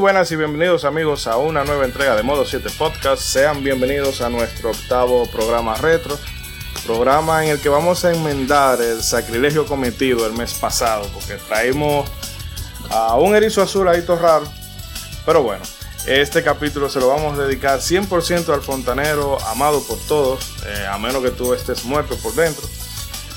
Buenas y bienvenidos amigos a una nueva entrega de Modo 7 Podcast. Sean bienvenidos a nuestro octavo programa retro. Programa en el que vamos a enmendar el sacrilegio cometido el mes pasado. Porque traímos a un erizo azul ahí raro. Pero bueno, este capítulo se lo vamos a dedicar 100% al fontanero, amado por todos, eh, a menos que tú estés muerto por dentro.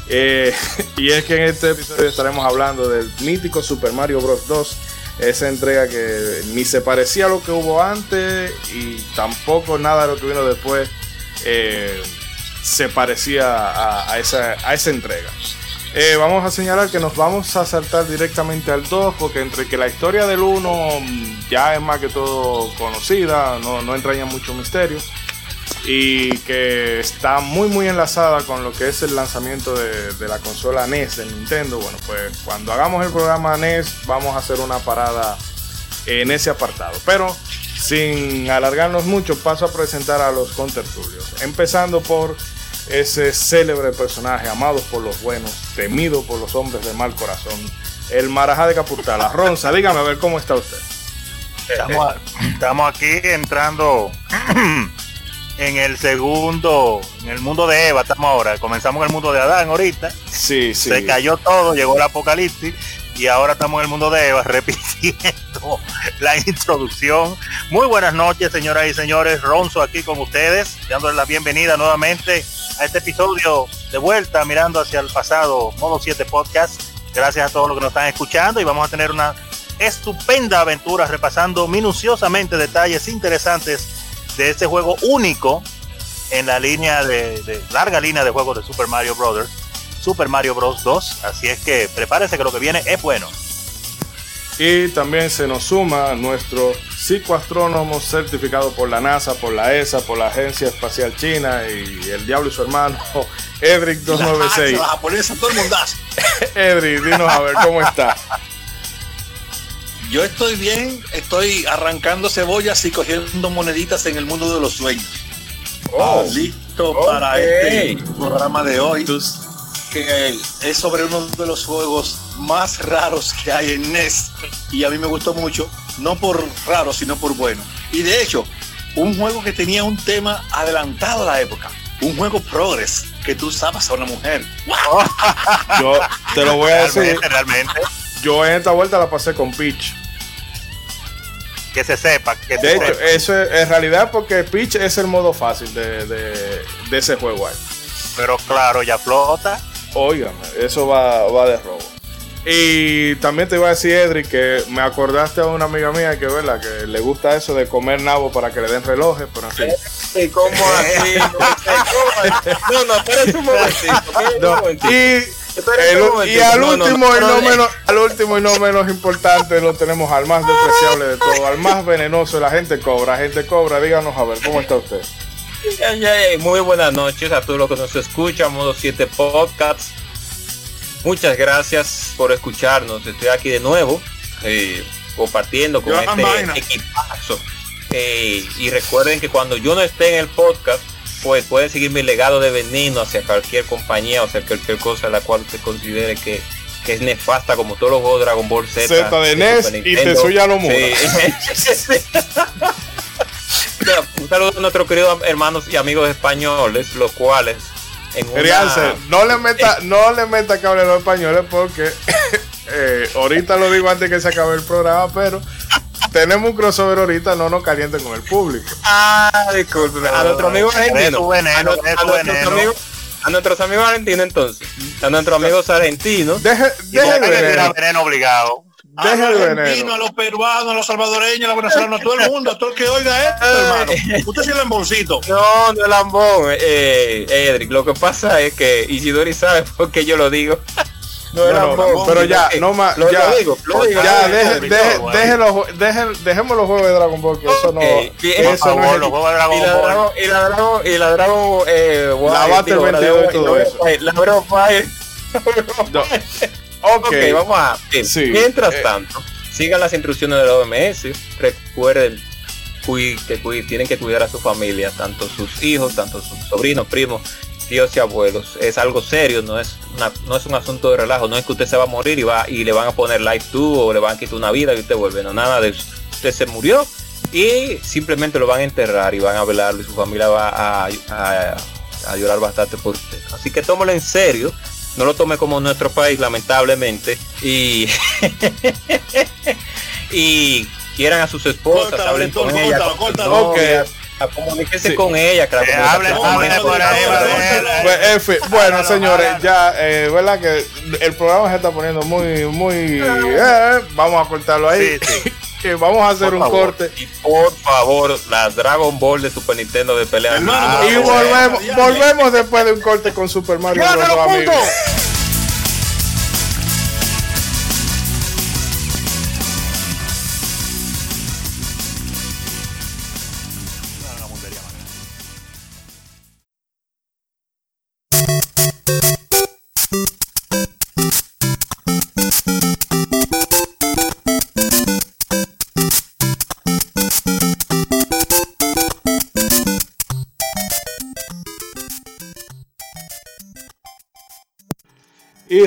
Eh, y es que en este episodio estaremos hablando del mítico Super Mario Bros. 2, esa entrega que ni se parecía a lo que hubo antes y tampoco nada de lo que vino después eh, se parecía a, esa, a esa entrega. Eh, vamos a señalar que nos vamos a saltar directamente al 2 porque entre que la historia del 1 ya es más que todo conocida, no, no entraña mucho misterio y que está muy muy enlazada con lo que es el lanzamiento de, la consola NES de Nintendo. Bueno, pues cuando hagamos el programa NES vamos a hacer una parada en ese apartado. Pero sin alargarnos mucho, paso a presentar a los contertulios. Empezando por ese célebre personaje amado por los buenos, temido por los hombres de mal corazón, el Marajá de Capurtala. Ronza, dígame a ver cómo está usted. Estamos, estamos aquí entrando en el segundo, en el mundo de Eva estamos ahora. Comenzamos en el mundo de Adán ahorita. Sí, sí. Se cayó todo, llegó el apocalipsis y ahora estamos en el mundo de Eva repitiendo la introducción. Muy buenas noches, señoras y señores. Ronzo aquí con ustedes, dándoles la bienvenida nuevamente a este episodio de vuelta, mirando hacia el pasado, modo 7 podcast. Gracias a todos los que nos están escuchando y vamos a tener una estupenda aventura repasando minuciosamente detalles interesantes de este juego único en la línea de, larga línea de juegos de Super Mario Brothers, Super Mario Bros. 2. Así es que prepárese que lo que viene es bueno. Y también se nos suma nuestro psicoastrónomo certificado por la NASA, por la ESA, por la Agencia Espacial China y el Diablo y su hermano, Edric 296. La japonesa, todo el mundo Edric, dinos a ver cómo está. Yo estoy bien, estoy arrancando cebollas y cogiendo moneditas en el mundo de los sueños. Oh, listo para este programa de hoy, que es sobre uno de los juegos más raros que hay en NES. Y a mí me gustó mucho, no por raro, sino por bueno. Y de hecho, un juego que tenía un tema adelantado a la época. Un juego progress que tú usabas a una mujer. Yo te lo voy a decir. Realmente. Yo en esta vuelta la pasé con Peach que se sepa. Que de hecho, eso es, en realidad porque Pitch es el modo fácil de, de, ese juego ahí. Pero claro, ya flota. Óigame, eso va, va de robo. Y también te iba a decir, Edric, que me acordaste a una amiga mía que, ¿verdad? que le gusta eso de comer nabo para que le den relojes, pero así. ¿Y cómo así? no, no, espérate un momentito. y y al último y no menos, al último y no menos importante lo tenemos al más despreciable de todo, al más venenoso, la gente cobra, gente cobra, díganos a ver, ¿cómo está usted? Muy buenas noches a todos los que nos escuchan, Modo 7 Podcasts. Muchas gracias por escucharnos. Estoy aquí de nuevo, eh, compartiendo con este equipazo. Eh, y recuerden que cuando yo no esté en el podcast, pues puede seguir mi legado de veneno hacia cualquier compañía o sea cualquier cosa la cual se considere que, es nefasta como todos los juegos de Dragon Ball Z. Z de NES y Tetsuya no sí. Un saludo a nuestros queridos hermanos y amigos españoles, los cuales en una... no le meta, no le meta cable a los españoles porque eh, ahorita lo digo antes que se acabe el programa, pero tenemos un crossover ahorita, no nos calienten con el público. Ah, disculpe. A nuestro amigo argentino. A nuestros amigos argentinos entonces. A nuestros amigos argentinos. Deje, deje el veneno. obligado. Deje el veneno. A los peruanos, a los salvadoreños, a los venezolanos, a todo el mundo, a todo el que oiga esto, hermano. Usted es el lamboncito. No, no es lambón, eh, Edric. Lo que pasa es que Isidori sabe por qué yo lo digo. No, pero ya, no más. Lo, ya, digo, lo digo, ya, deje, deje, déjelo, deje, dejemos los juegos de Dragon Ball, que eso no. eso no es los juegos de Dragon Ball. Y la Dragon, y la Dragon, eh, la Battle 22 y todo eso. La Dragon Fire. Okay. ok, vamos a. Sí. Mientras eh. tanto, sigan las instrucciones de la OMS. Recuerden que tienen que cuidar a su familia, tanto sus hijos, tanto sus sobrinos, primos, tíos y abuelos. Es algo serio, no es, no es un asunto de relajo, no es que usted se va a morir y va y le van a poner live to o le van a quitar una vida y usted vuelve, no, nada de eso. usted se murió y simplemente lo van a enterrar y van a velarlo y su familia va a, a, llorar bastante por usted. Así que tómalo en serio, no lo tome como nuestro país lamentablemente y y quieran a sus esposas, hablen con ella. Comuníquese con ella, claro. Bueno, señores, ya, eh, ¿verdad? Que el programa se está poniendo muy, muy. Eh, vamos a cortarlo ahí. vamos a hacer un corte. Y por favor, la Dragon Ball de Super Nintendo de pelea. y volvemos, volvemos después de un corte con Super Mario Bros. Y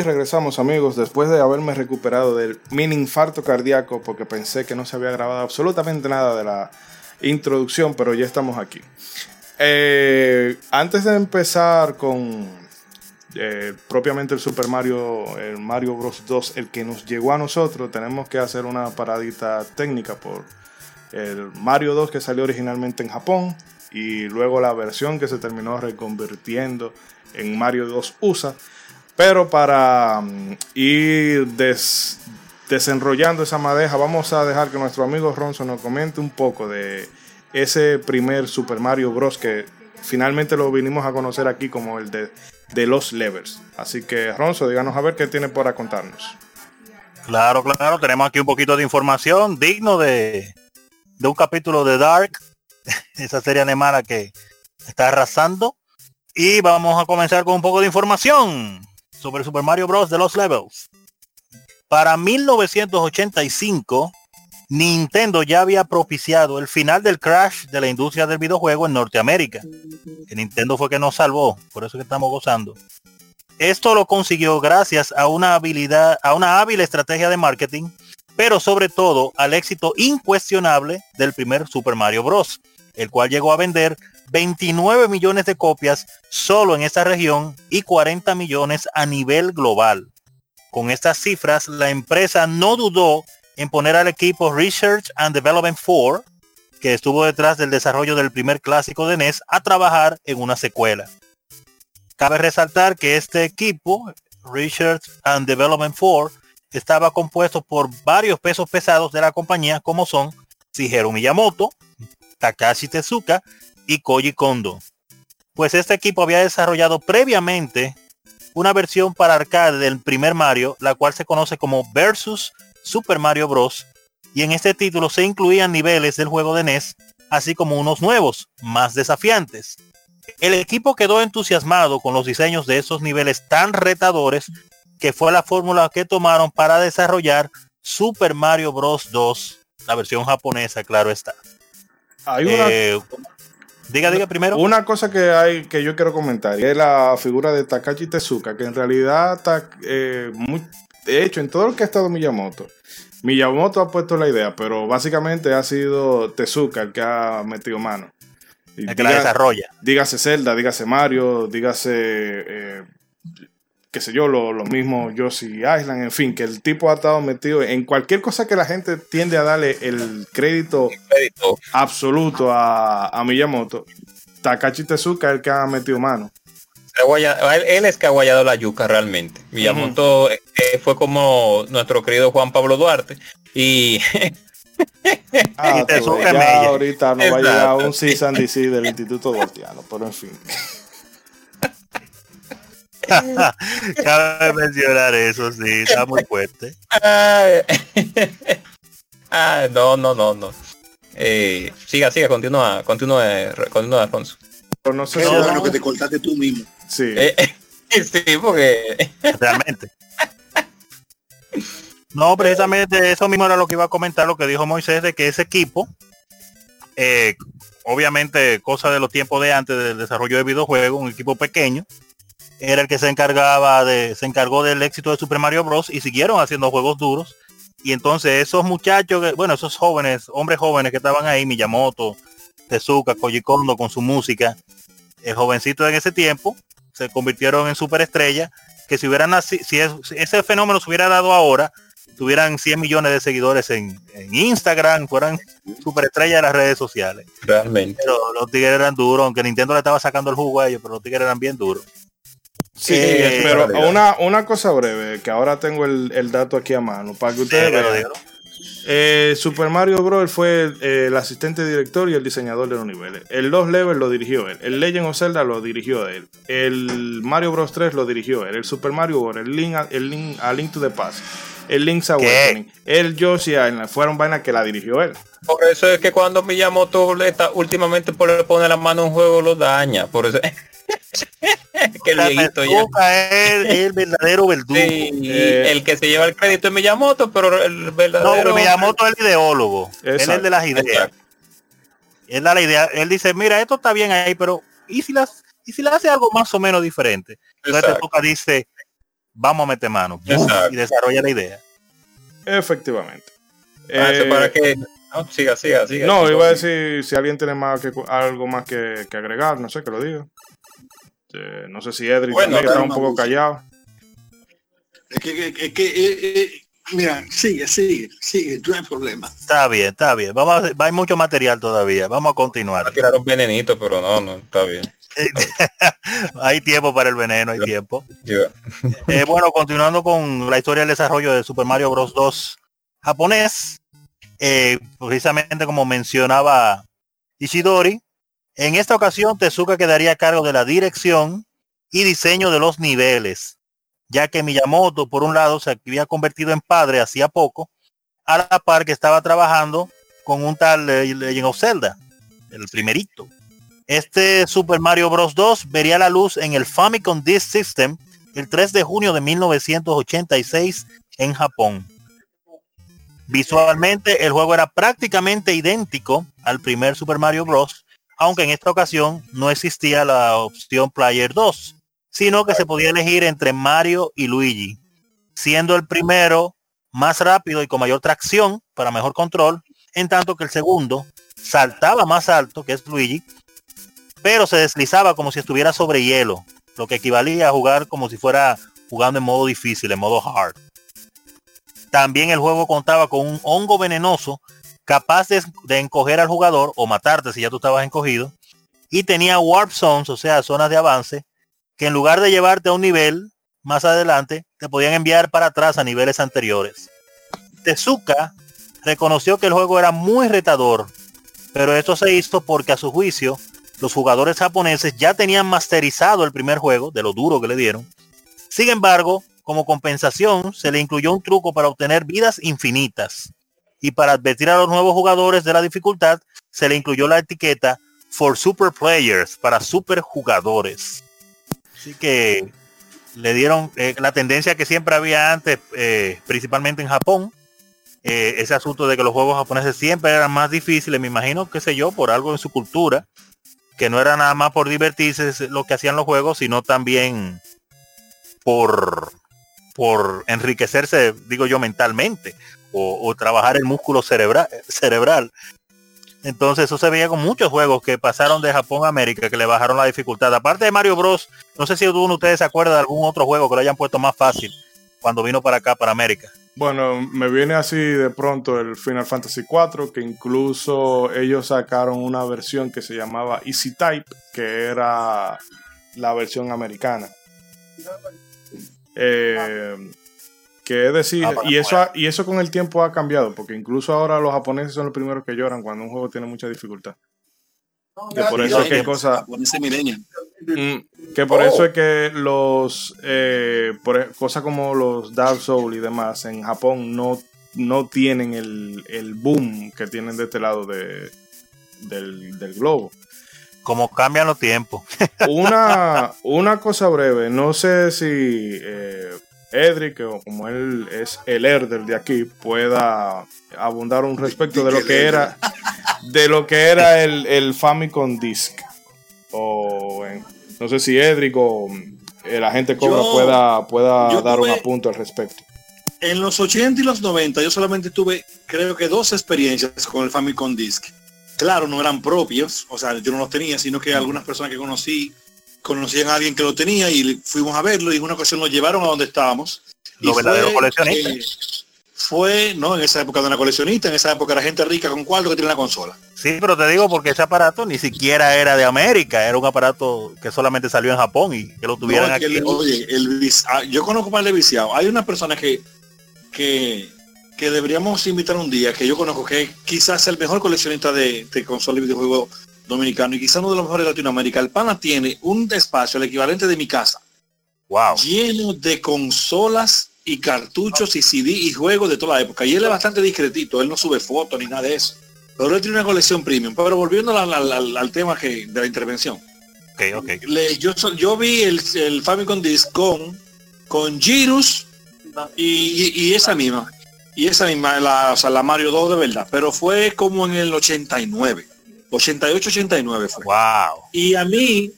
regresamos amigos después de haberme recuperado del mini infarto cardíaco porque pensé que no se había grabado absolutamente nada de la introducción, pero ya estamos aquí. Eh, antes de empezar con eh, propiamente el Super Mario, el Mario Bros 2, el que nos llegó a nosotros, tenemos que hacer una paradita técnica por el Mario 2 que salió originalmente en Japón y luego la versión que se terminó reconvirtiendo en Mario 2 USA pero para mm, ir desenrollando esa madeja, vamos a dejar que nuestro amigo Ronzo nos comente un poco de ese primer Super Mario Bros. que finalmente lo vinimos a conocer aquí como el de, los levels. Así que Ronzo, díganos a ver qué tiene para contarnos. Claro, claro, tenemos aquí un poquito de información digno de, de un capítulo de Dark, esa serie alemana que está arrasando. Y vamos a comenzar con un poco de información sobre Super Mario Bros. de los Levels. Para 1985, Nintendo ya había propiciado el final del crash de la industria del videojuego en Norteamérica. Que Nintendo fue que nos salvó, por eso que estamos gozando. Esto lo consiguió gracias a una habilidad, a una hábil estrategia de marketing, pero sobre todo al éxito incuestionable del primer Super Mario Bros., el cual llegó a vender 29 millones de copias solo en esta región y 40 millones a nivel global. Con estas cifras, la empresa no dudó en poner al equipo Research and Development 4, que estuvo detrás del desarrollo del primer clásico de NES, a trabajar en una secuela. Cabe resaltar que este equipo, Research and Development 4, estaba compuesto por varios pesos pesados de la compañía como son Shigeru Miyamoto, Takashi Tezuka y Koji Kondo. Pues este equipo había desarrollado previamente una versión para arcade del primer Mario, la cual se conoce como Versus Super Mario Bros. Y en este título se incluían niveles del juego de NES, así como unos nuevos, más desafiantes. El equipo quedó entusiasmado con los diseños de esos niveles tan retadores que fue la fórmula que tomaron para desarrollar Super Mario Bros. 2, la versión japonesa, claro está. Hay una, eh, Diga, diga primero. Una cosa que hay que yo quiero comentar es la figura de Takashi Tezuka, que en realidad está eh, de hecho en todo lo que ha estado Miyamoto. Miyamoto ha puesto la idea, pero básicamente ha sido Tezuka el que ha metido mano. El que la desarrolla. Dígase Zelda, dígase Mario, dígase eh, qué sé yo, lo, mismo Yoshi Island, en fin, que el tipo ha estado metido en cualquier cosa que la gente tiende a darle el crédito, absoluto a, Miyamoto. Takashi Tezuka es el que ha metido mano. Él es que ha guayado la yuca realmente. Miyamoto eh, fue como nuestro querido Juan Pablo Duarte. Y ah, ya ahorita no va a llegar un CISANDC del Instituto Duartiano, pero en fin. Cabe mencionar eso, sí, está muy fuerte. ah, no, no, no, no. Eh, siga, siga, continúa, continúa, continúa, Alfonso. no sé no, que te cortaste tú mismo. Sí. Eh, sí, porque... Realmente. No, precisamente eso mismo era lo que iba a comentar, lo que dijo Moisés, de que ese equipo, eh, obviamente cosa de los tiempos de antes del desarrollo de videojuegos, un equipo pequeño, era el que se encargaba de, se encargó del éxito de Super Mario Bros. y siguieron haciendo juegos duros Y entonces esos muchachos, bueno, esos jóvenes, hombres jóvenes que estaban ahí, Miyamoto, Tezuka, Koji Kondo con su música, el jovencito en ese tiempo, se convirtieron en superestrellas, que si hubieran nacido, si, ese fenómeno se hubiera dado ahora, tuvieran 100 millones de seguidores en, Instagram, fueran superestrellas de las redes sociales. Realmente. Pero los tigres eran duros, aunque Nintendo le estaba sacando el jugo a ellos, pero los tigres eran bien duros. Sí, eh, pero una, una cosa breve, que ahora tengo el, dato aquí a mano, para que ustedes vean. Eh, Super Mario Bros. fue eh, el asistente director y el diseñador de los niveles. El Lost Level lo dirigió él. El Legend of Zelda lo dirigió él. El Mario Bros. 3 lo dirigió él. El Super Mario Bros. El Link, el Link, a Link to the Past. El Link's Awakening. El Yoshi Island. Fueron vainas que la dirigió él. Por eso es que cuando Miyamoto está, últimamente por le pone la mano a un juego lo daña. Por eso. que el viejito ya. Es el verdadero verdugo. Eh, el que se lleva el crédito es Miyamoto, pero el verdadero. No, Miyamoto es el ideólogo. Él es de las ideas. Él da la idea. Él dice, mira, esto está bien ahí, pero ¿y si las y si le hace algo más o menos diferente? Entonces toca dice, vamos a meter mano y desarrolla la idea. Efectivamente. Ah, para eh, que no, siga, siga, siga. No, iba a decir si alguien tiene más que, algo más que, que agregar, no sé, que lo diga. Este, no sé si Edric bueno, está un poco callado. Es que, es que eh, eh, mira, sigue, sigue, sigue, no hay problema. Está bien, está bien. Vamos a, hay mucho material todavía. Vamos a continuar. a tirar un venenito, pero no, no, está bien. hay tiempo para el veneno, hay tiempo. Eh, bueno, continuando con la historia del desarrollo de Super Mario Bros. 2 japonés, precisamente como mencionaba Ishidori, en esta ocasión, Tezuka quedaría a cargo de la dirección y diseño de los niveles, ya que Miyamoto, por un lado, se había convertido en padre hacía poco, a la par que estaba trabajando con un tal Legend Zelda, el primerito. Este Super Mario Bros. 2 vería la luz en el Famicom Disk System el 3 de junio de 1986 en Japón. Visualmente el juego era prácticamente idéntico al primer Super Mario Bros aunque en esta ocasión no existía la opción Player 2, sino que se podía elegir entre Mario y Luigi, siendo el primero más rápido y con mayor tracción para mejor control, en tanto que el segundo saltaba más alto, que es Luigi, pero se deslizaba como si estuviera sobre hielo, lo que equivalía a jugar como si fuera jugando en modo difícil, en modo hard. También el juego contaba con un hongo venenoso capaz de, encoger al jugador o matarte si ya tú estabas encogido. Y tenía warp zones, o sea, zonas de avance, que en lugar de llevarte a un nivel más adelante, te podían enviar para atrás a niveles anteriores. Tezuka reconoció que el juego era muy retador, pero esto se hizo porque a su juicio los jugadores japoneses ya tenían masterizado el primer juego, de lo duro que le dieron. Sin embargo, como compensación, se le incluyó un truco para obtener vidas infinitas y para advertir a los nuevos jugadores de la dificultad se le incluyó la etiqueta for super players para super jugadores. Así que le dieron eh, la tendencia que siempre había antes, eh, principalmente en Japón, eh, ese asunto de que los juegos japoneses siempre eran más difíciles, me imagino, qué sé yo, por algo en su cultura, que no era nada más por divertirse lo que hacían los juegos, sino también por, por enriquecerse, digo yo, mentalmente o, trabajar el músculo cerebral, cerebral. Entonces eso se veía con muchos juegos que pasaron de Japón a América, que le bajaron la dificultad. Aparte de Mario Bros, no sé si uno de ustedes se acuerda de algún otro juego que lo hayan puesto más fácil cuando vino para acá, para América. Bueno, me viene así de pronto el Final Fantasy 4, que incluso ellos sacaron una versión que se llamaba Easy Type, que era la versión americana. Eh, que es decir, ah, y eso, y eso con el tiempo ha cambiado, porque incluso ahora los japoneses son los primeros que lloran cuando un juego tiene mucha dificultad. Que por eso es que cosa, mm, que por eso es que los eh, por, e, cosas como los Dark Souls y demás en Japón no, no tienen el, boom que tienen de este lado de, del, globo. Como cambian los tiempos. una, una cosa breve, no sé si eh, Edric, o como él es el herder de aquí, pueda abundar un respecto de lo que era de lo que era el, el Famicom Disc. O no sé si Edric o el agente Cobra pueda, pueda dar un apunto al respecto. En los 80 y los 90 yo solamente tuve creo que dos experiencias con el Famicom Disc. Claro, no eran propios, o sea, yo no los tenía, sino que algunas personas que conocí conocían a alguien que lo tenía y fuimos a verlo y en una ocasión lo llevaron a donde estábamos. Los verdaderos coleccionistas fue, no, en esa época de una coleccionista, en esa época era gente rica con cuarto que tiene la consola. Sí, pero te digo porque ese aparato ni siquiera era de América, era un aparato que solamente salió en Japón y que lo tuvieran aquí. oye, el, ah, yo conozco para el viciado. Hay una persona que, que, que deberíamos invitar un día, que yo conozco que quizás el mejor coleccionista de, de consola y videojuego dominicano y quizás uno de los mejores de Latinoamérica. El pana tiene un espacio, el equivalente de mi casa. Wow. Lleno de consolas y cartuchos y CD y juegos de toda la época. Y él es bastante discretito, él no sube fotos ni nada de eso. Pero él tiene una colección premium. Pero volviendo al, tema que, de la intervención. Okay, okay. yo, yo vi el, el Famicom Disc con, con Girus y, esa misma. Y esa misma, la, o sea, la Mario 2 de verdad. Pero fue como en el 89. 88-89 fue. Wow. Y a mí,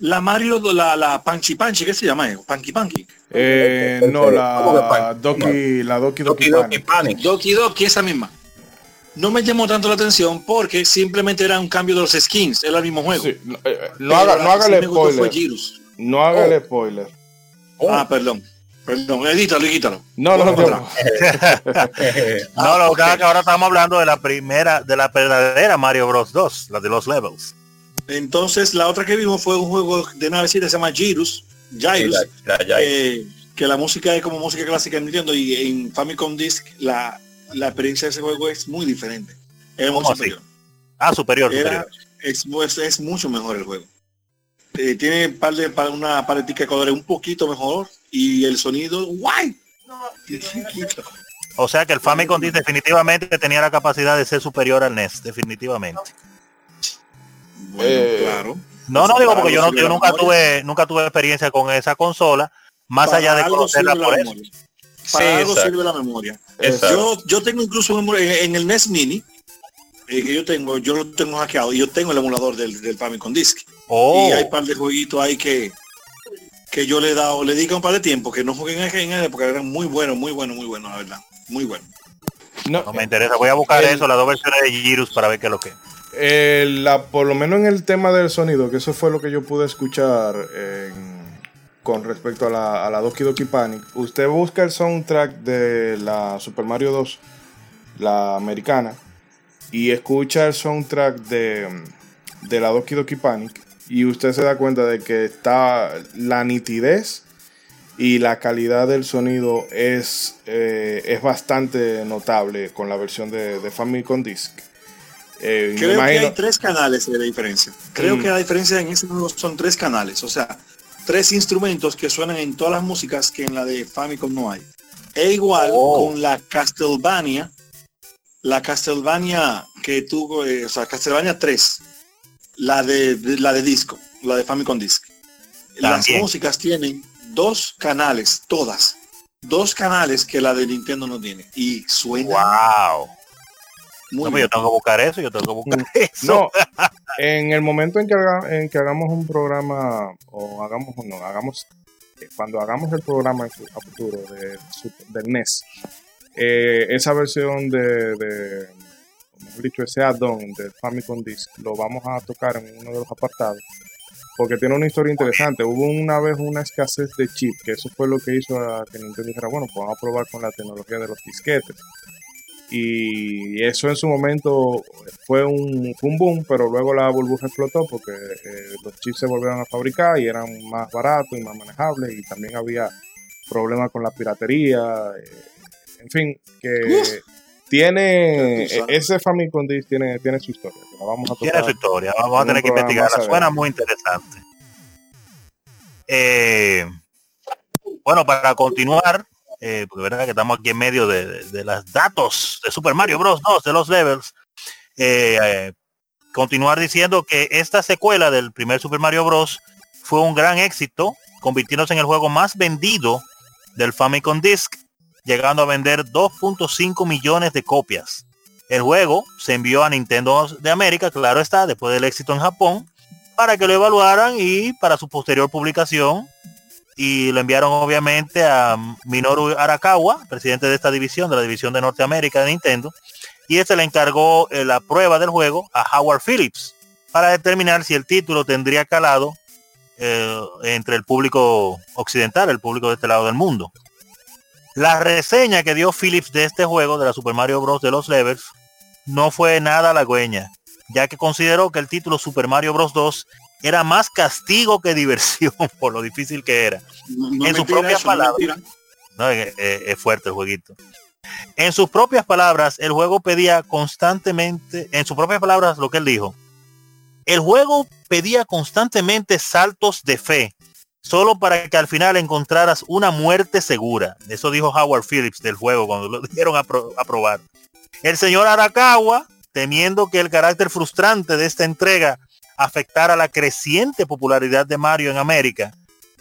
la Mario, la, la Panchi Panchi, ¿qué se llama? Panky Panky. Eh, no, la Doki, la Doki Doki, Panic. Doki Doki, esa misma. No me llamó tanto la atención porque simplemente era un cambio de los skins, era el mismo juego. Sí, no, eh, no, haga, no hágale spoiler. No hágale oh. spoiler. Ah, perdón. Perdón, edítalo, edítalo. No, no, no. no, no, lo que ahora estamos hablando de la primera, de la verdadera Mario Bros 2, la de los levels. Entonces, la otra que vimos fue un juego de navecita que se llama Girus, Jairus, que la música es como música clásica en Nintendo y en Famicom Disc la, la experiencia de ese juego es muy diferente. Es muy superior. Ah, superior, Es, es, mucho mejor el juego. Eh, tiene par de, una paletica de colores un poquito mejor y el sonido guay. O sea que el Famicom Disc definitivamente tenía la capacidad de ser superior al NES, definitivamente. Bueno, claro. No, no digo porque yo, nunca tuve nunca tuve experiencia con esa consola, más allá de conocerla por eso. Para algo sirve la memoria. Yo, yo tengo incluso en, el NES Mini, eh, que yo tengo, yo lo tengo hackeado y yo tengo el emulador del, del Famicom Disc. Oh. Y hay un par de jueguitos ahí que, que yo le he dado, le digo un par de tiempo, que no jueguen en esa época, eran muy buenos, muy buenos, muy buenos, la verdad. Muy bueno. No, me interesa, voy a buscar eso, las dos versiones de Girus para ver qué es lo que eh, la, por lo menos en el tema del sonido, que eso fue lo que yo pude escuchar con respecto a la, a la Doki Doki Panic. Usted busca el soundtrack de la Super Mario 2, la americana, y escucha el soundtrack de, de la Doki Doki Panic, y usted se da cuenta de que está la nitidez y la calidad del sonido es, eh, es bastante notable con la versión de, de Famicom Disc. Eh, Creo que hay tres canales de diferencia. Creo mm. que la diferencia en ese son tres canales, o sea, tres instrumentos que suenan en todas las músicas que en la de Famicom no hay. E igual oh. con la Castlevania, la Castlevania que tuvo, eh, o sea, Castlevania 3, la de, la de disco, la de Famicom Disc. Las músicas tienen dos canales, todas, dos canales que la de Nintendo no tiene y suena. Wow no, yo tengo que buscar eso, yo tengo que buscar eso. No, en el momento en que, en que hagamos un programa, o hagamos, no, hagamos, cuando hagamos el programa a futuro de, del NES, eh, esa versión de, de como dicho, ese add-on del Famicom Disc, lo vamos a tocar en uno de los apartados, porque tiene una historia interesante. Hubo una vez una escasez de chip, que eso fue lo que hizo a que Nintendo dijera, bueno, pues vamos a probar con la tecnología de los disquetes y eso en su momento fue un, boom, pero luego la burbuja explotó porque eh, los chips se volvieron a fabricar y eran más baratos y más manejables y también había problemas con la piratería, eh, en fin, que tiene ese Famicom Disc tiene, tiene su historia. vamos a tiene su historia, vamos a tener que investigarla, suena muy interesante. Eh, bueno, para continuar, eh, porque verdad que estamos aquí en medio de, de, los datos de Super Mario Bros. 2, de los levels, eh, eh, continuar diciendo que esta secuela del primer Super Mario Bros. fue un gran éxito, convirtiéndose en el juego más vendido del Famicom Disc, llegando a vender 2.5 millones de copias. El juego se envió a Nintendo de América, claro está, después del éxito en Japón, para que lo evaluaran y para su posterior publicación y lo enviaron obviamente a Minoru Arakawa, presidente de esta división, de la división de Norteamérica de Nintendo, y este le encargó eh, la prueba del juego a Howard Phillips para determinar si el título tendría calado eh, entre el público occidental, el público de este lado del mundo. La reseña que dio Phillips de este juego, de la Super Mario Bros. de los levels, no fue nada halagüeña, ya que consideró que el título Super Mario Bros. 2 era más castigo que diversión por lo difícil que era. en sus propias palabras. No, es, es, fuerte el jueguito. En sus propias palabras, el juego pedía constantemente, en sus propias palabras, lo que él dijo, el juego pedía constantemente saltos de fe, solo para que al final encontraras una muerte segura. Eso dijo Howard Phillips del juego cuando lo dieron a, pro a probar. El señor Arakawa, temiendo que el carácter frustrante de esta entrega afectara la creciente popularidad de Mario en América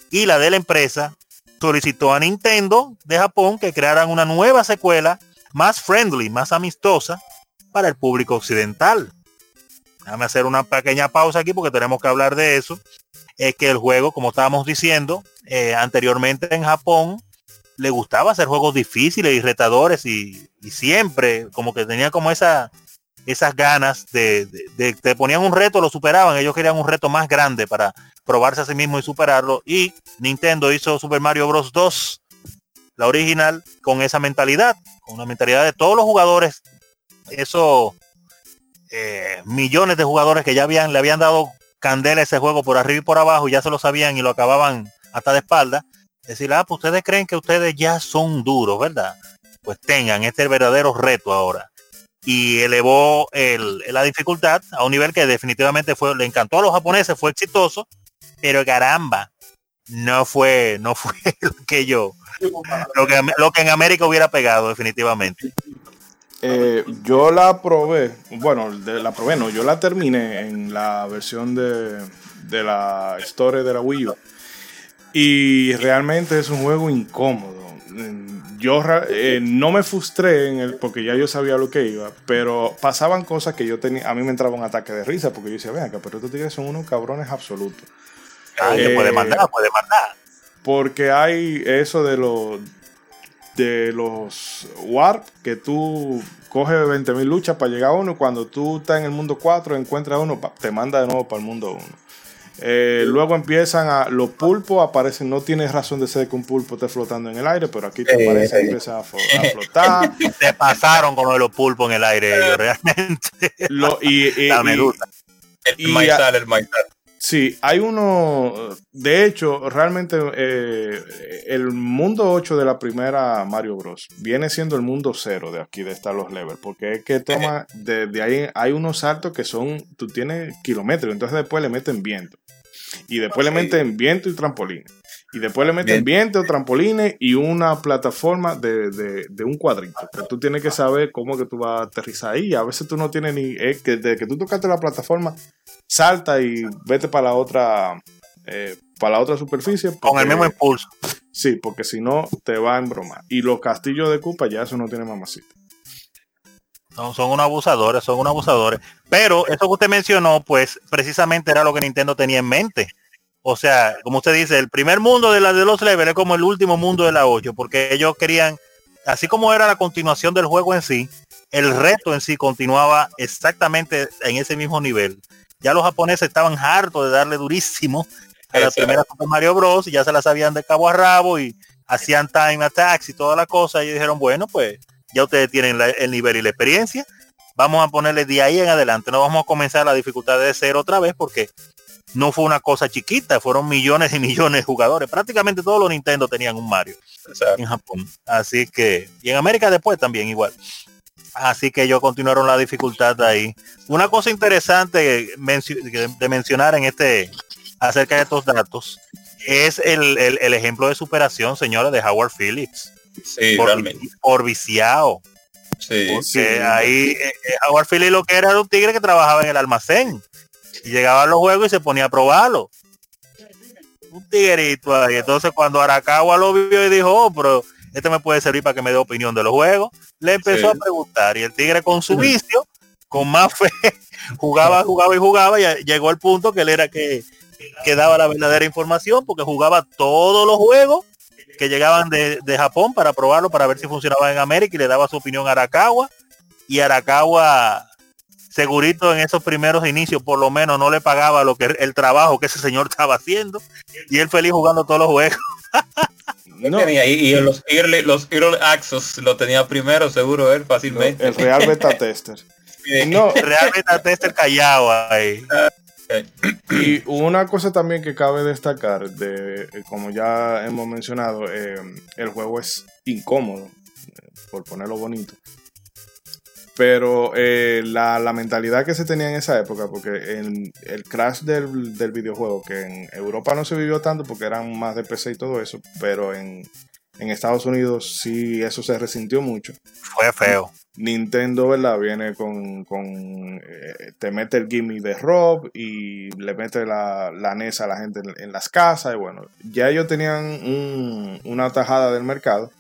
y la de la empresa, solicitó a Nintendo de Japón que crearan una nueva secuela más friendly, más amistosa para el público occidental. Déjame hacer una pequeña pausa aquí porque tenemos que hablar de eso. Es que el juego, como estábamos diciendo eh, anteriormente en Japón, le gustaba hacer juegos difíciles y retadores y, siempre como que tenía como esa esas ganas de, de, te ponían un reto, lo superaban, ellos querían un reto más grande para probarse a sí mismo y superarlo. Y Nintendo hizo Super Mario Bros. 2, la original, con esa mentalidad, con una mentalidad de todos los jugadores, esos eh, millones de jugadores que ya habían, le habían dado candela ese juego por arriba y por abajo, ya se lo sabían y lo acababan hasta de espalda. Decir, ah, pues ustedes creen que ustedes ya son duros, ¿verdad? Pues tengan este verdadero reto ahora y elevó el, la dificultad a un nivel que definitivamente fue, le encantó a los japoneses, fue exitoso, pero caramba, no fue, no fue lo que yo, lo que, lo que en América hubiera pegado definitivamente. Eh, yo la probé, bueno, de, la probé, no, yo la terminé en la versión de, de la historia de la Wii U. Y realmente es un juego incómodo yo eh, no me frustré en el, porque ya yo sabía lo que iba, pero pasaban cosas que yo tenía, a mí me entraba un ataque de risa porque yo decía, venga, pero estos tigres son unos cabrones absolutos. Ay, eh, puede mandar, puede mandar. Porque hay eso de los de los warp que tú coges 20.000 luchas para llegar a uno y cuando tú estás en el mundo 4 encuentras uno, te manda de nuevo para el mundo 1. Eh, luego empiezan a. Los pulpos aparecen. No tienes razón de ser que un pulpo esté flotando en el aire, pero aquí te eh, aparece, empiezan a, a, flotar. Se pasaron con los pulpos en el aire, ellos, realmente. Lo, y, y, La medusa. y- El y maizal, el maizal. Sí, hay uno. De hecho, realmente eh, el mundo 8 de la primera Mario Bros. viene siendo el mundo 0 de aquí, de estar los levels. Porque es que toma. De, de ahí hay unos saltos que son. Tú tienes kilómetros, entonces después le meten viento. Y después le meten viento y trampolines. Y después le meten viento, trampolines y una plataforma de, de, de un cuadrito. Que tú tienes que saber cómo que tú vas a aterrizar ahí. A veces tú no tienes ni. Es que desde que tú tocaste la plataforma, salta y vete para la otra. eh, para la otra superficie. Con el mismo impulso. Sí, porque si no te va a embromar. Y los castillos de Cupa ya eso no tiene mamacita. Son, son unos abusadores, son unos abusadores. Pero eso que usted mencionó, pues precisamente era lo que Nintendo tenía en mente. O sea, como usted dice, el primer mundo de la de los levels es como el último mundo de la 8, porque ellos querían, así como era la continuación del juego en sí, el reto en sí continuaba exactamente en ese mismo nivel. Ya los japoneses estaban hartos de darle durísimo a la primera Super Mario Bros. y ya se la sabían de cabo a rabo y hacían time attacks y toda la cosa. Y dijeron, bueno, pues ya ustedes tienen la- el nivel y la experiencia. Vamos a ponerle de ahí en adelante. No vamos a comenzar la dificultad de cero otra vez porque no fue una cosa chiquita, fueron millones y millones de jugadores. Prácticamente todos los Nintendo tenían un Mario Exacto. en Japón. Así que, y en América después también igual. Así que ellos continuaron la dificultad ahí. Una cosa interesante de mencionar en este, acerca de estos datos, es el, el- el ejemplo de superación, señores, de Howard Phillips. Sí, por, realmente. por viciado. Sí. Porque Sí. ahí eh, eh, Howard Phillips lo que era era un tigre que trabajaba en el almacén. Y llegaba a los juegos y se ponía a probarlo. Un tigrito ahí. Entonces cuando Arakawa lo vio y dijo, oh, pero este me puede servir para que me dé opinión de los juegos, le empezó Sí. a preguntar. Y el tigre con su vicio, con más fe, jugaba, jugaba y jugaba. Y llegó al punto que él era que que daba la verdadera información porque jugaba todos los juegos que llegaban de, de, Japón para probarlo, para ver si funcionaba en América y le daba su opinión a Arakawa. Y Arakawa, segurito en esos primeros inicios, por lo menos no le pagaba lo que el trabajo que ese señor estaba haciendo. Y él feliz jugando todos los juegos. no. tenía, y, los early, los early access lo tenía primero, seguro él fácilmente. El Real Beta Tester. no, Real Beta Tester callado ahí. Y una cosa también que cabe destacar, de como ya hemos mencionado, eh, el juego es incómodo, por ponerlo bonito. Pero eh, la, la, mentalidad que se tenía en esa época, porque en el crash del, del, videojuego, que en Europa no se vivió tanto porque eran más de PC y todo eso, pero en, en Estados Unidos sí eso se resintió mucho. Fue feo. Nintendo, ¿verdad? Viene con, eh, te mete el gimme de Rob y le mete la, la NES a la gente en, las casas y bueno, ya ellos tenían una tajada del mercado.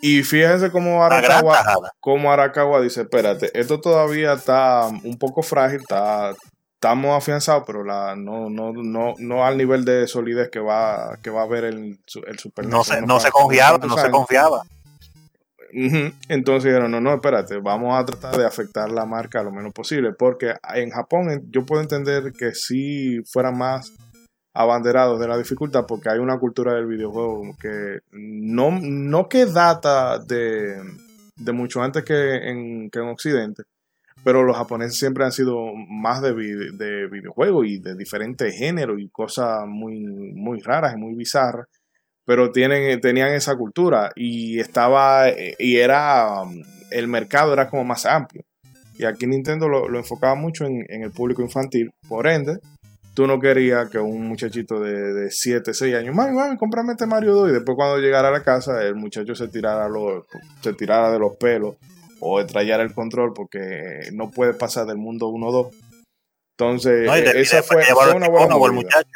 Y fíjense cómo Arakawa, cómo Arakawa dice, espérate, esto todavía está un poco frágil, está, estamos afianzados, pero la, no, no, no, no al nivel de solidez que va, que va a haber el, el Super No, se, no se confiaba, no se confiaba. Entonces dijeron, no, no, espérate, vamos a tratar de afectar la marca lo menos posible, porque en Japón yo puedo entender que si fueran más abanderados de la dificultad, porque hay una cultura del videojuego que no, no data de, de mucho antes que en, que en Occidente, pero los japoneses siempre han sido más de, de videojuegos y de diferentes géneros y cosas muy, muy raras y muy bizarras pero tienen, tenían esa cultura y estaba, y era, el mercado era como más amplio. Y aquí Nintendo lo, enfocaba mucho en, el público infantil, por ende, tú no querías que un muchachito de, de 7, 6 años, mami, mami, cómprame este Mario 2 y después cuando llegara a la casa el muchacho se tirara, se tirara de los pelos o trayera el control porque no puede pasar del mundo 1-2. Entonces, esa fue, una buena muchacho.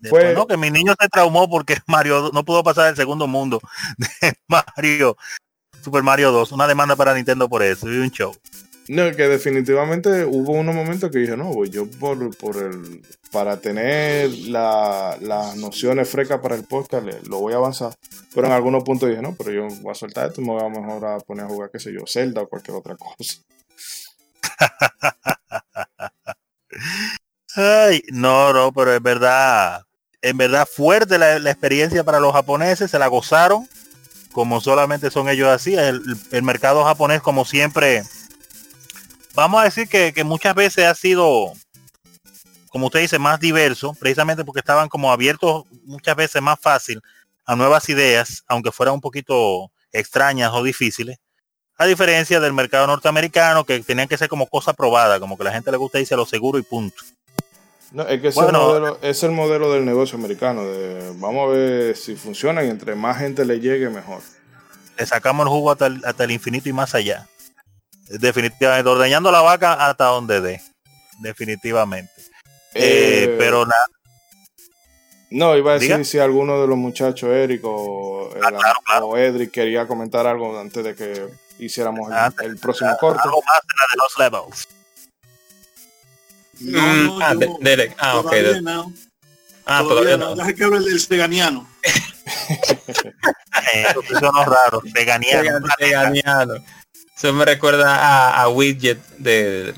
Después, ¿no? Que mi niño se traumó porque Mario no pudo pasar el segundo mundo de Mario, Super Mario 2. Una demanda para Nintendo por eso y un show. No, que definitivamente hubo unos momentos que dije, no, voy yo por, por el, para tener las nociones frescas para el podcast, lo voy a avanzar. Pero en algunos puntos dije, no, pero yo voy a soltar esto y me voy a mejor a poner a jugar, qué sé yo, Zelda o cualquier otra cosa. Ay, no, no, pero es verdad en verdad fuerte la, experiencia para los japoneses, se la gozaron, como solamente son ellos así. El, mercado japonés, como siempre, vamos a decir que, muchas veces ha sido, como usted dice, más diverso, precisamente porque estaban como abiertos muchas veces más fácil a nuevas ideas, aunque fueran un poquito extrañas o difíciles. A diferencia del mercado norteamericano, que tenían que ser como cosa probada, como que la gente le gusta irse a lo seguro y punto. No, es que es, el modelo, es el modelo del negocio americano. De, vamos a ver si funciona y entre más gente le llegue, mejor. Le sacamos el jugo hasta el, infinito y más allá. Definitivamente, ordeñando la vaca hasta donde dé. Definitivamente. Eh, eh, pero nada. No, iba a decir si alguno de los muchachos, Eric o, ah, Edric, quería comentar algo antes de que hiciéramos el, próximo corte. Algo más de la de los levels. No, mm, no, ah, yo, de, ah, ok. No. Ah, todavía, no. Deja que del veganiano. Eso suena raro. Veganiano. Veganiano. Eso me recuerda a, a Widget de,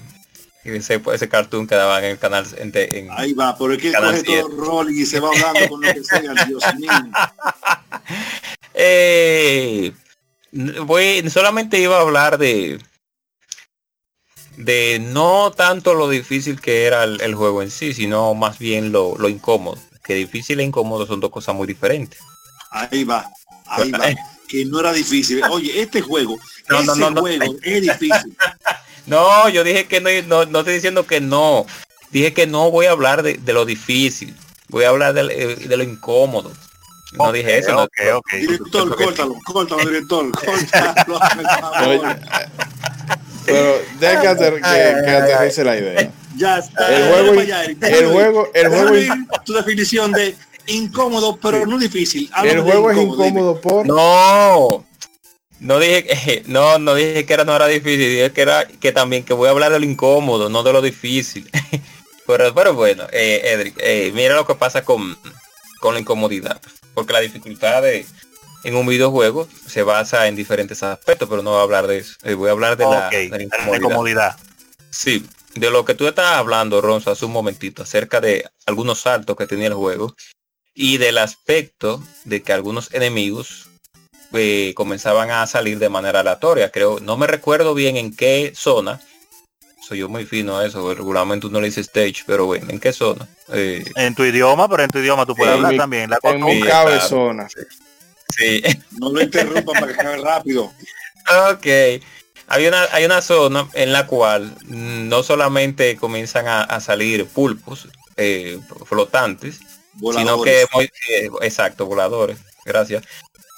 ese, ese cartoon que daban en el canal en, en ahí va pero es que coge todo el rol y se va hablando con lo que sea Dios mío eh, voy solamente iba a hablar de de no tanto lo difícil que era el, juego en sí, sino más bien lo, incómodo. Que difícil e incómodo son dos cosas muy diferentes. Ahí va, ahí va. que no era difícil. Oye, este juego, no, no, no, juego es difícil. no, yo dije que no, no, estoy diciendo que no. Dije que no voy a hablar de, lo difícil. Voy a hablar de, de lo incómodo. No dije eso. Okay, no, okay. Director, córtalo, córtalo, director, córtalo. Pero deja que, ater, que, que aterrice la idea. Ya está. El juego, el juego, el juego, tu definición de incómodo, pero no difícil. el juego es incómodo por. No. No dije, no, no dije que era no era difícil, dije que era que también que voy a hablar de lo incómodo, no de lo difícil. Pero, pero bueno, eh, Edric, eh, mira lo que pasa con, con la incomodidad. Porque la dificultad de, en un videojuego se basa en diferentes aspectos, pero no voy a hablar de eso. Eh, voy a hablar de, la, de incomodidad. Sí, de lo que tú estabas hablando, Ronzo, hace un momentito, acerca de algunos saltos que tenía el juego y del aspecto de que algunos enemigos eh, comenzaban a salir de manera aleatoria. Creo, no me recuerdo bien en qué zona. Soy yo muy fino a eso, regularmente no le dice stage, pero bueno, ¿en qué zona? Eh, en tu idioma, pero en tu idioma tú puedes hablar también. La en mi cabezona. Sí. No lo interrumpan para que acabe rápido. Ok. Hay una, hay una zona en la cual no solamente comienzan a, salir pulpos eh, flotantes, sino que eh, exacto, voladores, gracias.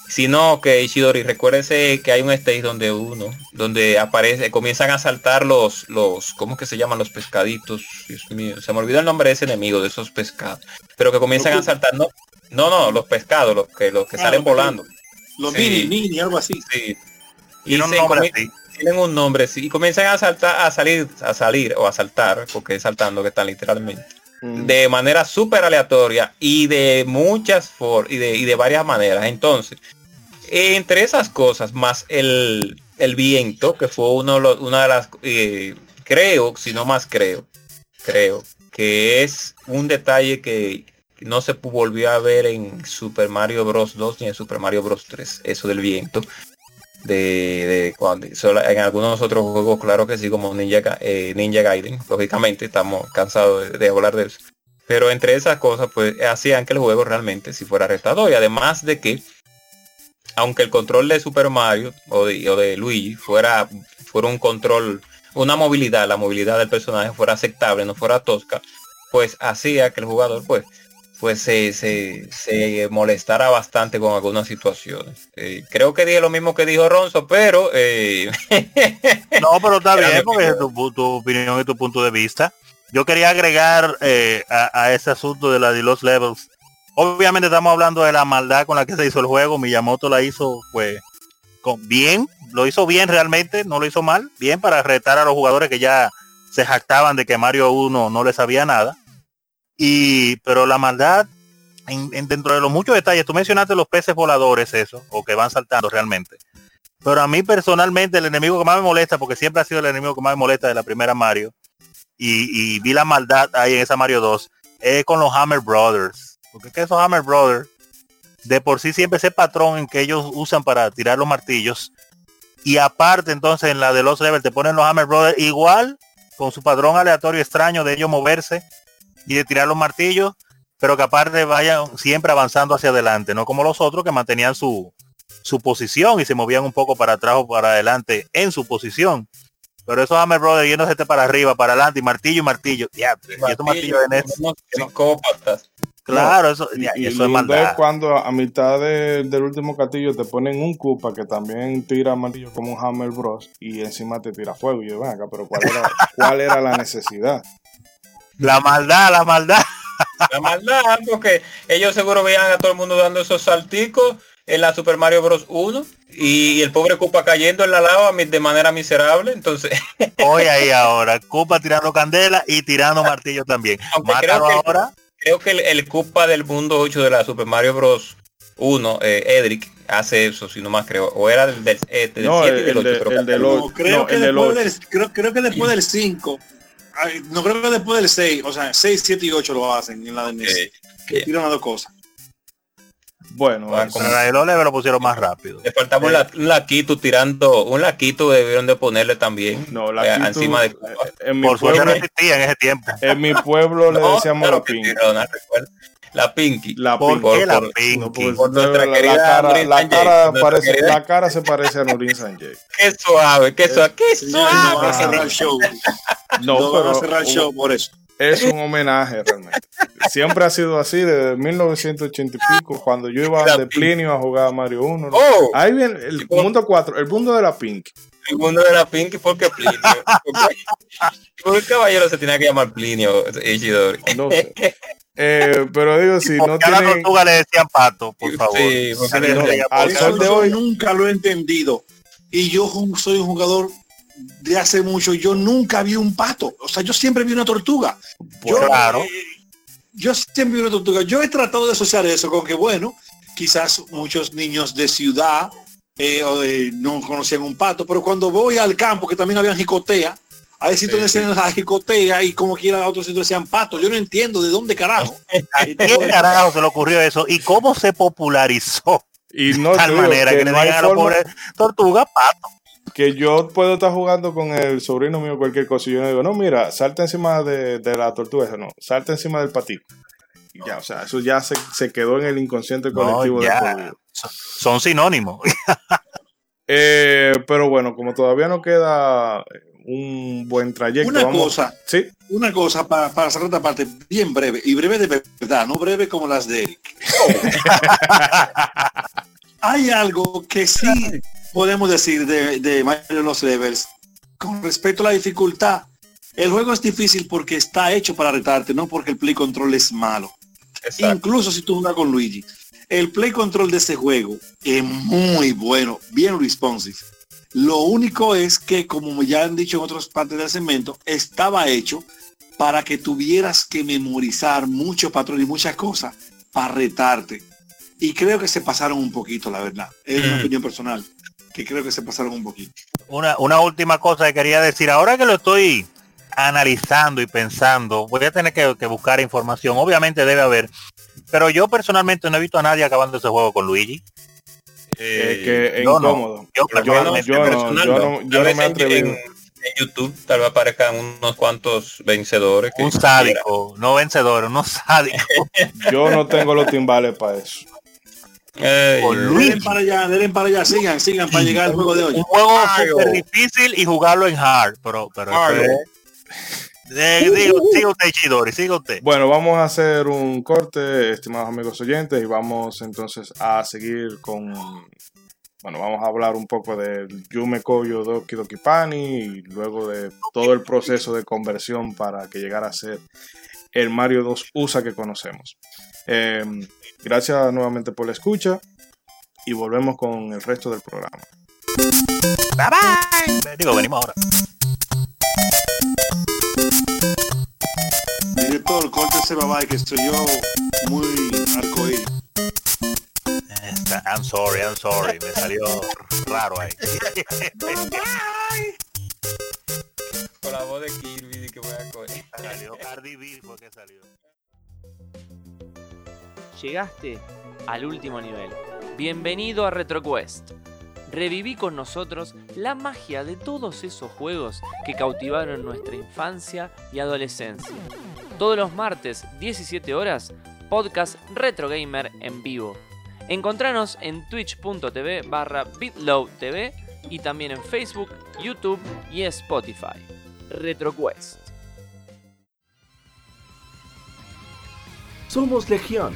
Sino que Ishidori, recuérdese que hay un stage donde uno, donde aparece, comienzan a saltar los, los, ¿cómo que se llaman los pescaditos? Dios mío, se me olvidó el nombre de ese enemigo, de esos pescados. Pero que comienzan a saltar, no, no, no, los pescados, los que, los que salen volando. Los mini, mini, algo así. Sí. Y, tienen un nombre, sí, y comienzan a saltar, a salir, a salir o a saltar, porque es saltando que están literalmente, mm. de manera súper aleatoria y de muchas formas y de, y de varias maneras. Entonces, entre esas cosas, más el, el viento, que fue uno, una de las, eh, creo, si no más creo, creo, que es un detalle que no se volvió a ver en Super Mario Bros 2 ni en Super Mario Bros 3, eso del viento. De, cuando en algunos otros juegos, claro que sí, como Ninja, eh, Ninja Gaiden, lógicamente estamos cansados de, hablar de eso. Pero entre esas cosas, pues hacían que el juego realmente si fuera retador. Y además de que, aunque el control de Super Mario o de, o de Luigi fuera, fuera un control, una movilidad, la movilidad del personaje fuera aceptable, no fuera tosca, pues hacía que el jugador pues pues se, se, molestara bastante con algunas situaciones. Eh, creo que dije lo mismo que dijo Ronzo, pero... Eh, no, pero está bien, porque es tu, opinión y tu punto de vista. Yo quería agregar eh, a, ese asunto de la de los levels. Obviamente estamos hablando de la maldad con la que se hizo el juego. Miyamoto la hizo pues bien, lo hizo bien realmente, no lo hizo mal, bien para retar a los jugadores que ya se jactaban de que Mario 1 no le sabía nada y, pero la maldad, en, dentro de los muchos detalles, tú mencionaste los peces voladores, eso, o que van saltando realmente. Pero a mí personalmente el enemigo que más me molesta, porque siempre ha sido el enemigo que más me molesta de la primera Mario, y, vi la maldad ahí en esa Mario 2, es con los Hammer Brothers. Porque es que esos Hammer Brothers, de por sí siempre ese patrón en que ellos usan para tirar los martillos, y aparte entonces en la de los Level te ponen los Hammer Brothers igual, con su patrón aleatorio extraño de ellos moverse y de tirar los martillos, pero que aparte vayan siempre avanzando hacia adelante, no como los otros que mantenían su, su posición y se movían un poco para atrás o para adelante en su posición. Pero esos Hammer Brothers yéndose este para arriba, para adelante, y martillo y martillo. Ya, martillo, de Claro, eso, y, eso es maldad. cuando a mitad del último castillo te ponen un Koopa que también tira martillo como un Hammer Bros. y encima te tira fuego. Y yo, venga, pero ¿cuál era, ¿cuál era la necesidad? La maldad, la maldad. La maldad, porque ellos seguro veían a todo el mundo dando esos salticos en la Super Mario Bros. 1 y, el pobre Koopa cayendo en la lava de manera miserable. Entonces. Hoy ahí ahora, Koopa tirando candela y tirando martillo también. creo que, ahora. Creo que el, el Koopa del mundo 8 de la Super Mario Bros. 1, eh, Edric, hace eso, si no más creo. O era del, del, eh, del 7 y del 8, pero creo, que después del, creo, creo que después del 5 no creo que después del 6, o sea, 6, 7 y 8 lo hacen en la de NES. Que tiran las dos cosas. Bueno, bueno como la de Lole lo pusieron más rápido. Le faltaba un, un laquito tirando, un laquito debieron de ponerle también. No, eh, encima de en mi Por suerte no existía en ese tiempo. En mi pueblo le decíamos la pinky. La Pinky. La ¿Por Pinky. Qué la Pinky? por nuestra querida la cara, la cara, parece, la cara se parece a Nurin Sanjay. Qué suave, qué suave, qué suave. No va a cerrar el show. No, no pero, va a cerrar el show por eso. Es un homenaje realmente. Siempre ha sido así desde 1980 y pico, cuando yo iba de Plinio a jugar a Mario 1. Oh, Ahí viene el mundo 4, el mundo de la Pink. El mundo de la Pink, porque Plinio. Porque el caballero se tenía que llamar Plinio, Ichidori. No sé. Eh, pero digo, si no tiene... a la tortuga le decían pato, por favor. Sí, al sol de hoy nunca lo he entendido. Y yo soy un jugador de hace mucho, yo nunca vi un pato. O sea, yo siempre vi una tortuga. Yo, Claro. eh, yo siempre vi una tortuga. Yo he tratado de asociar eso con que, bueno, quizás muchos niños de ciudad eh, o de- no conocían un pato, pero cuando voy al campo, que también habían jicotea, hay sitios donde decían la jicotea y como quiera otros sitios decían pato. Yo no entiendo de dónde carajo. ¿A quién carajo se le ocurrió eso? ¿Y cómo se popularizó? Y no De tal manera que, le no hay digan a pobre tortuga pato. Que yo puedo estar jugando con el sobrino mío cualquier cosa y yo le digo, no, mira, salta encima de, de la tortuga, esa no, salta encima del patito. Y ya, o sea, eso ya se, se quedó en el inconsciente No, colectivo de por vida. Son- Son sinónimos. Eh, pero bueno, como todavía no queda un buen trayecto, Una vamos- cosa, Sí, una cosa para, para cerrar esta parte bien breve, y breve de verdad, no breve como las de Eric. Hay algo que sí podemos decir de, de Mario Los Levels con respecto a la dificultad. El juego es difícil porque está hecho para retarte, no porque el play control es malo. Exacto. Incluso si tú juegas con Luigi. El play control de ese juego es muy bueno, bien responsive. Lo único es que, como ya han dicho en otras partes del segmento, estaba hecho para que tuvieras que memorizar muchos patrones y muchas cosas para retarte. Y creo que se pasaron un poquito, la verdad. Es una Mm. opinión personal, que creo que se pasaron un poquito. Una, una última cosa que quería decir. Ahora que lo estoy analizando y pensando, voy a tener que, que buscar información. Obviamente debe haber. Pero yo personalmente no he visto a nadie acabando ese juego con Luigi. eh, que es no. incómodo. Yo Yo, personalmente, yo no, personal, yo no. yo me en- atrevido. En, en YouTube tal vez aparezcan unos cuantos vencedores. que- Un sádico, no vencedor, no sádico. Yo no tengo los timbales para eso. Ey, Denle para allá, denle para allá, sigan, sigan para llegar al juego de hoy. Un juego Mario. súper difícil y jugarlo en hard. Pero, pero es- Eh, digo, siga usted, Chidori, siga usted. Bueno, vamos a hacer un corte, estimados amigos oyentes, y vamos entonces a seguir con. Bueno, vamos a hablar un poco del Yume Koyo Doki Doki Pani y luego de todo el proceso de conversión para que llegara a ser el Mario 2 USA que conocemos. Eh, gracias nuevamente por la escucha y volvemos con el resto del programa. Bye bye. Digo, venimos ahora. Director, córtese bye que soy yo muy arcoíris. I'm sorry, I'm sorry. Me salió raro ahí. Con la voz de Kirby de que voy a coger. Salió Cardi B fue que salió. Llegaste al último nivel. Bienvenido a RetroQuest. Reviví con nosotros la magia de todos esos juegos que cautivaron nuestra infancia y adolescencia. Todos los martes, 17 horas, podcast Retro Gamer en vivo. Encontranos en twitch.tv barra bitlowtv y también en Facebook, YouTube y Spotify. RetroQuest. Somos Legión,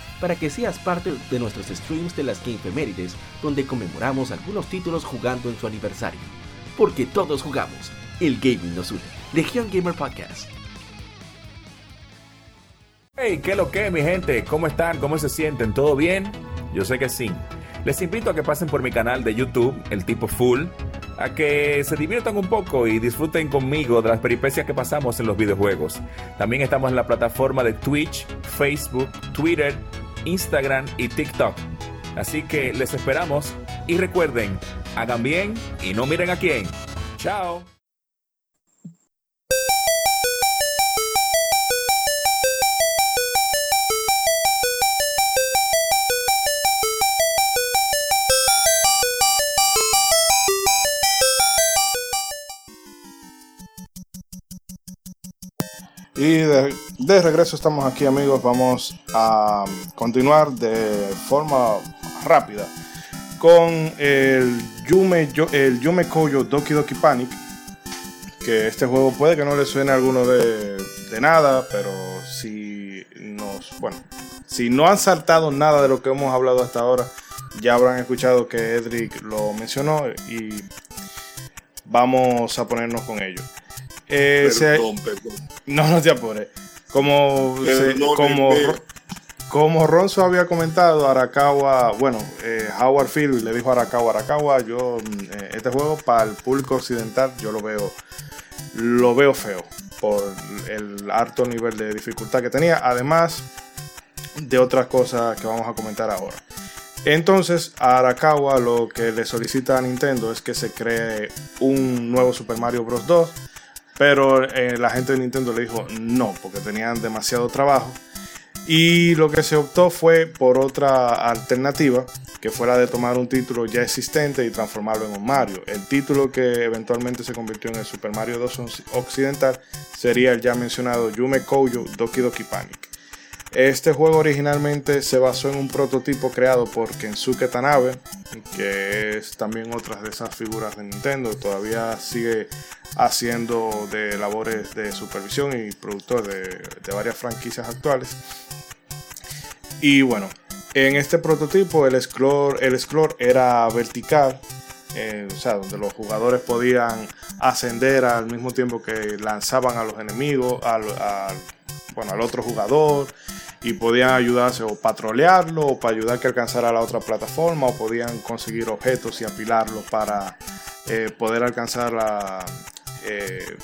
para que seas parte de nuestros streams de las Gamefemérides, donde conmemoramos algunos títulos jugando en su aniversario. Porque todos jugamos, el gaming nos une. Legión Gamer Podcast. Hey, ¿qué lo que, mi gente? ¿Cómo están? ¿Cómo se sienten? ¿Todo bien? Yo sé que sí. Les invito a que pasen por mi canal de YouTube, El Tipo Full, a que se diviertan un poco y disfruten conmigo de las peripecias que pasamos en los videojuegos. También estamos en la plataforma de Twitch, Facebook, Twitter, Instagram y TikTok. Así que les esperamos y recuerden, hagan bien y no miren a quién. Chao. Y de, de regreso estamos aquí amigos, vamos a continuar de forma rápida con el Yume, Yo- el Yume Koyo Doki Doki Panic, que este juego puede que no le suene a alguno de, de nada, pero nos, bueno, si no han saltado nada de lo que hemos hablado hasta ahora, ya habrán escuchado que Edric lo mencionó y vamos a ponernos con ello. Eh, Perdón, perdón. no, no te apures. Como, se- como, como Ronzo había comentado, Arakawa, bueno, eh, Howard Field le dijo a Arakawa, Arakawa, yo mm, eh, este juego para el público occidental yo lo veo, lo veo feo por el alto nivel de dificultad que tenía, además de otras cosas que vamos a comentar ahora. Entonces, a Arakawa lo que le solicita a Nintendo es que se cree un nuevo Super Mario Bros. 2, pero eh, la gente de Nintendo le dijo no, porque tenían demasiado trabajo. Y lo que se optó fue por otra alternativa, que fue la de tomar un título ya existente y transformarlo en un Mario. El título que eventualmente se convirtió en el Super Mario 2 Occidental sería el ya mencionado Yume Koyo Doki Doki Panic. Este juego originalmente se basó en un prototipo creado por Kensuke Tanabe, que es también otra de esas figuras de Nintendo. Todavía sigue haciendo de labores de supervisión y productor de, varias franquicias actuales. Y bueno, en este prototipo el scroll, el era vertical, eh, o sea, donde los jugadores podían ascender al mismo tiempo que lanzaban a los enemigos, al- bueno, al otro jugador, y podían ayudarse o patrolearlo, o para ayudar que alcanzara la otra plataforma, o podían conseguir objetos y apilarlos para eh, poder alcanzar la, eh,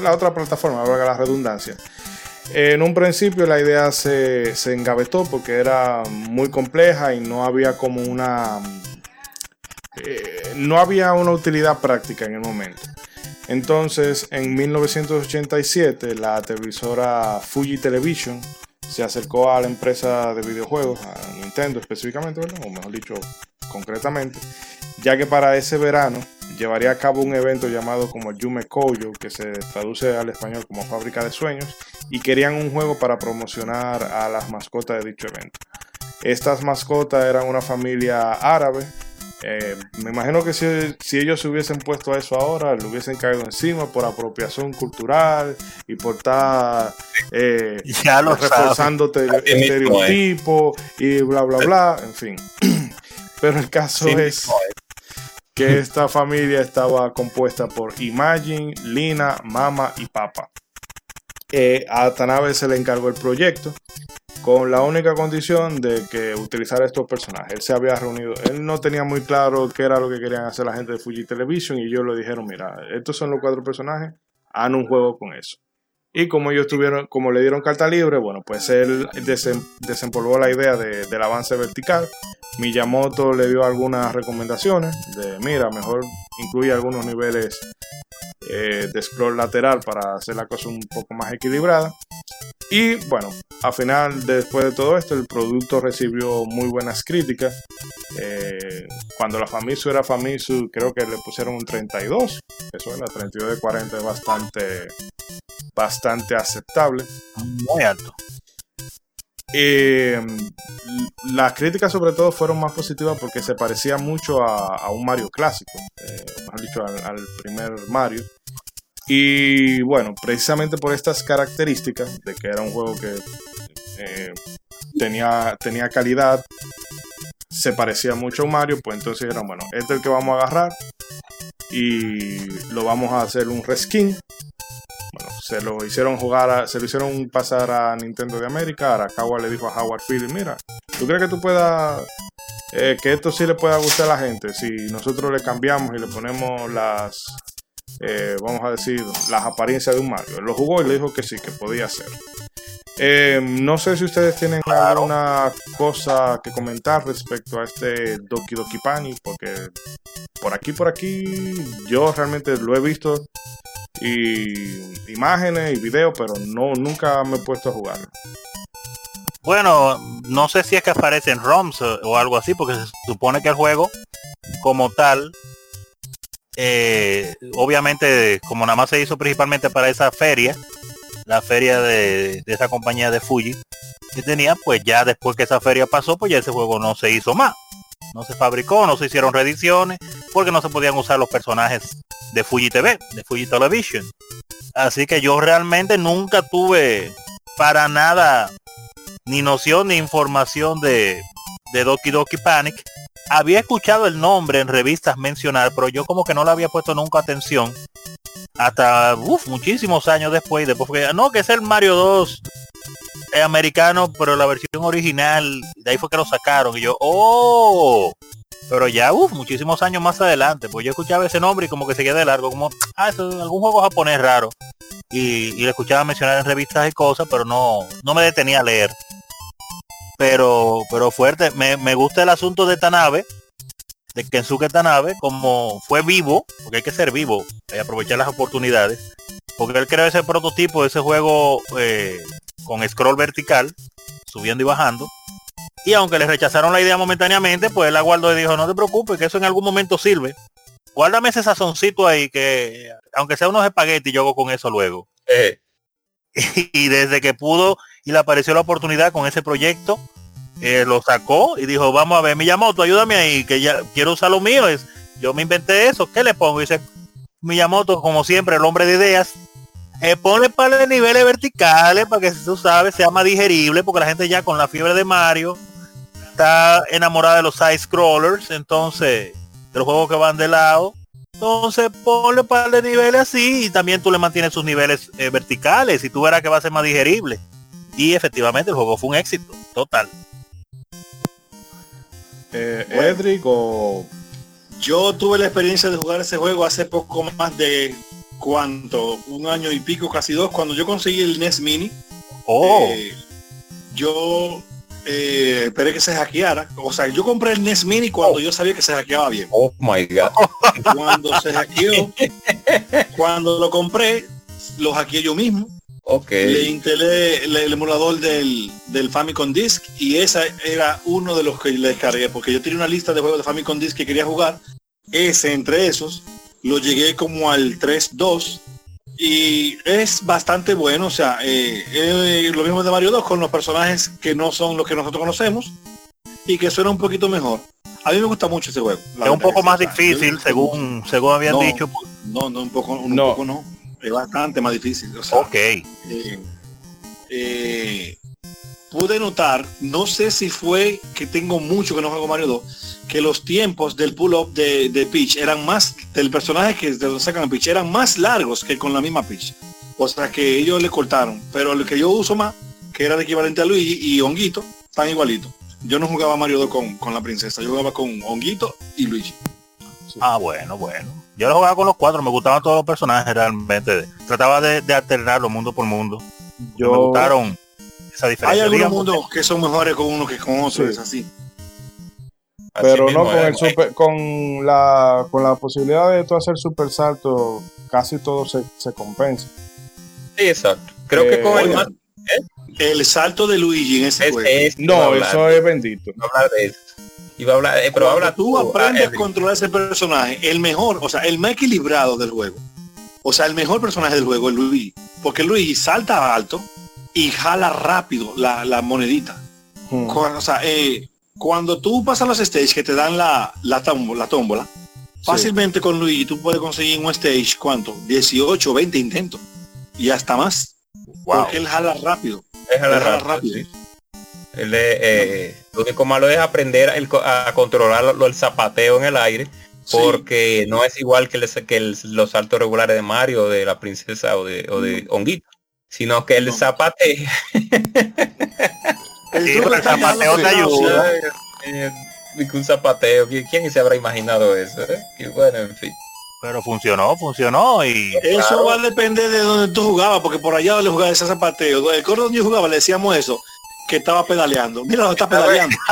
la otra plataforma, valga la redundancia. En un principio la idea se, se engavetó porque era muy compleja y no había como una... eh, no había una utilidad práctica en el momento. Entonces, en 1987, la televisora Fuji Television se acercó a la empresa de videojuegos, a Nintendo específicamente, o mejor dicho, concretamente, ya que para ese verano llevaría a cabo un evento llamado como Yume Koyo, que se traduce al español como Fábrica de Sueños, y querían un juego para promocionar a las mascotas de dicho evento. Estas mascotas eran una familia árabe. Eh, me imagino que si, si ellos se hubiesen puesto a eso ahora, le hubiesen caído encima por apropiación cultural y por estar eh, Ya lo reforzando estereotipos y bla, bla, bla, en fin. Pero el caso Sí, es que esta familia estaba compuesta por Imagine, Lina, Mama y Papa. Eh, a Tanabe se le encargó el proyecto con la única condición de que utilizara estos personajes. Él se había reunido, él no tenía muy claro qué era lo que querían hacer la gente de Fuji Television y ellos le dijeron, mira, estos son los cuatro personajes, hagan un juego con eso. Y como ellos tuvieron, como le dieron carta libre, bueno, pues él desem- desempolvó la idea de- del avance vertical. Miyamoto le dio algunas recomendaciones de, mira, mejor incluye algunos niveles eh, de scroll lateral para hacer la cosa un poco más equilibrada. Y bueno, al final, después de todo esto, el producto recibió muy buenas críticas. Eh, cuando la Famitsu era Famitsu, creo que le pusieron un 32. Eso es la 32 de 40 es bastante, bastante aceptable. Muy alto. Eh, las críticas sobre todo fueron más positivas porque se parecía mucho a, un Mario clásico, eh, mejor dicho, al, primer Mario. Y bueno, precisamente por estas características de que era un juego que eh, tenía, tenía calidad, se parecía mucho a un Mario, pues entonces dijeron, bueno, este es el que vamos a agarrar y lo vamos a hacer un reskin se lo hicieron jugar, a- se lo hicieron pasar a Nintendo de América. Arakawa le dijo a Howard Phillips, mira, ¿tú crees que tú puedas, eh, que esto sí le pueda gustar a la gente? Si nosotros le cambiamos y le ponemos las, eh, vamos a decir, las apariencias de un Mario. Lo jugó y le dijo que sí, que podía ser. Eh, no sé si ustedes tienen alguna cosa que comentar respecto a este Doki Doki Panic, porque por aquí, por aquí, yo realmente lo he visto y imágenes y videos, pero no nunca me he puesto a jugar. Bueno, no sé si es que aparece en ROMs o, o algo así, porque se supone que el juego, como tal, eh, obviamente, como nada más se hizo principalmente para esa feria, la feria de, de esa compañía de Fuji que tenía, pues ya después que esa feria pasó, pues ya ese juego no se hizo más. No se fabricó, no se hicieron reediciones, porque no se podían usar los personajes de Fuji TV, de Fuji Television. Así que yo realmente nunca tuve para nada ni noción ni información de, de Doki Doki Panic. Había escuchado el nombre en revistas mencionar, pero yo como que no le había puesto nunca atención. Hasta uf, muchísimos años después, después fue, no, que es el Mario 2 eh, americano, pero la versión original, de ahí fue que lo sacaron. Y yo, oh, pero ya, uff, muchísimos años más adelante, pues yo escuchaba ese nombre y como que seguía de largo, como, ah, eso es algún juego japonés raro. Y, y lo escuchaba mencionar en revistas y cosas, pero no, no me detenía a leer. Pero, pero fuerte, me, me gusta el asunto de Tanabe, de Kensuke Tanabe, como fue vivo, porque hay que ser vivo, y aprovechar las oportunidades, porque él creó ese prototipo ese juego eh, con scroll vertical, subiendo y bajando, y aunque le rechazaron la idea momentáneamente, pues él la guardó y dijo, no te preocupes, que eso en algún momento sirve. Guárdame ese sazoncito ahí, que aunque sea unos espaguetis, yo hago con eso luego. Eh, y desde que pudo y le apareció la oportunidad con ese proyecto, eh, lo sacó y dijo, vamos a ver, Miyamoto, ayúdame ahí, que ya quiero usar lo mío. Es, yo me inventé eso, ¿qué le pongo? Y dice, Miyamoto, como siempre, el hombre de ideas, eh, ponle para de niveles verticales para que tú sabes sea más digerible, porque la gente ya con la fiebre de Mario está enamorada de los side scrollers, entonces, de los juegos que van de lado. Entonces ponle par de niveles así y también tú le mantienes sus niveles eh, verticales y tú verás que va a ser más digerible. Y efectivamente el juego fue un éxito, total. Eh, Bueno. Edric o Yo tuve la experiencia de jugar ese juego hace poco más de cuánto, un año y pico, casi dos, cuando yo conseguí el NES Mini. Oh, eh, yo eh, esperé que se hackeara. O sea, yo compré el NES Mini cuando yo sabía que se hackeaba bien. oh my god. Cuando se hackeó, cuando lo compré, lo hackeé yo mismo. Ok. Le instalé el, el emulador del, del Famicom Disk y esa era uno de los que le descargué porque yo tenía una lista de juegos de Famicom Disk que quería jugar. Ese entre esos lo llegué como al 3-2 y es bastante bueno. O sea, eh, eh, lo mismo de Mario 2 con los personajes que no son los que nosotros conocemos y que suena un poquito mejor. A mí me gusta mucho ese juego. es un poco más difícil, yo- según, según habían No. dicho. No, no, un poco, un No. poco no. Es bastante más difícil. O sea, Ok. eh, eh, pude notar, no sé si fue que tengo mucho que no juego Mario 2, que los tiempos del pull-up de, de Peach eran más, del personaje que de donde sacan a Peach, eran más largos que con la misma Peach. O sea que ellos le cortaron. Pero el que yo uso más, que era el equivalente a Luigi y Honguito, están igualitos. Yo no jugaba Mario 2 con, con la princesa, yo jugaba con Honguito y Luigi. Ah, bueno, bueno. Yo lo jugaba con los cuatro, me gustaban todos los personajes realmente. Trataba de, de alternarlo mundo por mundo. me yo gustaron esa Hay algunos Digamos, mundos que son mejores con uno que con otro, Sí. es así. Así pero mismo no con el super, con la con la posibilidad de tú hacer super salto casi todo se, se compensa Sí, exacto. Creo que Eh, con el más El salto de Luigi en ese es, juego. es- a no eso es bendito a hablar de eso. Iba a hablar, eh, pero habla tú tú, aprendes ah, a Edric. controlar ese personaje, el mejor, o sea, el más equilibrado del juego. O sea, el mejor personaje del juego es Luigi. Porque Luigi salta alto y jala rápido la, la monedita. Hmm. Cuando, o sea, eh, cuando tú pasas los stages que te dan la, la, tombo- la tómbola, fácilmente con Luigi tú puedes conseguir un stage, ¿cuánto? 18, 20 intentos. Y hasta más. wow. Porque él jala rápido. Él jala rápido, rápido. sí. Él es, eh, lo único malo es aprender el a controlar lo- el zapateo en el aire, Sí. porque no es igual que, el- que el- los saltos regulares de Mario, de la princesa o de, o de Honguito, sino que el No. zapateo El Sí, el zapateo te ayuda. eh, un zapateo, ¿qui- ¿quién se habrá imaginado eso? eh? Y bueno, en fin. Pero funcionó, funcionó y Eso Claro. va a depender de donde tú jugabas, porque por allá donde jugaba ese zapateo, el coro donde yo jugaba le decíamos eso, que estaba pedaleando. Mira, lo está pedaleando.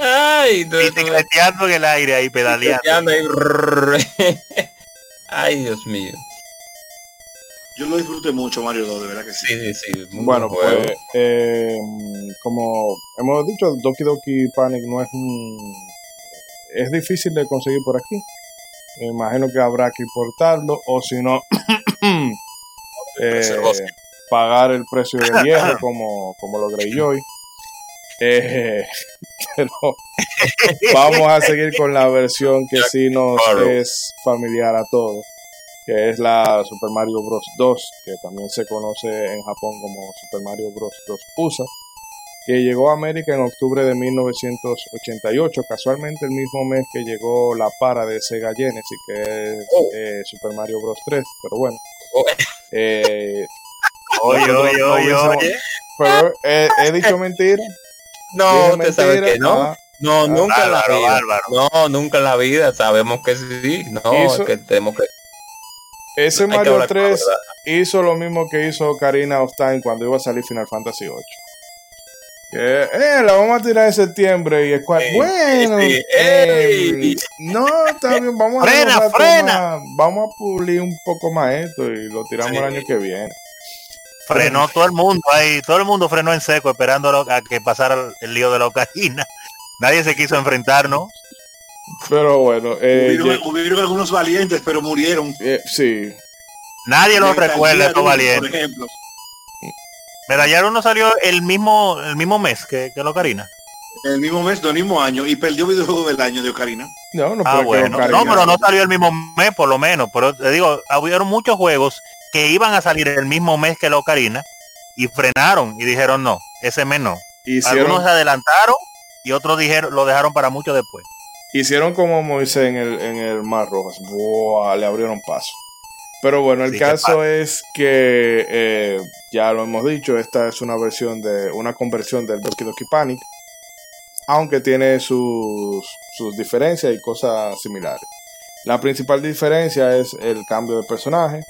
Ay, no, en el aire ahí pedaleando. Ay, Dios mío. Yo lo disfruté mucho, Mario 2, de verdad que sí. Sí, sí, sí. muy bueno juego. pues eh, como hemos dicho Doki Doki Panic no es un es difícil de conseguir por aquí Me imagino que habrá que importarlo o si no eh, pagar el precio del hierro como, como lo Greyjoy. Eh, pero vamos a seguir con la versión que sí nos es familiar a todos. que es la Super Mario Bros. 2, que también se conoce en Japón como Super Mario Bros. 2 USA, que llegó a América en octubre de 1988, casualmente el mismo mes que llegó la para de Sega Genesis, que es Oh. eh, Super Mario Bros. 3, pero bueno. Oh. Eh, Oye, nosotros oye, no oye, hubiésemos- oye. Pero eh, he dicho mentira. No, usted sabe que no. Ah, No, nunca en la vida. bárbaro. No, nunca en la vida. Sabemos que sí. No, Hizo- es que tenemos que. ese hay que Mario la 3 verdad. hizo lo mismo que hizo Karina of Time cuando iba a salir Final Fantasy 8. Que, eh, la vamos a tirar en septiembre y es cual, Ey, bueno, ey, ey. no, está bien, vamos a Frena, frena. más, vamos a pulir un poco más esto y lo tiramos Sí. el año que viene. Frenó todo el mundo ahí, todo el mundo frenó en seco esperando a que pasara el, lío de la ocarina. Nadie se quiso enfrentar, ¿no? Pero bueno, eh, hubieron, algunos valientes, pero murieron. eh, sí, Nadie lo Metal recuerda, estos 1, valientes. Por ejemplo, Medallero no salió el mismo el mismo mes que, que la ocarina. el mismo mes, no el mismo año, y perdió videojuego del año de Ocarina. no, no Ah, bueno. No, pero no salió el mismo mes, por lo menos. Pero te digo, hubieron muchos juegos que iban a salir el mismo mes que la ocarina y frenaron y dijeron no, ese mes no. hicieron, Algunos se adelantaron y otros dijeron lo dejaron para mucho después. hicieron como Moisés en el, en el Mar ¡buah! le abrieron paso. Pero bueno, el Sí, caso es que eh, ya lo hemos dicho, esta es una versión de una conversión del Doki Doki Panic, aunque tiene sus, sus diferencias y cosas similares. La principal diferencia es el cambio de personaje.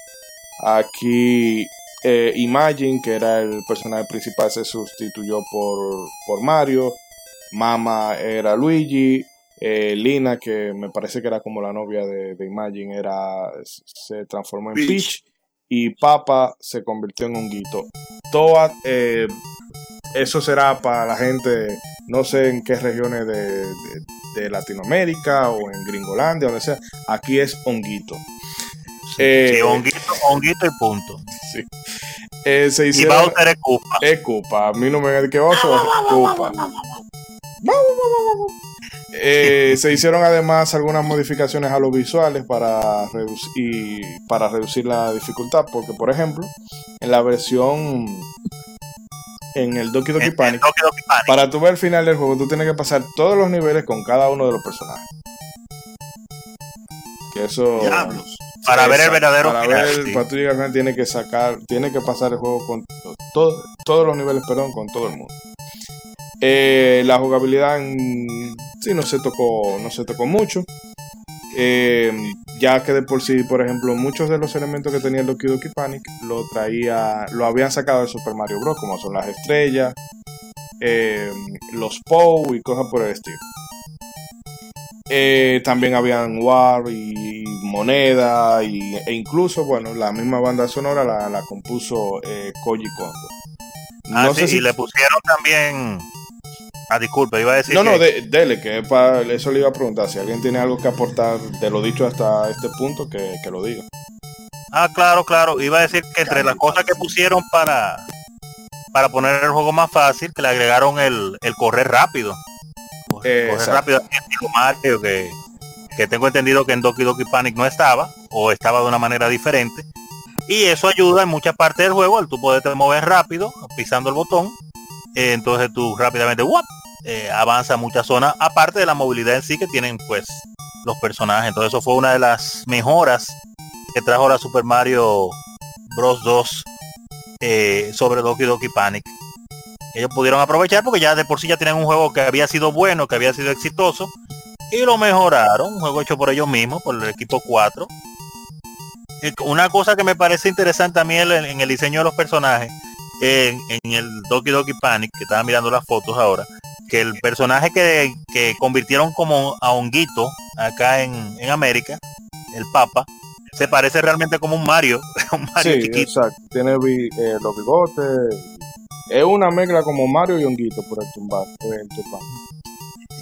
Aquí eh, Imagine, que era el personaje principal, se sustituyó por, por Mario. Mama era Luigi. eh, Lina, que me parece que era como la novia de, de Imagine, era, se transformó en Peach. Peach. Y Papa se convirtió en Honguito. Toad, eh, eso será para la gente, no sé en qué regiones de, de- de Latinoamérica o en Gringolandia, donde sea. Aquí es Honguito. Eh, Sí, honguito, honguito y punto. Eh, se Y hicieron. Bowser es Koopa. Es Cupa. A mí no me que oso, es Cupa. Eh, se hicieron además algunas modificaciones a los visuales para reducir, y para reducir la dificultad, porque por ejemplo, en la versión en el Doki Doki en Panic, Doki Doki Panic. para tu ver el final del juego, tú tienes que pasar todos los niveles con cada uno de los personajes. Que eso Diablos. Para ver el verdadero para final, ver, sí. para tú llegar al final tiene que sacar, tiene que pasar el juego con todo- todos los niveles, perdón, con todo el mundo. Eh, la jugabilidad en- sí no se tocó, no se tocó mucho. Eh, ya que de por sí, por ejemplo, muchos de los elementos que tenía el Doki Doki Panic lo traía, lo habían sacado del Super Mario Bros. como son las estrellas, eh, los POW y cosas por el estilo. Eh, también habían War y moneda y, e incluso, bueno, la misma banda sonora la, la compuso eh, Koji Kondo. Ah, No sí, sé si- y le pusieron también. Ah, disculpe, iba a decir. no, no, de- dele, que es pa- eso le iba a preguntar. Si alguien tiene algo que aportar de lo dicho hasta este punto, que, que lo diga. Ah, claro, claro. Iba a decir que entre las cosas que pusieron para para poner el juego más fácil, que le agregaron el, el correr rápido. Exacto. rápido Mario, que, que tengo entendido que en Doki Doki Panic no estaba, o estaba de una manera diferente. Y eso ayuda en muchas partes del juego, al tú poderte mover rápido, pisando el botón. eh, entonces tú rápidamente eh, avanza muchas zonas, aparte de la movilidad en sí que tienen pues los personajes. Entonces eso fue una de las mejoras que trajo la Super Mario Bros 2 eh, sobre Doki Doki Panic. Ellos pudieron aprovechar porque ya de por sí ya tenían un juego que había sido bueno, que había sido exitoso y lo mejoraron, un juego hecho por ellos mismos, por el equipo 4. Eh, Una cosa que me parece interesante también en, en el diseño de los personajes, en, en el Doki Doki Panic, que estaba mirando las fotos ahora, que el personaje que, que convirtieron como a honguito acá en, en América, el Papa, se parece realmente como un Mario, un Mario Sí, chiquito. exacto. Tiene eh, los bigotes. Es una mezcla como Mario y Honguito por el turbante.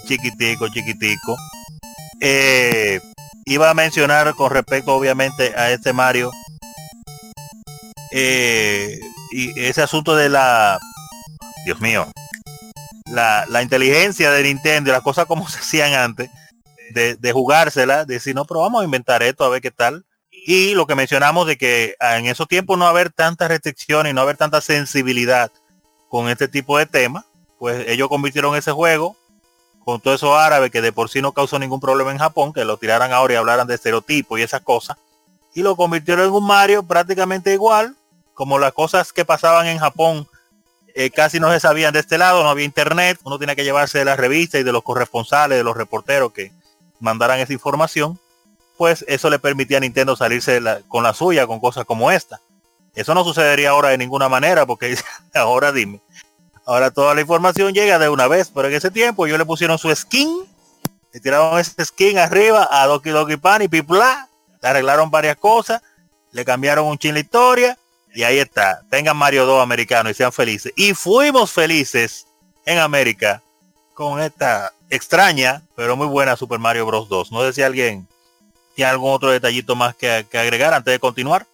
chiquitico, chiquitico. Eh, iba a mencionar con respecto obviamente a este Mario eh, y ese asunto de la Dios mío la, la inteligencia de Nintendo las cosas como se hacían antes de, de jugársela, de decir no pero vamos a inventar esto a ver qué tal Y lo que mencionamos de que en esos tiempos no haber tantas restricciones no haber tanta sensibilidad con este tipo de temas, pues ellos convirtieron ese juego con todo eso árabe que de por sí no causó ningún problema en Japón, que lo tiraran ahora y hablaran de estereotipos y esas cosas, y lo convirtieron en un Mario prácticamente igual, como las cosas que pasaban en Japón eh, casi no se sabían de este lado, no había internet, uno tenía que llevarse de las revistas y de los corresponsales, de los reporteros que mandaran esa información, pues eso le permitía a Nintendo salirse con la suya, con cosas como esta. Eso no sucedería ahora de ninguna manera, porque ahora dime, ahora toda la información llega de una vez, pero en ese tiempo yo le pusieron su skin, le tiraron ese skin arriba a Doki Doki Pan y Pipla, le arreglaron varias cosas, le cambiaron un chin la historia, y ahí está. Tengan Mario 2 americano y sean felices. Y fuimos felices en América con esta extraña, pero muy buena Super Mario Bros. 2. No sé si alguien tiene algún otro detallito más que, agregar antes de continuar.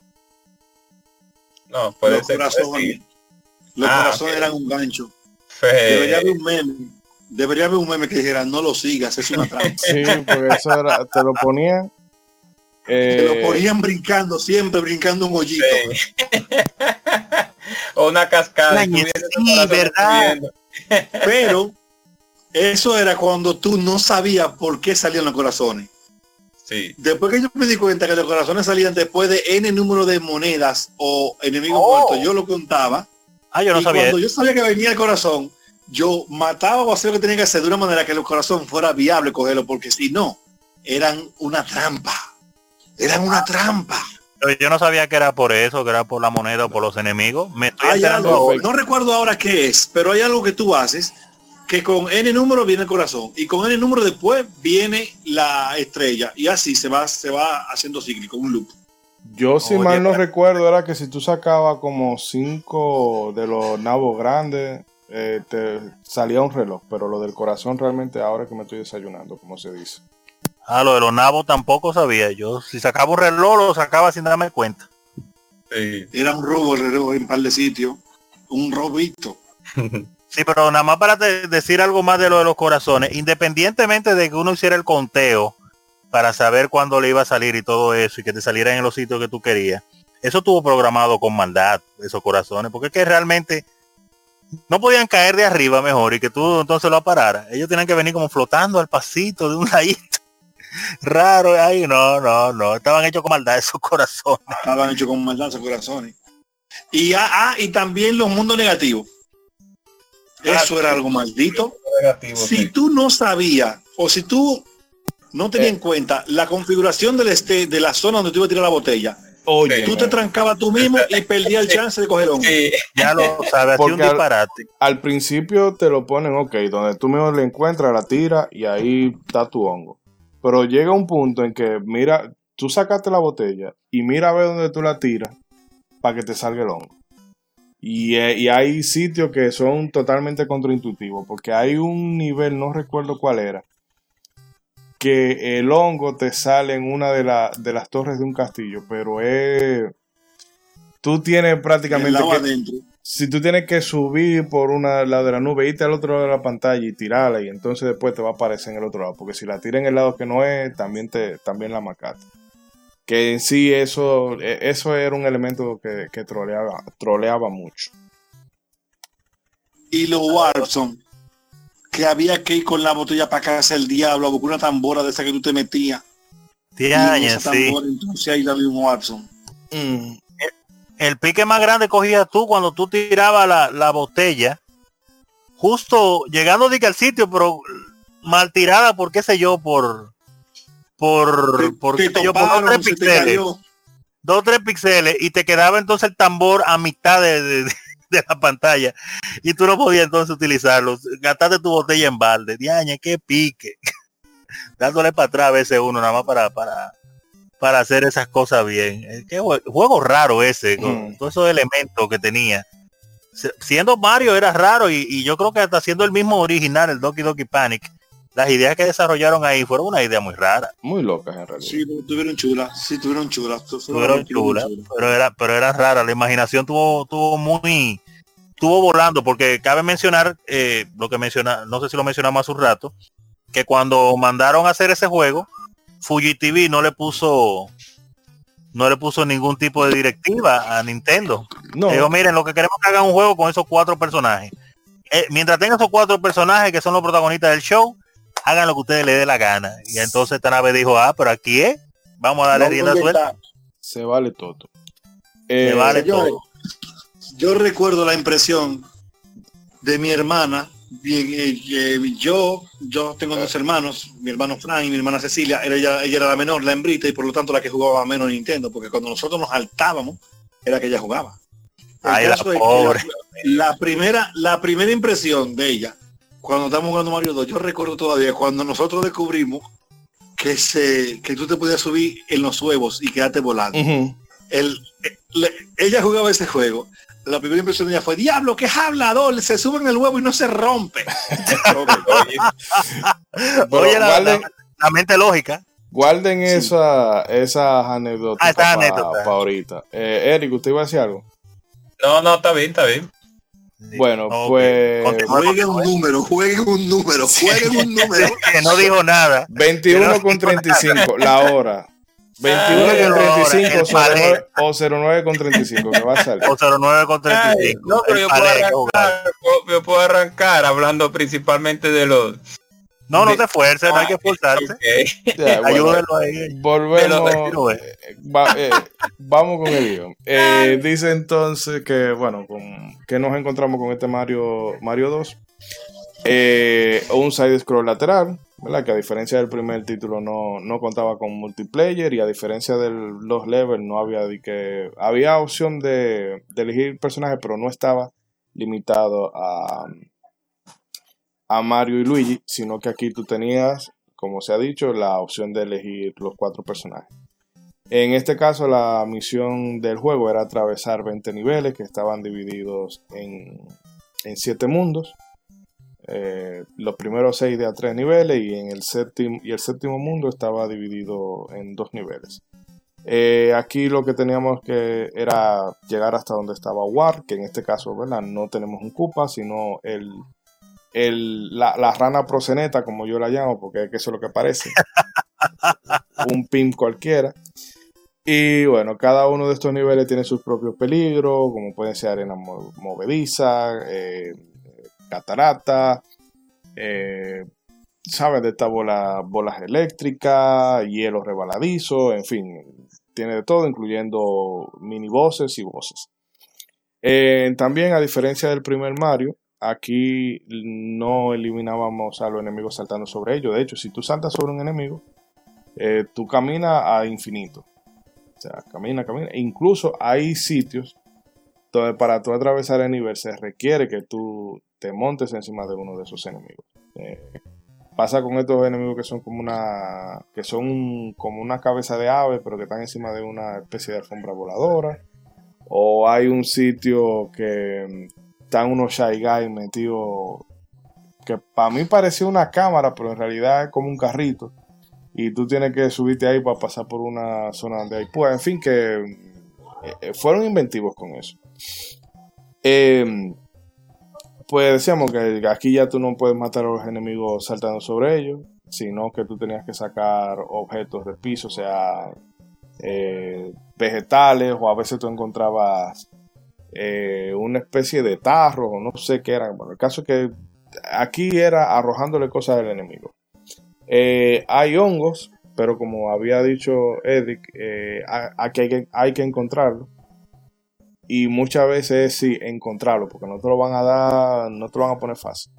No, puede los ser. Corazones, Los ah, corazones eran un gancho. Debería haber un meme. Debería haber un meme que dijera no lo sigas, es una trampa. Sí, porque eso era, te lo ponían se lo eh, ponían brincando, siempre brincando un hoyito. o una cascada. verdad. Pero eso era cuando tú no sabías por qué salían los corazones. Sí. Después que yo me di cuenta que los corazones salían después de N número de monedas o enemigos oh. muertos, yo lo contaba. Ah, yo no sabía. Cuando yo sabía que venía el corazón, yo mataba o hacía lo que tenía que hacer de una manera que el corazón fuera viable cogerlo, porque si no, eran una trampa. Eran una trampa. yo no sabía que era por eso, que era por la moneda o por los enemigos. Me estoy no recuerdo ahora qué es, pero hay algo que tú haces que con N número viene el corazón y con N número después viene la estrella y así se va, se va haciendo cíclico, un loop. Yo si mal no recuerdo era que si tú sacabas como cinco de los nabos grandes, eh, te salía un reloj, pero lo del corazón realmente ahora que me estoy desayunando, como se dice. Ah, lo de los nabos tampoco sabía. Yo si sacaba un reloj lo sacaba sin darme cuenta. Era un robo el reloj en par de sitios. Un robito. sí, pero nada más para decir algo más de lo de los corazones. Independientemente de que uno hiciera el conteo para saber cuándo le iba a salir y todo eso y que te salieran en los sitios que tú querías. Eso tuvo programado con maldad, esos corazones, porque es que realmente no podían caer de arriba mejor y que tú entonces lo apararas. Ellos tienen que venir como flotando al pasito de un ladito raro. Ay, no, no, no. Estaban hechos con maldad esos corazones. Estaban hechos con maldad esos corazones. Y, ah, ah y también los mundos negativos. Eso era algo maldito. si tú no sabías, o si tú no tenías en cuenta la configuración del este, de la zona donde tú ibas a tirar la botella, Oye, tú te trancabas tú mismo y perdías el chance de coger hongo. Ya lo sabes, un disparate. Al, principio te lo ponen, ok, donde tú mismo le encuentras, la tira y ahí está tu hongo. Pero llega un punto en que, mira, tú sacaste la botella y mira a ver dónde tú la tiras para que te salga el hongo. Y, eh, y, hay sitios que son totalmente contraintuitivos, porque hay un nivel, no recuerdo cuál era, que el hongo te sale en una de, de las torres de un castillo, pero es... Tú tienes prácticamente... Que, si tú tienes que subir por una lado de la nube, irte al otro lado de la pantalla y tirarla, y entonces después te va a aparecer en el otro lado. Porque si la tira en el lado que no es, también te también la macata. Que en sí eso, e, eso era un elemento que, que troleaba, troleaba mucho. Y los Warpson, que había que ir con la botella para casa el diablo, a una tambora de esa que tú te metías. Tiaña, sí. entonces ahí la un Warpson. Mm el pique más grande cogías tú cuando tú tirabas la, botella, justo llegando de al sitio, pero mal tirada por qué sé yo, por por por, qué yo, por dos tres píxeles. Dos tres píxeles y te quedaba entonces el tambor a mitad de, la pantalla y tú no podías entonces utilizarlo. Gastaste tu botella en balde. Diaña, qué pique. Dándole para atrás a veces uno nada más para para para hacer esas cosas bien. Eh, qué juego raro ese, con mm. todos esos elementos que tenía. Siendo Mario era raro y, yo creo que hasta siendo el mismo original, el Doki Doki Panic, las ideas que desarrollaron ahí fueron una idea muy rara. Muy locas en realidad. Sí, tuvieron chulas, sí, tuvieron chulas. Tuvieron chulas, pero era, pero era rara. La imaginación tuvo, tuvo muy, tuvo volando, porque cabe mencionar, eh, lo que menciona, no sé si lo mencionamos hace un rato, que cuando mandaron a hacer ese juego, Fuji TV no le puso no le puso ningún tipo de directiva a Nintendo. No. Digo, miren, lo que queremos es que hagan un juego con esos cuatro personajes. Eh, mientras tengan esos cuatro personajes que son los protagonistas del show, hagan lo que ustedes les dé la gana. Y entonces esta nave dijo, ah, pero aquí es, vamos a darle No, rienda ¿dónde suelta. Se vale todo. Se Eh, vale todo. Yo recuerdo la impresión de mi hermana. bien, eh, eh, yo, yo tengo dos hermanos, mi hermano Frank y mi hermana Cecilia, era ella, ella era la menor, la hembrita, y por lo tanto la que jugaba menos Nintendo, porque cuando nosotros nos saltábamos, era que ella jugaba. El Ay, la pobre. La, la primera, la primera impresión de ella, cuando estábamos jugando Mario 2, yo recuerdo todavía cuando nosotros descubrimos que se, que tú te podías subir en los huevos y quedarte volando ujú. el, le- ella jugaba ese juego. La primera impresión de ella fue, diablo, que es hablador, se sube en el huevo y no se rompe. Pero Oye, la, guarden, la- la mente lógica. guarden esa, esas anécdotas Ah, para ahorita. Eh, Eric, ¿usted iba a decir algo? No, no, está bien, está bien. Bueno, Ok. pues jueguen un número, jueguen un número, jueguen un número. Que no dijo nada. 21 con 35, la hora. 21 Ay, con la hora, 35 el o 09, palé. o 09 con 35, que va a salir. O 09 con Ay, 35. no, pero yo puedo, arrancar, puedo- yo puedo arrancar hablando principalmente de los... No, no te esfuerces, no hay que esforzarse. Ok. Ya, bueno, Ayúdenlo ahí. volvemos. eh, va- eh, vamos con el guion. Eh, dice entonces que, bueno, con, que nos encontramos con este Mario, Mario 2. Eh, un side scroll lateral, ¿verdad? Que a diferencia del primer título no, no contaba con multiplayer y a diferencia de los levels no había de que había opción de, de elegir personajes, pero no estaba limitado a, a Mario y Luigi, sino que aquí tú tenías, como se ha dicho, la opción de elegir los cuatro personajes. En este caso, la misión del juego era atravesar 20 niveles que estaban divididos en, en 7 mundos. Eh, los primeros 6 de a 3 niveles y, en el séptimo, y el séptimo mundo estaba dividido en 2 niveles. Eh, aquí lo que teníamos que era llegar hasta donde estaba War, que en este caso ¿verdad? no tenemos un Koopa, sino el, el, la, la rana proceneta, como yo la llamo, porque es que eso es lo que parece. un pin cualquiera. Y bueno, cada uno de estos niveles tiene sus propios peligros, como pueden ser arena mo- movediza, eh, catarata, eh, ¿sabes? De estas bola, bolas eléctricas, hielo rebaladizo, en fin, tiene de todo, incluyendo mini voces y voces. Eh, también, a diferencia del primer Mario, aquí no eliminábamos a los enemigos saltando sobre ellos. De hecho, si tú saltas sobre un enemigo, eh, tú caminas a infinito. O sea, camina, camina. E incluso hay sitios donde para tú atravesar el nivel se requiere que tú te montes encima de uno de esos enemigos. Eh, pasa con estos enemigos que son como una que son como una cabeza de ave, pero que están encima de una especie de alfombra voladora. O hay un sitio que están unos Shy Guys metidos que para mí parecía una cámara, pero en realidad es como un carrito. Y tú tienes que subirte ahí para pasar por una zona donde hay púas. En fin, que eh, eh, fueron inventivos con eso. Eh, pues decíamos que aquí ya tú no puedes matar a los enemigos saltando sobre ellos, sino que tú tenías que sacar objetos del piso, o sea, eh, vegetales, o a veces tú encontrabas eh, una especie de tarro, o no sé qué era. Bueno, el caso es que aquí era arrojándole cosas al enemigo. Eh, hay hongos, pero como había dicho Edic, eh, aquí hay que, hay que encontrarlo. Y muchas veces sí, encontrarlo, porque no te lo van a dar, no te lo van a poner fácil.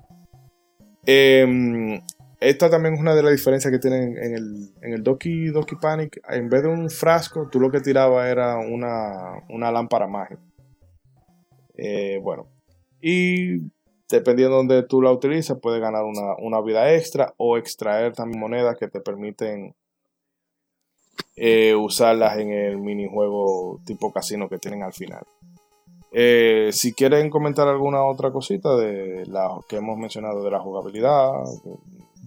Eh, esta también es una de las diferencias que tienen en el, en el Doki, Doki Panic. En vez de un frasco, tú lo que tirabas era una, una lámpara mágica. Eh, bueno, y dependiendo de donde tú la utilizas, puedes ganar una, una vida extra o extraer también monedas que te permiten eh, usarlas en el minijuego tipo casino que tienen al final. Eh, si quieren comentar alguna otra cosita de la que hemos mencionado de la jugabilidad,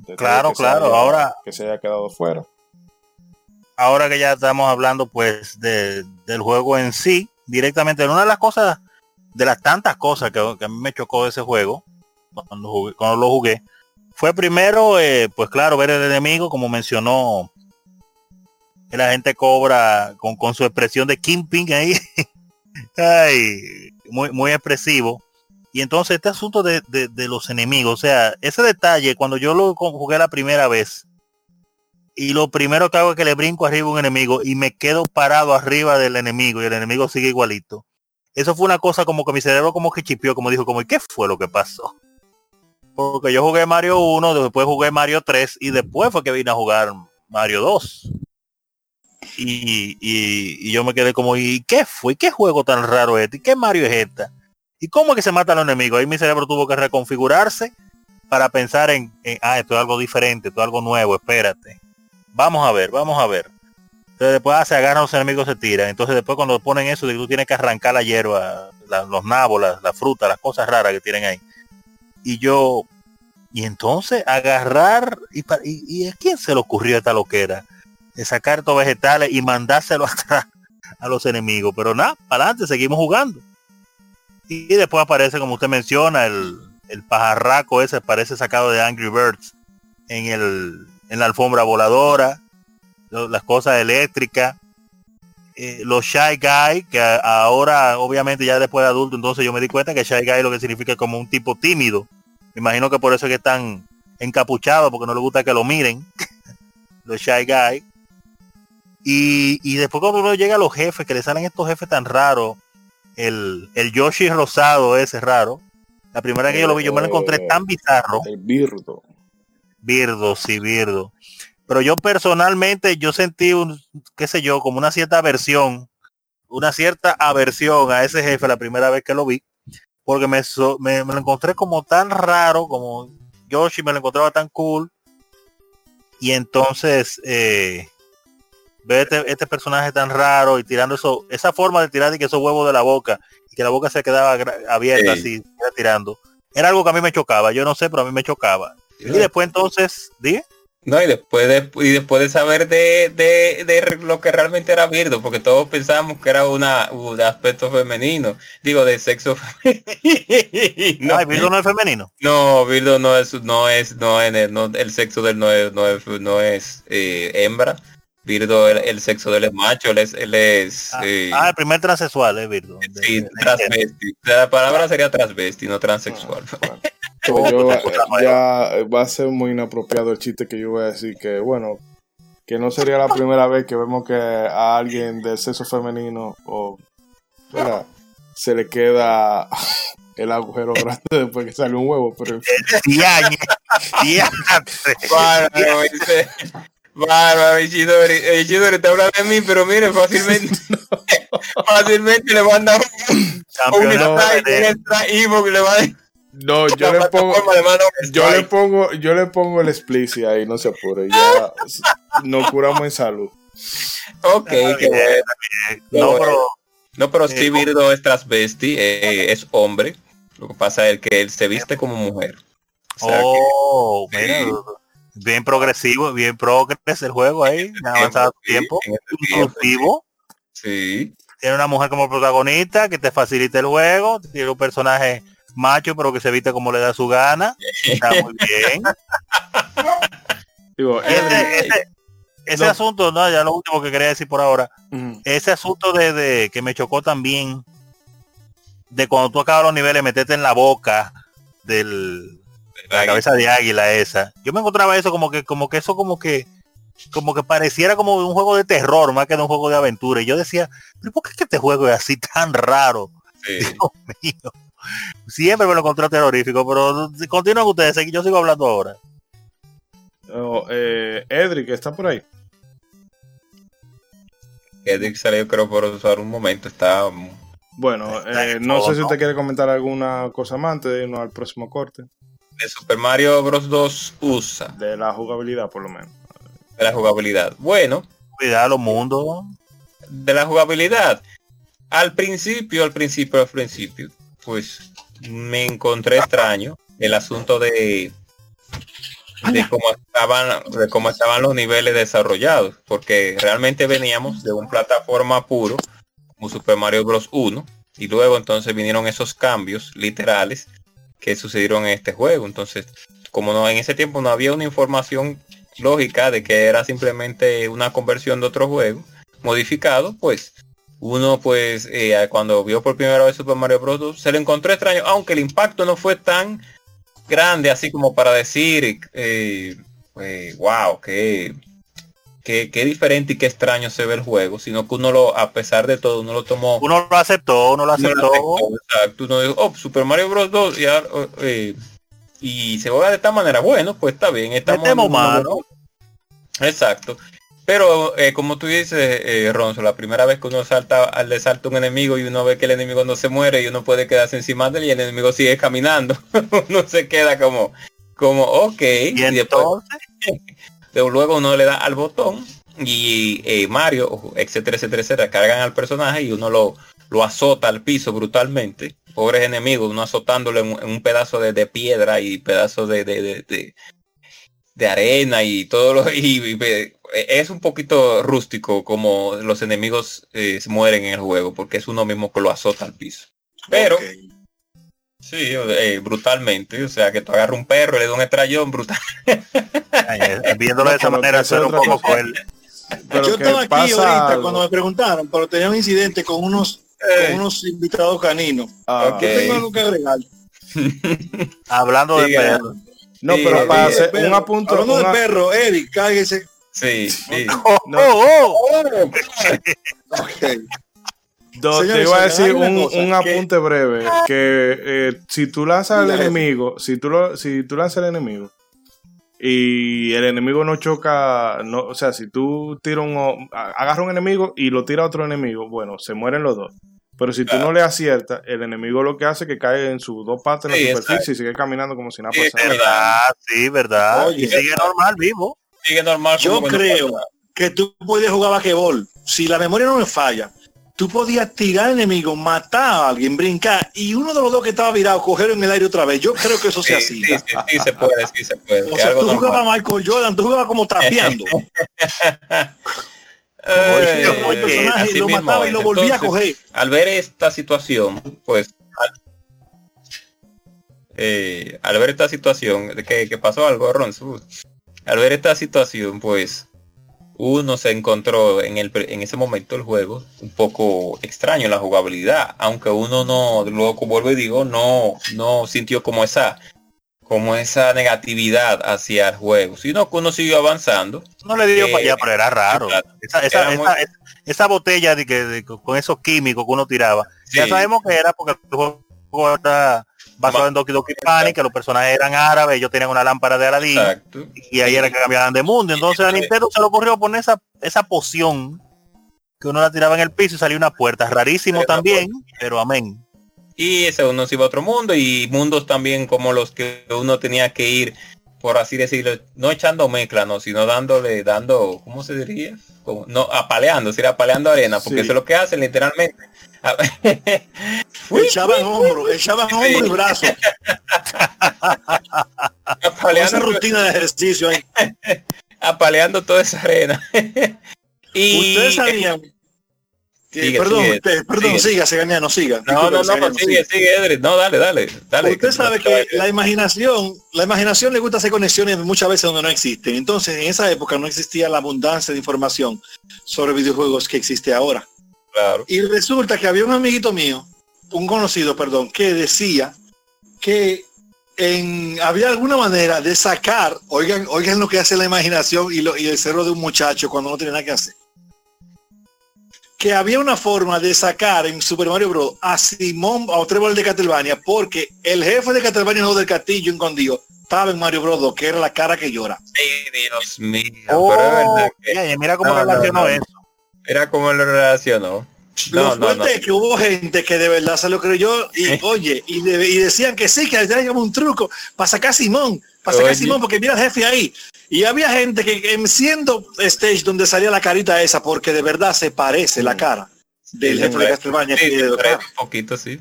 de Claro, claro, haya- ahora- que se haya quedado fuera. ahora que ya estamos hablando pues de- del juego en sí, directamente, una de las cosas, de las tantas cosas que, a mí me chocó de ese juego, cuando, jugué- cuando lo jugué, fue primero, eh, pues claro, ver el enemigo, como mencionó la gente cobra con, con su expresión de Kingpin ahí. Ay, muy, muy expresivo. Y entonces este asunto de, de, de, los enemigos, o sea, ese detalle, cuando yo lo jugué la primera vez, y lo primero que hago es que le brinco arriba a un enemigo y me quedo parado arriba del enemigo y el enemigo sigue igualito. Eso fue una cosa como que mi cerebro como que chipió, como dijo, como, ¿y qué fue lo que pasó? Porque yo jugué Mario 1, después jugué Mario 3 y después fue que vine a jugar Mario 2. Y, y, yo me quedé como, ¿y qué fue? ¿Qué juego tan raro es este? ¿Y qué Mario es esta? ¿Y cómo es que se mata a los enemigos? Ahí mi cerebro tuvo que reconfigurarse para pensar en, en ah, esto es algo diferente, esto es algo nuevo, espérate vamos a ver, vamos a ver. Entonces después se agarran los enemigos, se tiran. Entonces después cuando ponen eso, tú tienes que arrancar la hierba, los nabos, la, la, fruta, las cosas raras que tienen ahí. Y yo, y entonces agarrar, y, y, y a quién se le ocurrió esta loquera? De sacar estos vegetales y mandárselo atrás a los enemigos. Pero nada, para adelante, seguimos jugando. Y, y después aparece, como usted menciona, el, el pajarraco ese parece sacado de Angry Birds en el en la alfombra voladora, las cosas eléctricas, eh, los Shy Guy, que ahora obviamente ya después de adulto, entonces yo me di cuenta que Shy Guy lo que significa como un tipo tímido. Me imagino que por eso es que están encapuchados, porque no les gusta que lo miren. los Shy Guy. Y, y, después cuando uno llega a los jefes, que le salen estos jefes tan raros, el, el Yoshi rosado ese raro. La primera vez que yo lo vi, yo me lo encontré tan bizarro. El birdo. Birdo, sí, Birdo. Pero yo personalmente, yo sentí un, qué sé yo, como una cierta aversión, una cierta aversión a ese jefe la primera vez que lo vi, porque me, me, me, lo encontré como tan raro, como Yoshi me lo encontraba tan cool. Y entonces, eh, ver este, este, personaje tan raro y tirando eso, esa forma de tirar y que esos huevos de la boca, y que la boca se quedaba abierta sí. así, tirando. Era algo que a mí me chocaba, yo no sé, pero a mí me chocaba. Y después entonces, ¿dije? No, y después de, y después de saber de, de, de lo que realmente era Birdo, porque todos pensábamos que era una de aspecto femenino, digo de sexo femenino. No, Birdo no es femenino. No, Birdo no es, no es, no es, no, el sexo del no es, no es, no es eh, hembra. Birdo, el, el, sexo del es macho, él es, él es ah, eh, ah, el primer transexual es Birdo. Sí, transvesti. La palabra sería transvesti, no transexual. Ah, Pues yo, ya va a ser muy inapropiado el chiste que yo voy a decir que, bueno, que no sería la primera vez que vemos que a alguien del sexo femenino o ¿verdad? se le queda el agujero grande después que sale un huevo, pero Bárbaro, Ichidori. Ichidori está hablando de mí, pero mire, fácilmente, fácilmente le manda un, un extra, un le va a no, yo le pongo, yo le pongo, yo le pongo el explicit ahí, no se apure, ya nos curamos en salud. Ok, no, pero, no, pero sí Virdo es transvesti, eh, es hombre. Lo que pasa es que él se viste como mujer. O sea oh, que, mira, bien progresivo, bien progres el juego ahí, ha avanzado tiempo, inclusivo. Sí. Tiene una mujer como protagonista que te facilita el juego, tiene un personaje macho, pero que se viste como le da su gana. Está muy bien. Digo, ese, ese, ese no. asunto, no, ya lo último que quería decir por ahora, ese asunto de, de, que me chocó también, de cuando tú acabas los niveles, meterte en la boca del la cabeza de águila esa. Yo me encontraba eso como que, como que eso como que como que pareciera como un juego de terror más que de un juego de aventura. Y yo decía, ¿pero por qué es que este juego es así tan raro? Sí. Dios mío siempre me lo encontré terrorífico, pero continúen ustedes, yo sigo hablando ahora. Oh, eh, Edric, ¿está por ahí? Edric salió creo por usar un momento, está... Bueno, eh, no sé si usted quiere comentar alguna cosa más antes de irnos al próximo corte. De Super Mario Bros. 2 USA. De la jugabilidad, por lo menos. De la jugabilidad. Bueno. Cuidado, los mundos. De la jugabilidad. Al principio, al principio, al principio pues me encontré extraño el asunto de de cómo estaban de cómo estaban los niveles desarrollados porque realmente veníamos de un plataforma puro como Super Mario Bros. 1 y luego entonces vinieron esos cambios literales que sucedieron en este juego. Entonces como no en ese tiempo no había una información lógica de que era simplemente una conversión de otro juego modificado, pues uno pues eh, cuando vio por primera vez Super Mario Bros. se le encontró extraño, aunque el impacto no fue tan grande así como para decir, eh, wow, que qué, diferente y qué extraño se ve el juego, sino que uno lo, a pesar de todo, uno lo tomó. Uno lo aceptó, uno lo aceptó. exacto, uno dijo, oh, Super Mario Bros. 2 y, eh, y se juega de esta manera, bueno, pues está bien, estamos mano. Exacto. Pero eh, como tú dices, eh, Ronzo, la primera vez que uno salta, le salta un enemigo y uno ve que el enemigo no se muere y uno puede quedarse encima de él y el enemigo sigue caminando, uno se queda como, como, ok. Y, entonces, luego uno le da al botón y eh, Mario, etcétera, etcétera, etcétera, cargan al personaje y uno lo, lo azota al piso brutalmente. Pobres enemigos, uno azotándole en, un pedazo de, piedra y pedazos de, de, de, arena y todo lo y, es un poquito rústico como los enemigos eh, se mueren en el juego porque es uno mismo que lo azota al piso. Pero Sí, eh, brutalmente. O sea, que tú agarras un perro y le das un estrellón brutal. viéndolo de esa manera, ser un poco cruel. Yo estaba aquí ahorita cuando me preguntaron, pero tenía un incidente con unos, con unos invitados caninos. Ah, Yo tengo algo que agregar. Hablando de perro. No, pero para hacer un apunto. Hablando de perro, Eric, cállese. Sí, sí. Oh, oh, oh. okay te iba a decir un, apunte breve, que eh, si tú lanzas al enemigo, si tú, lo, si tú lanzas al enemigo y el enemigo no choca, no, o sea, si tú tiras un, agarras un enemigo y lo tira a otro enemigo, bueno, se mueren los dos. Pero si tú no le aciertas, el enemigo lo que hace es que cae en sus dos patas en la superficie y sigue caminando como si nada pasara. verdad, sí, verdad. y sigue normal, vivo. Sigue normal. Yo creo que tú puedes jugar basquetbol. Si la memoria no me falla, tú podías tirar enemigo, matar a alguien, brincar, y uno de los dos que estaba virado, cogerlo en el aire otra vez. Yo creo que eso se hacía. Sí, sí, sí, se puede, sí se puede. O sea, tú jugabas a Michael Jordan, tú jugabas como trapeando. eh, lo mataba y lo volvía a coger. Al ver esta situación, pues al, eh, al ver esta situación, de que, que pasó algo, Ron, al ver esta situación, pues uno se encontró en, el, en ese momento el juego un poco extraño la jugabilidad, aunque uno no, luego vuelvo y digo, no, no sintió como esa, como esa negatividad hacia el juego, sino que uno siguió avanzando. No le dio para allá, pero era raro. esa, botella de que con esos químicos que uno tiraba, ya sabemos que era porque el juego era basado en Doki Doki Panic, que los personajes eran árabes, ellos tenían una lámpara de Aladdin y ahí era que cambiaban de mundo. Entonces a Nintendo se le ocurrió poner esa, esa poción que uno la tiraba en el piso y salía una puerta. Rarísimo también, pero amén. Y ese uno se iba a otro mundo y mundos también como los que uno tenía que ir, por así decirlo, no echando mezcla, no, sino dándole, dando, ¿cómo se diría? no, apaleando, si apaleando arena, porque eso es lo que hacen literalmente echaban hombro, echaban hombro y brazo. esa rutina de ejercicio ahí. Apaleando toda esa arena. y ustedes sabían. Perdón, perdón, siga, siga, no siga. No, no, no, sigue, sigue, Edric. No, dale, dale, dale. Usted sabe que la imaginación, la imaginación le gusta hacer conexiones muchas veces donde no existen. Entonces, en esa época no existía la abundancia de información sobre videojuegos que existe ahora. Y resulta que había un amiguito mío, un conocido, perdón, que decía que en, había alguna manera de sacar, oigan, oigan lo que hace la imaginación y, lo, y el cerro de un muchacho cuando no tiene nada que hacer. Que había una forma de sacar en Super Mario Bros. a Simón a Trevor de Castlevania, porque el jefe de Castlevania no del castillo escondido estaba en Mario Bros. que era la cara que llora. Dios mío. Oh, mira cómo relacionó eso. Era como lo relacionó. No, lo fuerte es que hubo gente que de verdad se lo creyó y oye, y, decían que sí, que había un truco para sacar a Simón, para sacar a Simón, porque mira el jefe ahí. Y había gente que siendo stage donde salía la carita esa, porque de verdad se parece la mm. cara del jefe de Castlevania. un poquito, sí.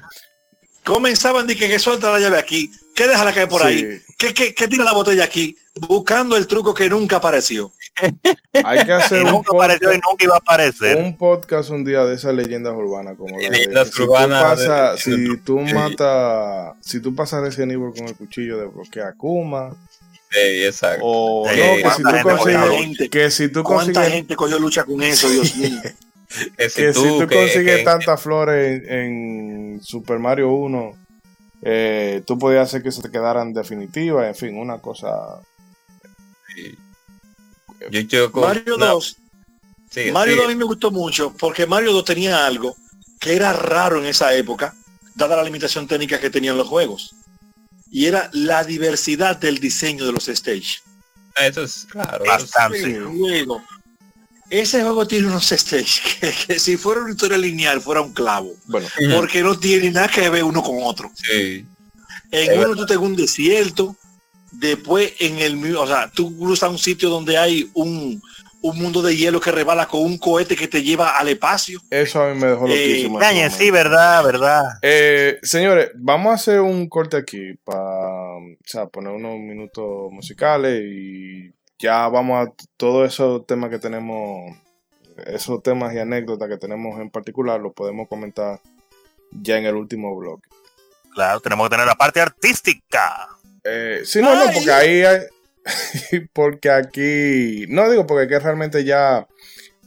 Comenzaban de que, que suelta la llave aquí, que deja la caer por ahí, que, que, que tira la botella aquí, buscando el truco que nunca apareció. Hay que hacer un nunca podcast, y nunca iba a aparecer. Un podcast un día de esas leyendas urbanas como leyendas si urbanas. Tú pasa, si tú matas, si tú pasas ese nivel con el cuchillo de bloquear Kuma, Sí, exacto. O Sí, no, que si ¿cuánta tú gente consigues, que si tú ¿Cuánta consigues, gente cogió lucha con eso, Dios mío? Que si que si tú que- consigues que- tantas flores en, en Super Mario 1, eh, tú podías hacer que se te quedaran definitivas, en fin, una cosa. Yo, yo con- Mario no, 2, sigue, Mario sigue. 2 a mí me gustó mucho porque Mario 2 tenía algo que era raro en esa época, dada la limitación técnica que tenían los juegos. Y era la diversidad del diseño de los stage. Eso es claro. Bastante. Ese juego, ese juego tiene unos stage que, que si fuera una historia lineal fuera un clavo. Bueno, Porque no tiene nada que ver uno con otro. Sí. En Es uno tú tengas un desierto, después en el o sea, tú cruzas un sitio donde hay un, un mundo de hielo que rebala con un cohete que te lleva al espacio. eso a mí me dejó Eh, loquísimo. momento. sí, verdad, verdad. Eh, señores, vamos a hacer un corte aquí para o sea, poner unos minutos musicales y ya vamos a todos esos temas que tenemos, esos temas y anécdotas que tenemos en particular, los podemos comentar ya en el último bloque. Claro, tenemos que tener la parte artística. Eh, sí, no, no, porque ahí hay, porque aquí, no digo porque aquí realmente ya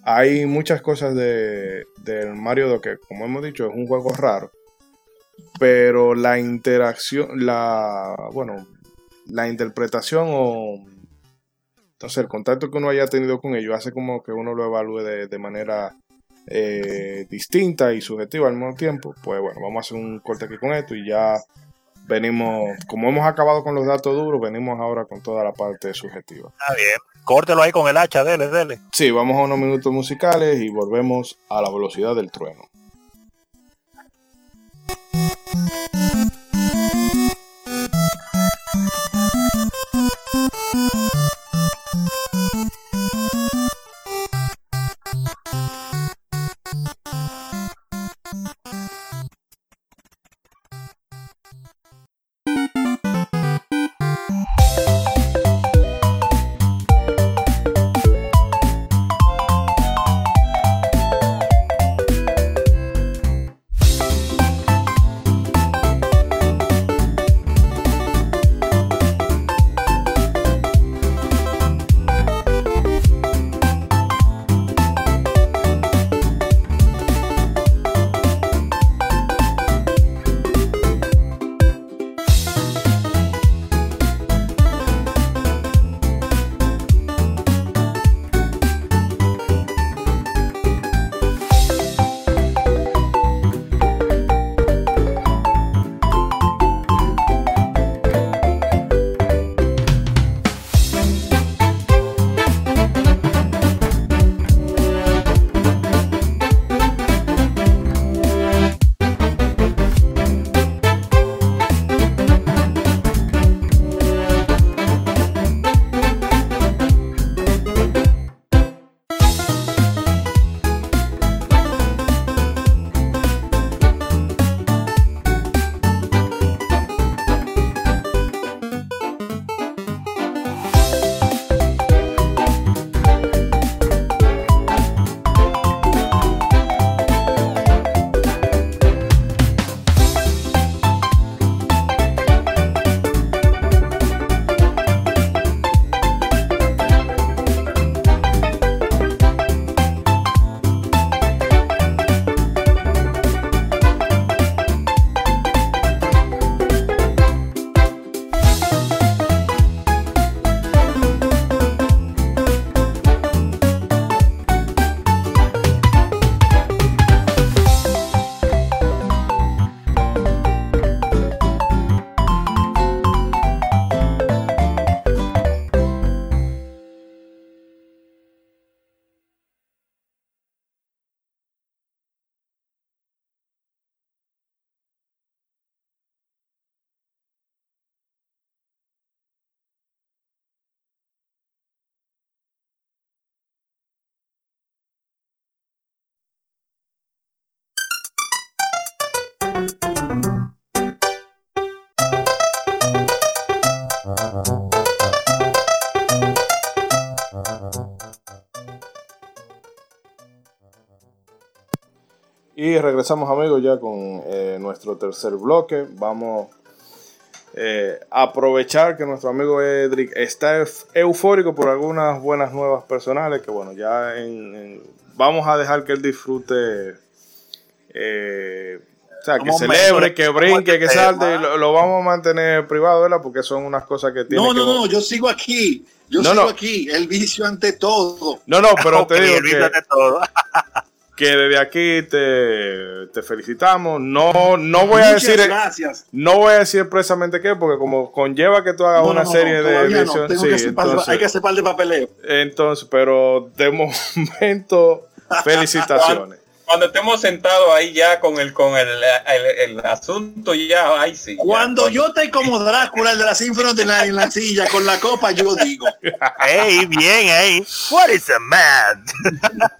hay muchas cosas de, del Mario 2 que, como hemos dicho, es un juego raro, pero la interacción, la, bueno, la interpretación o, entonces el contacto que uno haya tenido con ellos hace como que uno lo evalúe de, de manera eh, distinta y subjetiva al mismo tiempo. Pues bueno, vamos a hacer un corte aquí con esto y ya venimos, como hemos acabado con los datos duros, venimos ahora con toda la parte subjetiva. Está bien. Córtelo ahí con el hacha, dele, dele. Sí, vamos a unos minutos musicales y volvemos a la velocidad del trueno. Y regresamos amigos ya con eh, nuestro tercer bloque. Vamos eh, aprovechar que nuestro amigo Edric está eufórico por algunas buenas nuevas personales que bueno, ya vamos a dejar que él disfrute. Eh, o sea, que celebre, que brinque, que salte, lo, lo, vamos a mantener privado, ¿verdad? Porque son unas cosas que tiene No, no, que... no, yo sigo aquí. Yo sigo aquí. El vicio ante todo. No, no, pero te digo que, que desde aquí te, te, felicitamos. No, no voy a decir. Gracias. No voy a decir expresamente qué, porque como conlleva que tú hagas una serie de ediciones. Sí, hay que hacer par de papeleo. Entonces, pero de momento, felicitaciones cuando estemos sentados ahí ya con el con el, el, asunto ya ahí sí cuando yo estoy como Drácula el de la Symphony en la silla con la copa yo digo hey bien hey what is a man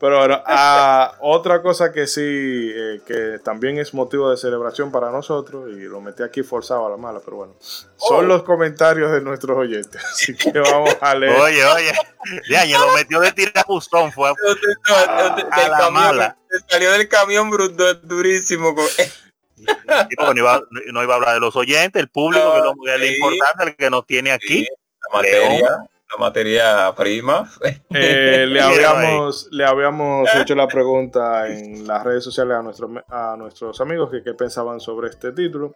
pero bueno uh, otra cosa que sí eh, que también es motivo de celebración para nosotros y lo metí aquí forzado a la mala pero bueno son oh. los comentarios de nuestros oyentes así que vamos a leer oye oye ya, ya lo metió de tirar justón fue a, a la mala salió del camión bruto, durísimo. no, iba, no, iba, a hablar de los oyentes, el público, que es lo, importante, el que nos tiene aquí. la materia, la materia prima. Eh, le habíamos, le habíamos hecho la pregunta en las redes sociales a, nuestros a nuestros amigos que qué pensaban sobre este título.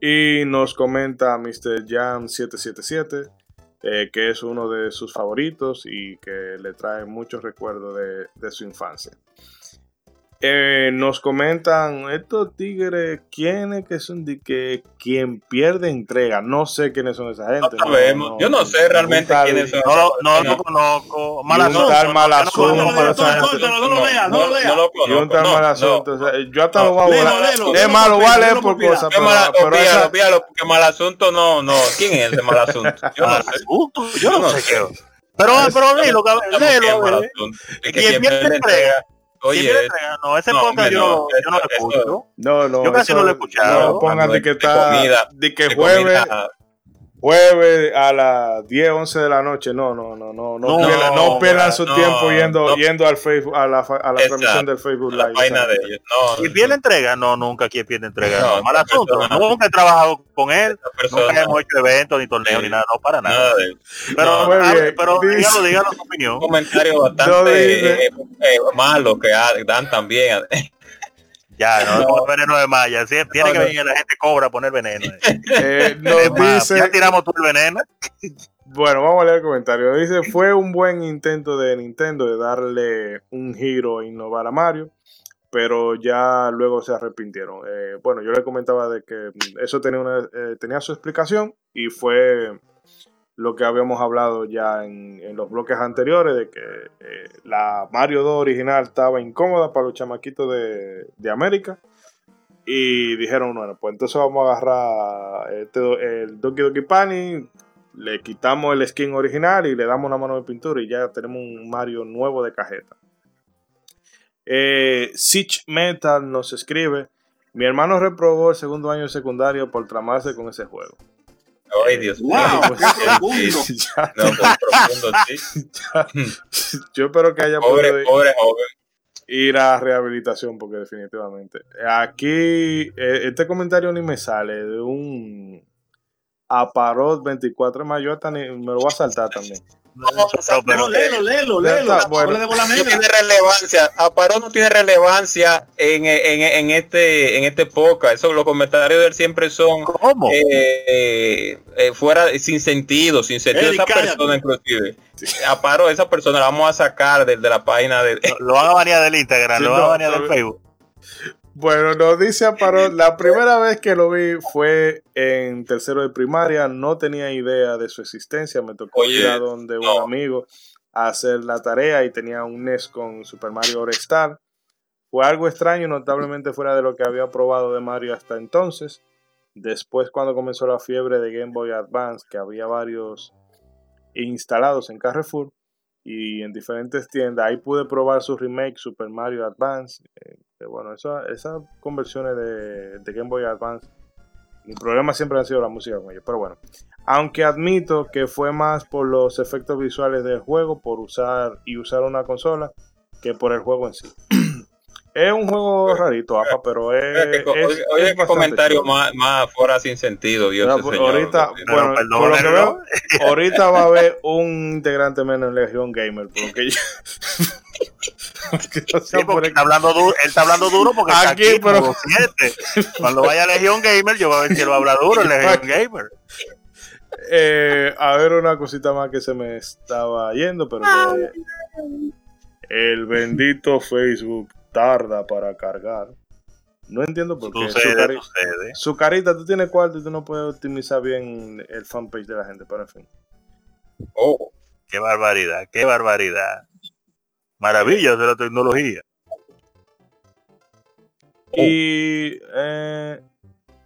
Y nos comenta Mr. Jam777 eh, que es uno de sus favoritos y que le trae muchos recuerdos de, de su infancia. Eh, nos comentan estos tigres, ¿quiénes que son de que quien pierde entrega? No sé quiénes son esa gente. No sabemos. Yo no sé realmente quiénes son. No, no, no, conozco. Malasunto. tal Malasunto. No lo veas, no lo veas. Y un tal Malasunto. Yo hasta lo voy a volar. Es malo, vale por cosas. Pero esa... porque Malasunto no, no. ¿Quién es ese Malasunto? Yo no sé. Yo no sé qué. Pero, pero, léelo, léelo. ¿Quién pierde entrega? Oye, no, ese no, podcast yo, no, yo no lo escucho. No, no. Yo casi no lo he escuchado. No, pongan de que está. De que jueves jueves a las 10, 11 de la noche. No, no, no, no, no, pierdan, no pierdan su tiempo yendo, yendo al Facebook, a la, a la transmisión del Facebook Live. La de ellos. No, ¿Y pierde entrega? No, nunca quien pierde entrega. No, mal asunto. Nunca he trabajado con él, nunca hemos hecho eventos, ni torneos, ni nada, no para nada. pero, pero dígalo, dígalo su opinión. Un comentario bastante eh, eh, malo que dan también. Ya, no, no. veneno de malla. Tiene que venir la gente cobra a poner veneno. Eh, nos dice, ya tiramos todo el veneno. Bueno, vamos a leer el comentario. Dice, fue un buen intento de Nintendo de darle un giro e innovar a Mario, pero ya luego se arrepintieron. Eh, bueno, yo le comentaba de que eso tenía, una, eh, tenía su explicación y fue lo que habíamos hablado ya en, los bloques anteriores, de que eh, la Mario 2 original estaba incómoda para los chamaquitos de, América. Y dijeron, bueno, pues entonces vamos a agarrar este, el Doki Doki Pani, le quitamos el skin original y le damos una mano de pintura y ya tenemos un Mario nuevo de cajeta. Eh, Siege Metal nos escribe, mi hermano reprobó el segundo año de secundario por tramarse con ese juego. Ay, Dios mío. Yo espero que haya pobre, pobre joven. ir a rehabilitación porque definitivamente. Aquí, eh, este comentario ni me sale de un Aparot 24 de mayo, me lo voy a saltar también. No, léelo, léelo, léelo. No tiene relevancia. Aparo no tiene relevancia en, en, en, este en este podcast. Eso, los comentarios de él siempre son eh, eh, fuera sin sentido, sin sentido. esa persona inclusive. Aparo, esa persona la vamos a sacar de, de la página de. Lo, van a banear del Instagram, lo van a banear del Facebook. Bueno, nos dice Amparo, la primera vez que lo vi fue en tercero de primaria, no tenía idea de su existencia, me tocó ir a donde un amigo a hacer la tarea y tenía un NES con Super Mario All Star. Fue algo extraño, notablemente fuera de lo que había probado de Mario hasta entonces. Después cuando comenzó la fiebre de Game Boy Advance, que había varios instalados en Carrefour y en diferentes tiendas, ahí pude probar su remake Super Mario Advance, eh, bueno, esas conversiones de, Game Boy Advance, mi problema siempre ha sido la música con ellos. Pero bueno, aunque admito que fue más por los efectos visuales del juego, por usar y usar una consola, que por el juego en sí. Es un juego rarito, apa, pero es. Oye, oye qué comentario más, más, fuera sin sentido. Dios no, pues, ahorita, bueno, por lo que veo, ahorita va a haber un integrante menos en Legion Gamer. Porque yo... sí, porque está hablando duro, él está hablando duro porque aquí, está aquí pero... Cuando vaya a Legion Gamer, yo voy a ver si él va a hablar duro en Legion Gamer. Eh, a ver una cosita más que se me estaba yendo, pero el bendito Facebook tarda para cargar. No entiendo por qué. su, carita, tú tienes cuarto y tú no puedes optimizar bien el fanpage de la gente, pero en fin. Oh, qué barbaridad, qué barbaridad. Maravillas de la tecnología. Y eh,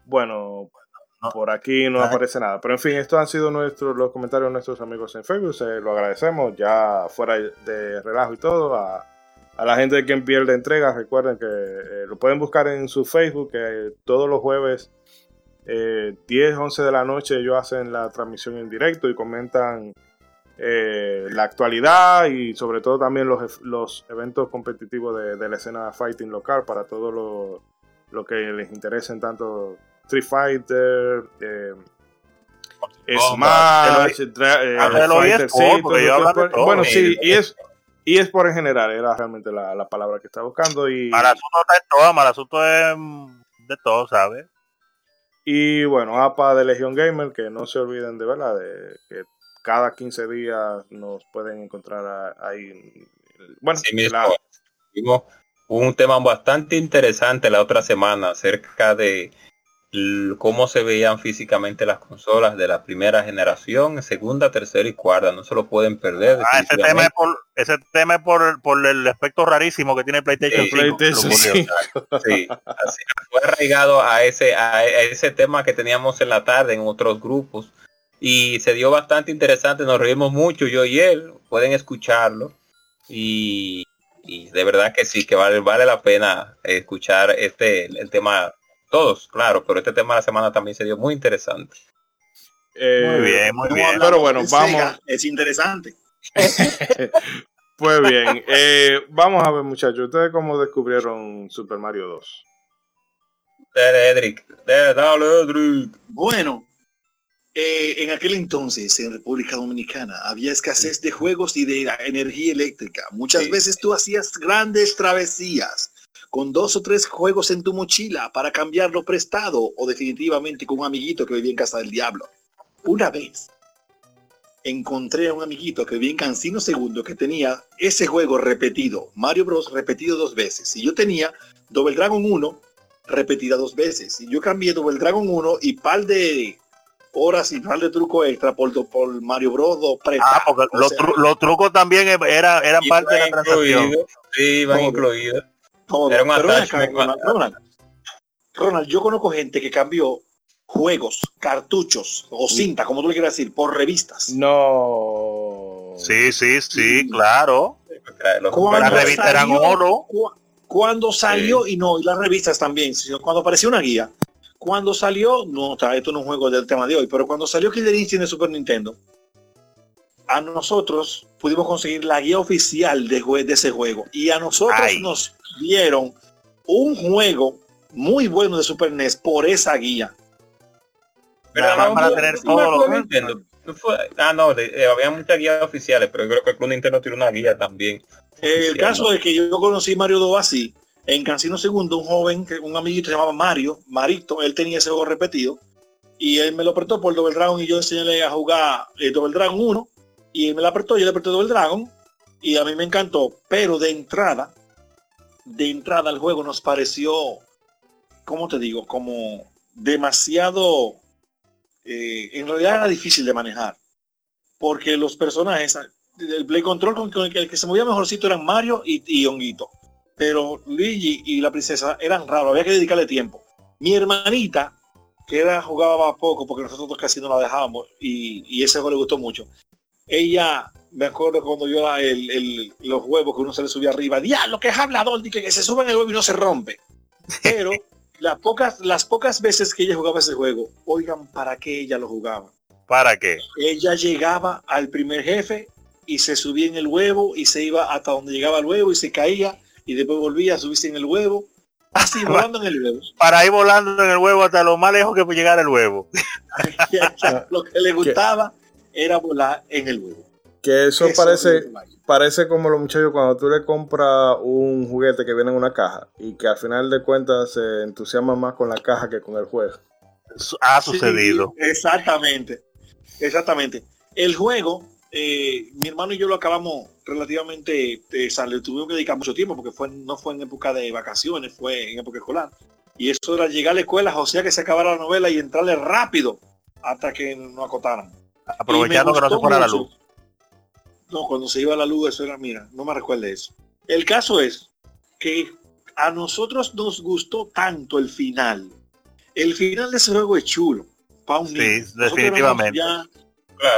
bueno, por aquí no aparece nada. Pero en fin, estos han sido nuestros los comentarios de nuestros amigos en Facebook. Se lo agradecemos ya fuera de relajo y todo. A, la gente de quien pierde entregas, recuerden que eh, lo pueden buscar en su Facebook, que todos los jueves 10, eh, 11 de la noche ellos hacen la transmisión en directo y comentan eh, la actualidad y sobre todo también los, los eventos competitivos de, la escena fighting local para todo lo, lo que les interesen tanto Street Fighter, eh, Smash, bueno, sí, y es y es por en general, era realmente la, palabra que estaba buscando. Y... Malasunto está de todo, Malasunto es de todo, ¿sabes? Y bueno, APA de Legion Gamer, que no se olviden de verdad, de que cada 15 días nos pueden encontrar ahí. Bueno, sí, un tema bastante interesante la otra semana acerca de cómo se veían físicamente las consolas de la primera generación, segunda, tercera y cuarta. No se lo pueden perder. Ah, ese tema es por, ese tema es por, por el aspecto rarísimo que tiene PlayStation, sí, sí. así fue arraigado a ese, a ese tema que teníamos en la tarde en otros grupos. Y se dio bastante interesante, nos reímos mucho yo y él, pueden escucharlo. Y, y de verdad que sí, que vale, vale la pena escuchar este el tema todos, claro, pero este tema de la semana también se dio muy interesante. Eh, muy bien, muy bien. Pero bueno, vamos. Es interesante. pues bien, eh, vamos a ver muchachos, ¿ustedes cómo descubrieron Super Mario 2? Dale, Edric. Dale, Edric. Bueno, eh, en aquel entonces, en República Dominicana, había escasez de juegos y de energía eléctrica. Muchas veces tú hacías grandes travesías con dos o tres juegos en tu mochila para cambiarlo prestado o definitivamente con un amiguito que vivía en casa del diablo. Una vez encontré a un amiguito que vivía en Cancino Segundo que tenía ese juego repetido, Mario Bros. repetido dos veces. Y yo tenía Double Dragon 1 repetida dos veces. Y yo cambié Double Dragon 1 y par de horas y par de truco extra por, por Mario Bros. Ah, porque los, trucos también era, eran parte de la transacción. Sí, iban incluidos. Ronald, yo conozco gente que cambió juegos, cartuchos o cinta, como tú le quieras decir, por revistas. No. Sí, sí, sí, claro. Las revistas eran oro. cuando salió, y no, y las revistas también, cuando apareció una guía, cuando salió, no, esto no es un juego del tema de hoy, pero cuando salió Killer Instinct de Super Nintendo, a nosotros pudimos conseguir la guía oficial de, de ese juego y a nosotros nos dieron un juego muy bueno de Super NES por esa guía. Pero para tener todo Ah, no, eh, había muchas guías oficiales, pero creo que el Club Nintendo tiene una guía también. El caso de que yo conocí Mario 2 así, en Cancino Segundo, un joven, un amiguito se llamaba Mario, Marito, él tenía ese juego repetido, y él me lo apretó por Double Dragon y yo enseñé a jugar el eh, Double Dragon 1, y él me lo apretó, yo le apreté Double Dragon, y a mí me encantó, pero de entrada, de entrada al juego nos pareció, ¿cómo te digo? Como demasiado, eh, en realidad era difícil de manejar, porque los personajes, el play control con, el, que se movía mejorcito eran Mario y, y Honguito, pero Luigi y la princesa eran raros, había que dedicarle tiempo. Mi hermanita, que era jugaba poco porque nosotros casi no la dejábamos y, y ese juego le gustó mucho. Ella me acuerdo cuando yo el, los huevos que uno se le subía arriba, diablo, que es hablador, que, que se sube en el huevo y no se rompe. Pero las pocas, las pocas veces que ella jugaba ese juego, oigan, ¿para qué ella lo jugaba? ¿Para qué? Ella llegaba al primer jefe y se subía en el huevo y se iba hasta donde llegaba el huevo y se caía y después volvía a subirse en el huevo, así volando en el huevo. Para ir volando en el huevo hasta lo más lejos que puede llegar el huevo. lo que le gustaba era volar en el huevo. Que eso, parece, parece como los muchachos cuando tú le compras un juguete que viene en una caja y que al final de cuentas se entusiasma más con la caja que con el juego. Ha sucedido. exactamente, exactamente. El juego, eh, mi hermano y yo lo acabamos relativamente, eh, le tuvimos que dedicar mucho tiempo porque fue, no fue en época de vacaciones, fue en época escolar. Y eso era llegar a la escuela, o sea que se acabara la novela y entrarle rápido hasta que nos acotaran. Aprovechando que no se fuera la luz. No, cuando se iba la luz, eso era, mira, no me recuerdo eso. El caso es que a nosotros nos gustó tanto el final. El final de ese juego es chulo. sí, definitivamente.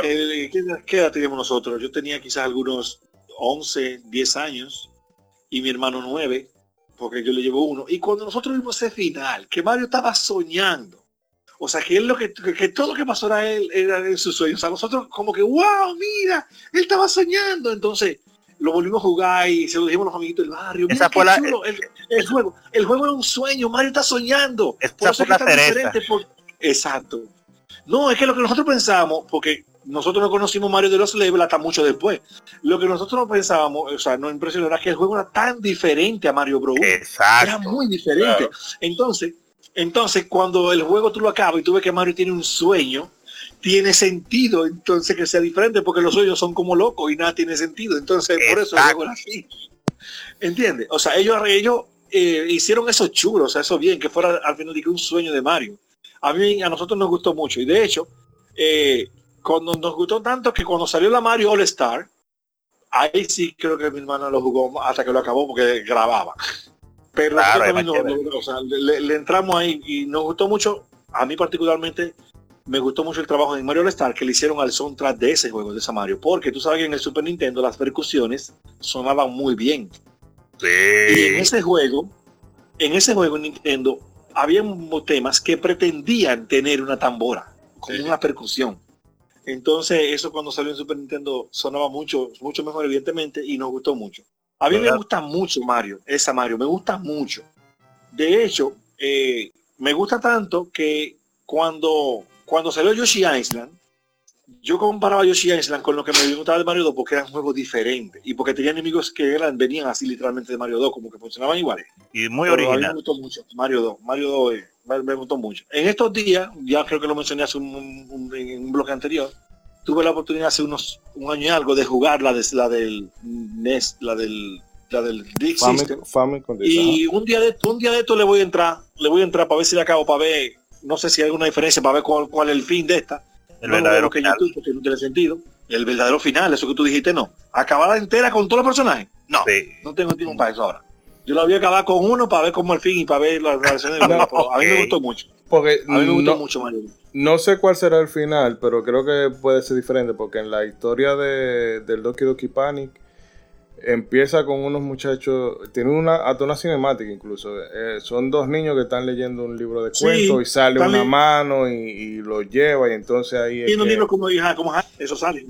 Eh, ¿qué, edad teníamos nosotros? Yo tenía quizás algunos 11, 10 años y mi hermano 9, porque yo le llevo uno. Y cuando nosotros vimos ese final, que Mario estaba soñando, o sea, que él lo que, que, todo lo que pasó era él, era en sus sueños. O sea, nosotros como que, wow, mira, él estaba soñando. Entonces, lo volvimos a jugar y se lo dijimos a los amiguitos del barrio. Mira, qué chulo. El, juego, el juego era un sueño, Mario está soñando. Por eso Exacto. No, es que lo que nosotros pensábamos, porque nosotros no conocimos Mario de los Level hasta mucho después. Lo que nosotros pensábamos, o sea, nos impresionó era que el juego era tan diferente a Mario Bros. Exacto. Era muy diferente. Entonces, entonces, cuando el juego tú lo acabas y tú ves que Mario tiene un sueño, tiene sentido entonces que sea diferente porque los sueños son como locos y nada tiene sentido. Entonces, por eso el juego era así. ¿Entiendes? O sea, ellos, ellos eh, hicieron eso chulo, o sea, eso bien, que fuera al final de un sueño de Mario. A mí, a nosotros nos gustó mucho. Y de hecho, eh, cuando nos gustó tanto que cuando salió la Mario All Star, ahí sí creo que mi hermano lo jugó hasta que lo acabó porque grababa. Pero le, entramos ahí y nos gustó mucho, a mí particularmente, me gustó mucho el trabajo de Mario All Star que le hicieron al soundtrack de ese juego, de esa Mario, porque tú sabes que en el Super Nintendo las percusiones sonaban muy bien. Y en ese juego, en ese juego Nintendo, había temas que pretendían tener una tambora, con una percusión. Entonces, eso cuando salió en Super Nintendo sonaba mucho, mucho mejor, evidentemente, y nos gustó mucho. A mí me gusta mucho Mario, esa Mario, me gusta mucho. De hecho, eh, me gusta tanto que cuando, cuando salió Yoshi Island, yo comparaba Yoshi Island con lo que me gustaba de Mario 2 porque eran juegos diferentes y porque tenía enemigos que eran, venían así literalmente de Mario 2, como que funcionaban iguales. Y muy original. me gustó mucho, Mario 2. Mario 2 eh, me, gustó mucho. En estos días, ya creo que lo mencioné hace un, en un bloque anterior, tuve la oportunidad hace unos un año y algo de jugar la, de, la del NES, la del la del Dick y un día de un día de esto le voy a entrar, le voy a entrar para ver si le acabo, para ver, no sé si hay alguna diferencia, para ver cuál, cuál es el fin de esta. El verdadero que YouTube, porque no tiene sentido. El verdadero final, eso que tú dijiste, no. Acabada entera con todos los personajes. No, no tengo tiempo para eso ahora. Yo la voy a acabar con uno para ver cómo el fin y para ver la relación de no, A mí me gustó mucho. Porque a mí me gustó mucho Mario. No sé cuál será el final, pero creo que puede ser diferente porque en la historia de, del Doki Doki Panic empieza con unos muchachos, tiene una, hasta una cinemática incluso. Eh, son dos niños que están leyendo un libro de cuentos y sale una mano y, lo lleva y entonces ahí... Y un libro como, como eso sale.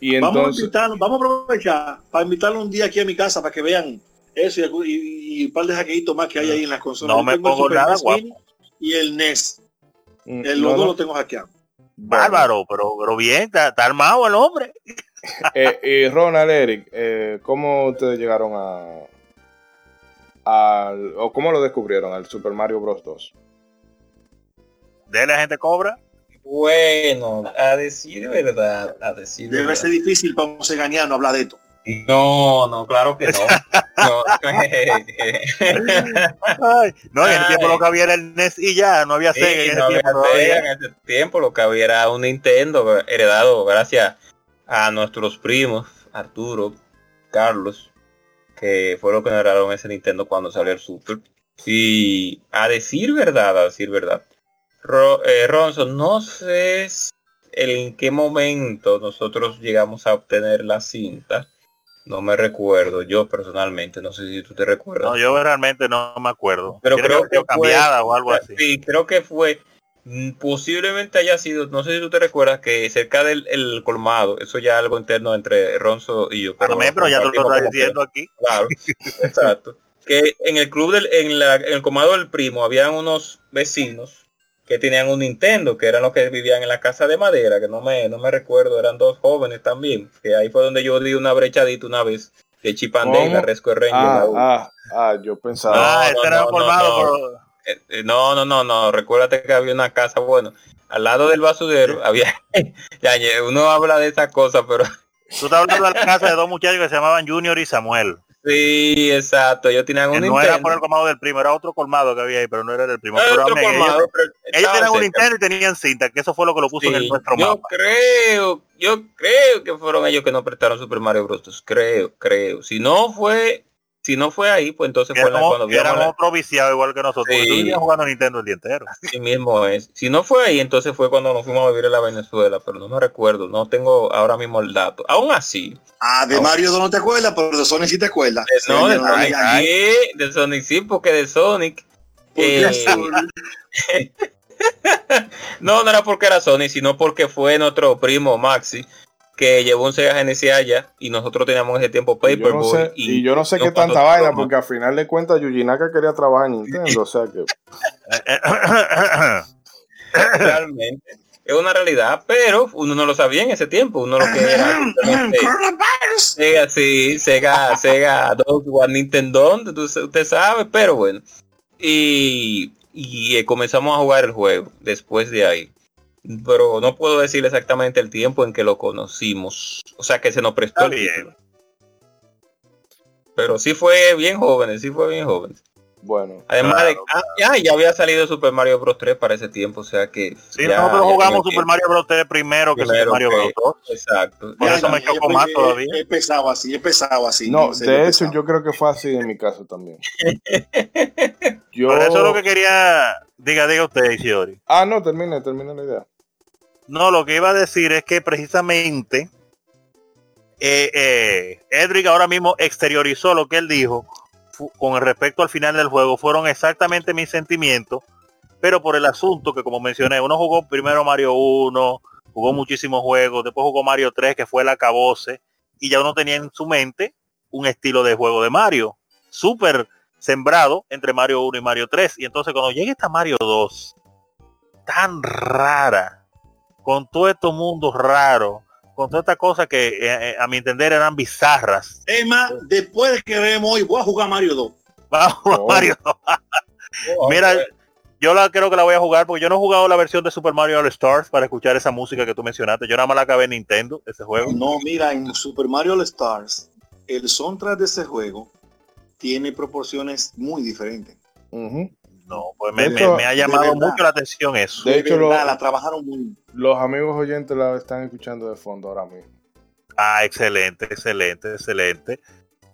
y vamos, a vamos a aprovechar para invitarlo un día aquí a mi casa para que vean eso y, un par de jaqueitos más que hay ahí en las consolas. No me pongo nada Y el NES. Mm, el logo lo tengo hackeado. Bárbaro, pero, pero bien, está, armado el hombre. eh, y Ronald, Eric, eh, ¿cómo ustedes llegaron a, al, o cómo lo descubrieron al Super Mario Bros. 2? ¿De la gente cobra? Bueno, a decir verdad, a decir Debe ser difícil para un no hablar de esto. No, no, claro que no. no, no, en ese tiempo lo que había era el NES y ya, no había Sega en ese tiempo. en ese tiempo lo que había era un Nintendo heredado gracias a nuestros primos, Arturo, Carlos, que fue lo que heredaron ese Nintendo cuando salió el Super. Y a decir verdad, a decir verdad, eh, Ronson, no sé en qué momento nosotros llegamos a obtener la cinta no me recuerdo, yo personalmente, no sé si tú te recuerdas. No, yo realmente no me acuerdo. Pero creo, que, cambiada o algo así. Sí, creo que fue Mm, Posiblemente haya sido, no sé si tú te recuerdas que cerca del el colmado, eso ya algo interno entre Ronzo y yo. Pero, pero ya tú lo estás diciendo aquí. Claro, exacto. Que en el club del, en, la- en el colmado del primo habían unos vecinos que tenían un Nintendo, que eran los que vivían en la casa de madera, que no me, no me recuerdo, eran dos jóvenes también, que ahí fue donde yo di una brechadita una vez de Chipandé y la ¿Cómo? Resco Ranger. Ah, la U. ah, ah, yo pensaba. Ah, no, este era no, colmado, no, no. pero- Eh, eh, No, no, no, no. Recuérdate que había una casa, bueno, al lado del basurero había. ya, ya, uno habla de esas cosas, pero Tú estás hablando de la casa de dos muchachos que se llamaban Junior y Samuel. Sí, exacto. Tenían Que un no era por el colmado del primo, era otro colmado que había ahí, pero no era el primo. Era Pero, otro amén, colmado, ellos, pero ellos tenían un. Nintendo y tenían cinta, que eso fue lo que lo puso en Sí, el nuestro yo mapa. creo, yo creo que fueron ellos que nos prestaron Super Mario Bros. Creo, creo. Si no fue, si no fue ahí, pues entonces fue cuando vimos la- otro viciado igual que nosotros. Sí. Jugando Nintendo el día entero. Así mismo es. Si no fue ahí, entonces fue cuando nos fuimos a vivir a la Venezuela, pero no me recuerdo, no tengo ahora mismo el dato. Aún así, Ah, de. Mario no te acuerdas, pero de Sonic sí te acuerdas. Eh, no, de Sí, Sonic, ay, sí, de Sonic sí, porque de Sonic. porque eh, no, no era porque era Sonic, sino porque fue nuestro primo Maxi que llevó un Sega Genesis allá y nosotros teníamos en ese tiempo Y no Paperboy. sé, y yo no sé qué tanta vaina, porque al final de cuentas Yuji Naka quería trabajar en Nintendo, o sea que realmente es una realidad, pero uno no lo sabía en ese tiempo, uno lo que era Sega, sí, Sega, Sega 2 One Nintendo, tú- usted sabe, pero bueno. Y, y eh, comenzamos a jugar el juego después de ahí. Pero no puedo decir exactamente el tiempo en que lo conocimos. O sea que se nos prestó Está el bien. título. Pero sí fue bien joven, sí fue bien joven. bueno. Además de Claro, ah, ya, ya había salido Super Mario Bros 3 para ese tiempo, o sea que Sí, ya- nosotros ya jugamos Super tiempo. Mario Bros. 3 primero que Primero Super Mario que- Bros. 2. Exacto. Por Ya, eso me ya, chocó ya, más ya, todavía. He pesado así, he pesado así. No, de hecho yo creo que fue así en mi caso también. Yo... Por eso es lo que quería. Diga, diga usted, Isiori. Ah, no, termine, termine la idea. No, lo que iba a decir es que precisamente eh, eh, Edric ahora mismo exteriorizó lo que él dijo con respecto al final del juego. Fueron exactamente mis sentimientos, pero por el asunto que como mencioné, uno jugó primero Mario 1, jugó muchísimos juegos, después jugó Mario 3, que fue el acabose, y ya uno tenía en su mente un estilo de juego de Mario, súper sembrado entre Mario 1 y Mario 3. Y entonces cuando llega esta Mario 2, tan rara, con todo estos mundos raros, con todas estas cosas que eh, eh, a mi entender eran bizarras. Es más, después de que vemos hoy, voy a jugar Mario 2. Vamos, Oh. Mario. Mira, yo la creo que la voy a jugar porque yo no he jugado la versión de Super Mario All Stars para escuchar esa música que tú mencionaste. Yo nada más la acabé en Nintendo, ese juego. No, mira, en Super Mario All Stars, el soundtrack de ese juego tiene proporciones muy diferentes. No, pues me, De me- hecho, me ha de llamado verdad. mucho la atención eso. De hecho, verdad, la trabajaron muy Los amigos oyentes la están escuchando de fondo ahora mismo. Ah, excelente, excelente, excelente.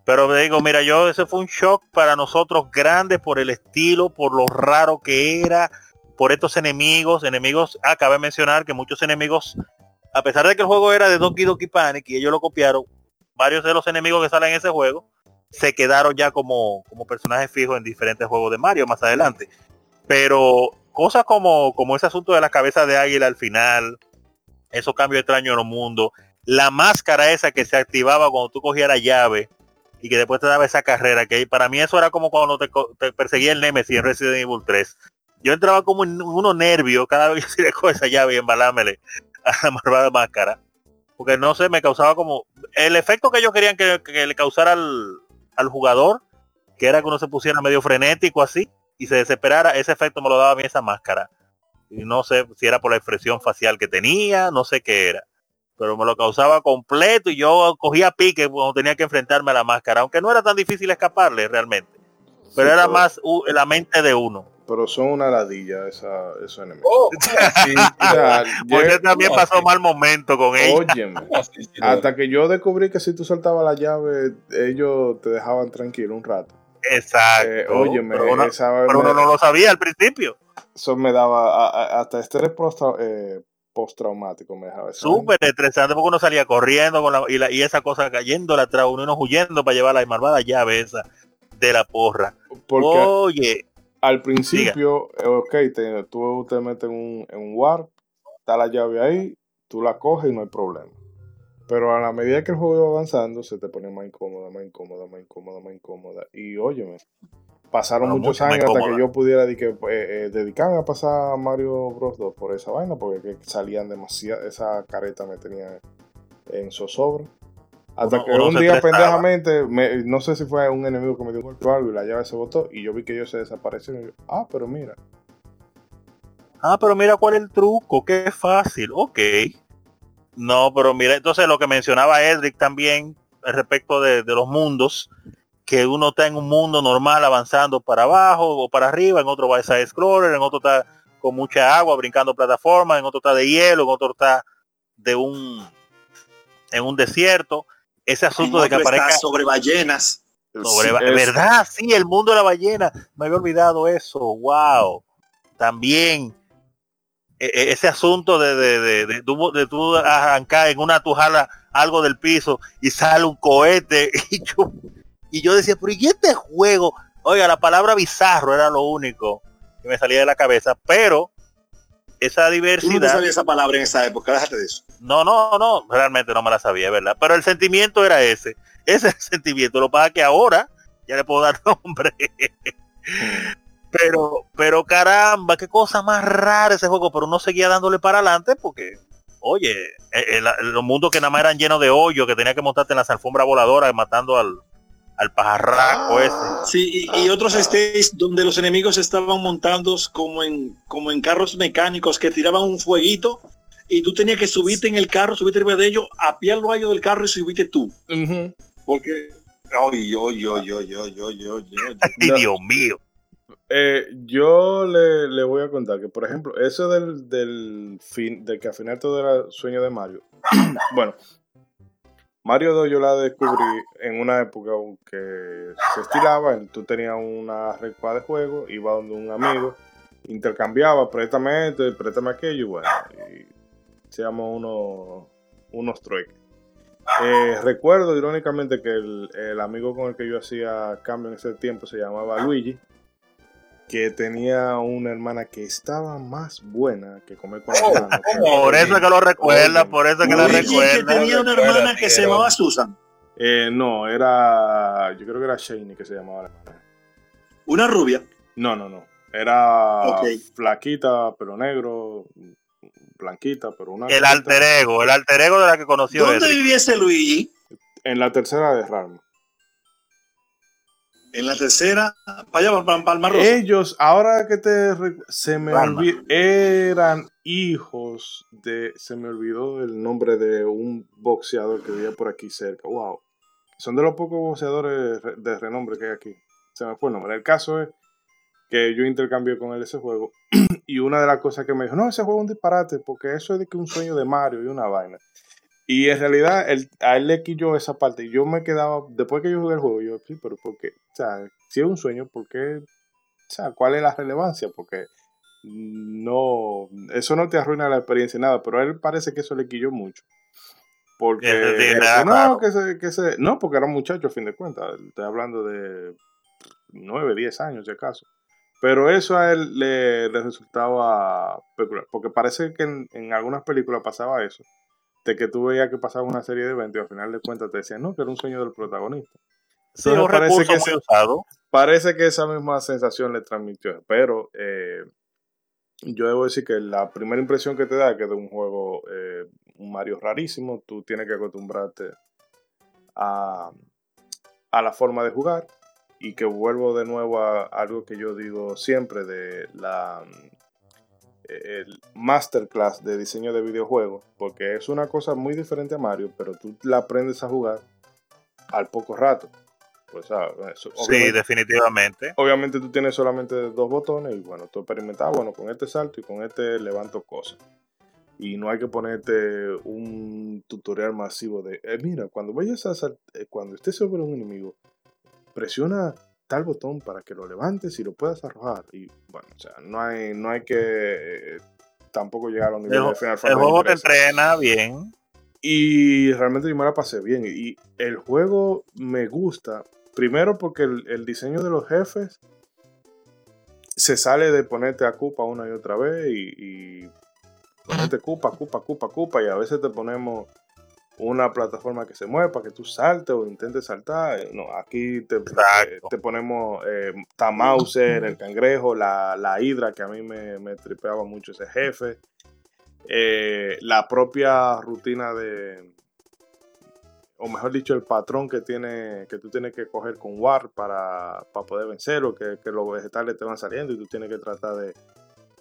Pero me digo, mira, yo ese fue un shock para nosotros grande por el estilo, por lo raro que era, por estos enemigos, enemigos, ah, cabe mencionar que muchos enemigos, a pesar de que el juego era de Donkey Donkey Panic y ellos lo copiaron, varios de los enemigos que salen en ese juego se quedaron ya como, como personajes fijos en diferentes juegos de Mario más adelante. Pero cosas como, como ese asunto de la cabeza de águila al final, esos cambios extraños en los mundos, la máscara esa que se activaba cuando tú cogías la llave y que después te daba esa carrera, que para mí eso era como cuando te, te perseguía el Nemesis en Resident Evil 3. Yo entraba como en unos nervios cada vez que le coge esa llave y embalámele a la malvada máscara. Porque no sé, me causaba como... El efecto que ellos querían que, que le causara al, al jugador, que era que uno se pusiera medio frenético así y se desesperara, ese efecto me lo daba a mí esa máscara. Y no sé si era por la expresión facial que tenía, no sé qué era pero me lo causaba completo y yo cogía pique cuando tenía que enfrentarme a la máscara, aunque no era tan difícil escaparle realmente. Pero Sí, era más uh, la mente de uno. Pero son una ladilla esa, esos enemigos. Oh, Porque también pasó mal momento con ella. óyeme. Hasta que yo descubrí que si tú soltabas la llave, ellos te dejaban tranquilo un rato. Exacto. Eh, óyeme, pero, uno, esa pero uno me- no lo sabía al principio. eso me daba a- a- hasta estrés eh, postraumático me dejaba eso. Súper estresante porque uno salía corriendo con la, y, la- y esa cosa cayéndole atrás, uno, uno huyendo para llevar la malvada llave esa de la porra. Porque Oye, Al principio, eh, ok, te, tú te metes en un, en un warp, está la llave ahí, tú la coges y no hay problema. Pero a la medida que el juego iba avanzando, se te pone más incómoda, más incómoda, más incómoda, más incómoda. Y óyeme, pasaron Bueno, muchos años hasta que yo pudiera di que, eh, eh, dedicarme a pasar Mario Bros. 2 por esa vaina, porque que salían demasiado, esa careta me tenía en zozobra. Hasta que un día pendejamente, me- no sé si fue un enemigo que me dio un golpe o algo y la llave se botó y yo vi que ellos se desaparecieron. Y yo, ah, pero mira, Ah, pero mira cuál es el truco, qué fácil, ok. No, pero mira, entonces lo que mencionaba Edric también respecto de, de los mundos, que uno está en un mundo normal avanzando para abajo o para arriba, en otro va side scroller, en otro está con mucha agua brincando plataformas, en otro está de hielo, en otro está de un en un desierto. Ese asunto de que aparezca sobre ballenas. sobre sí, verdad, sí, el mundo de la ballena, me había olvidado eso, wow. También e- e- ese asunto de, de, de, de, tú- de tú arrancar en una tujala algo del piso y sale un cohete y yo, y yo decía, pero ¿y este juego? Oiga, la palabra bizarro era lo único que me salía de la cabeza, pero esa Tú no diversidad, sabías esa palabra en esa época, déjate de eso. no, no, no, realmente no me la sabía, ¿verdad? Pero el sentimiento era ese, ese es el sentimiento, lo que pasa es que ahora ya le puedo dar nombre. Pero, pero caramba, qué cosa más rara ese juego, pero uno seguía dándole para adelante porque, oye, eh, eh, los mundos que nada más eran llenos de hoyos, que tenía que montarte en las alfombras voladoras matando al, al pajarraco ah, ese. Sí, y, y, otros stages donde los enemigos estaban montados como en, como en carros mecánicos que tiraban un fueguito y tú tenías que subirte en el carro, subirte arriba de ellos, apiar el vallo del carro y subirte tú. Uh -huh. Porque... Ay, yo, yo, yo, yo, yo, yo, yo. Dios mío. Eh, yo le, le, voy a contar que, por ejemplo, eso del, del fin, del que al final todo era sueño de Mario. bueno, Mario 2 yo la descubrí en una época que se estilaba, tú tenías una recua de juego, iba donde un amigo, intercambiaba, préstame esto, préstame aquello, y bueno, y hacíamos unos, unos trueques. Eh, recuerdo irónicamente que el, el amigo con el que yo hacía cambio en ese tiempo se llamaba Luigi que tenía una hermana que estaba más buena que comer con la hermana. Por eso es que lo recuerda, por eso es que lo Luigi, que recuerda. tenía una recuerda, hermana que se llamaba Susan. Eh, no, era. Yo creo que era Shane que se llamaba la hermana. Una rubia. No, no, no. Era Ok. flaquita, pelo negro, blanquita, pero una. El alter ego, el alter ego de la que conoció ¿Dónde Edric. vivía ese Luigi? En la tercera de Rarma. En la tercera, para allá, para Palma Rosa. Ellos, ahora que te. Se me olvidó. Eran hijos de. Se me olvidó el nombre de un boxeador que vivía por aquí cerca. Wow. Son de los pocos boxeadores re- de renombre que hay aquí. Se me fue el nombre. El caso es que yo intercambié con él ese juego. y una de las cosas que me dijo, no, ese juego es un disparate, porque eso es de que un sueño de Mario y una vaina. Y en realidad él- a él le quilló esa parte. Y yo me quedaba, después que yo jugué el juego, yo, sí, pero ¿por qué? O sea, si es un sueño, ¿por qué? O sea, ¿cuál es la relevancia? Porque no, eso no te arruina la experiencia nada, pero a él parece que eso le quilló mucho. Porque, nada no, que se, que se, no, porque era un muchacho a fin de cuentas, estoy hablando de 9, 10 años si acaso. Pero eso a él le, le resultaba peculiar, porque parece que en, en algunas películas pasaba eso, de que tú veías que pasaba una serie de eventos y al final de cuentas te decían, no, que era un sueño del protagonista. Sí, un parece que muy ese- usado. Parece que esa misma sensación le transmitió, pero eh, yo debo decir que la primera impresión que te da es que de un juego, eh, un Mario rarísimo, tú tienes que acostumbrarte a, a la forma de jugar y que vuelvo de nuevo a algo que yo digo siempre de la el masterclass de diseño de videojuegos, porque es una cosa muy diferente a Mario, pero tú la aprendes a jugar al poco rato. Pues, ah, Sí, definitivamente. obviamente tú tienes solamente dos botones y bueno, tú experimentas, bueno, con este salto y con este levanto cosas. Y no hay que ponerte un tutorial masivo de, eh, mira, cuando vayas a sal- eh, cuando estés sobre un enemigo, presiona tal botón para que lo levantes y lo puedas arrojar. Y bueno, o sea, no hay, no hay que eh, tampoco llegar a los niveles de Final El Fantasy juego te 13. entrena bien. Y realmente yo me la pasé bien. Y el juego me gusta, primero porque el, el diseño de los jefes se sale de ponerte a Cupa una y otra vez y, y ponerte Cupa, Cupa, Cupa, Cupa y a veces te ponemos una plataforma que se mueve para que tú saltes o intentes saltar. No, aquí te, te, ponemos eh, Tamauser, el cangrejo, la, la hidra, que a mí me, me tripeaba mucho ese jefe. Eh, la propia rutina de, o mejor dicho, el patrón que tiene, que tú tienes que coger con War para, para poder vencerlo, que, que los vegetales te van saliendo y tú tienes que tratar de,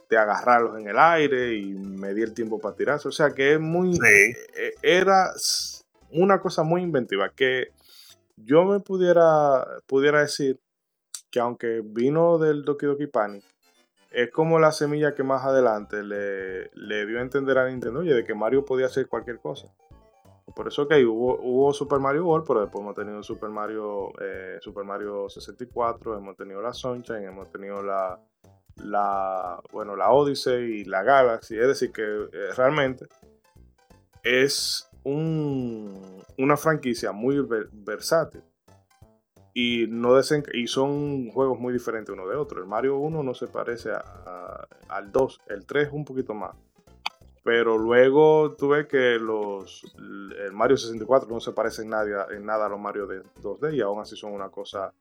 de agarrarlos en el aire y medir el tiempo para tirarse. O sea que es muy. Eh, era una cosa muy inventiva. Que yo me pudiera, pudiera decir que aunque vino del Doki Doki Panic, es como la semilla que más adelante le, le dio a entender a Nintendo oye, de que Mario podía hacer cualquier cosa. Por eso que hubo, hubo Super Mario World, pero después hemos tenido Super Mario, eh, Super Mario 64, hemos tenido la Sunshine, hemos tenido la, la, bueno, la Odyssey y la Galaxy. Es decir, que eh, realmente es un, una franquicia muy versátil. Y, no y son juegos muy diferentes uno de otro. El Mario 1 no se parece al 2, el 3 un poquito más. Pero luego tuve que los el Mario 64 no se parece en nada, en nada a los Mario de 2D y aún así son una cosa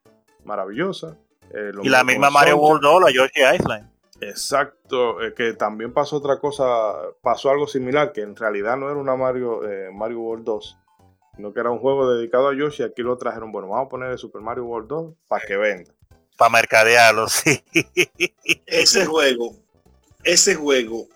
maravillosa. Eh, y la misma Mario World 2, la Yoshi Island. Exacto, eh, que también pasó otra cosa, pasó algo similar, que en realidad no era una Mario, eh, Mario World 2, sino que era un juego dedicado a Yoshi. Aquí lo trajeron, bueno, vamos a poner el Super Mario World 2 para que venda. Para mercadearlo, sí. Ese juego, ese juego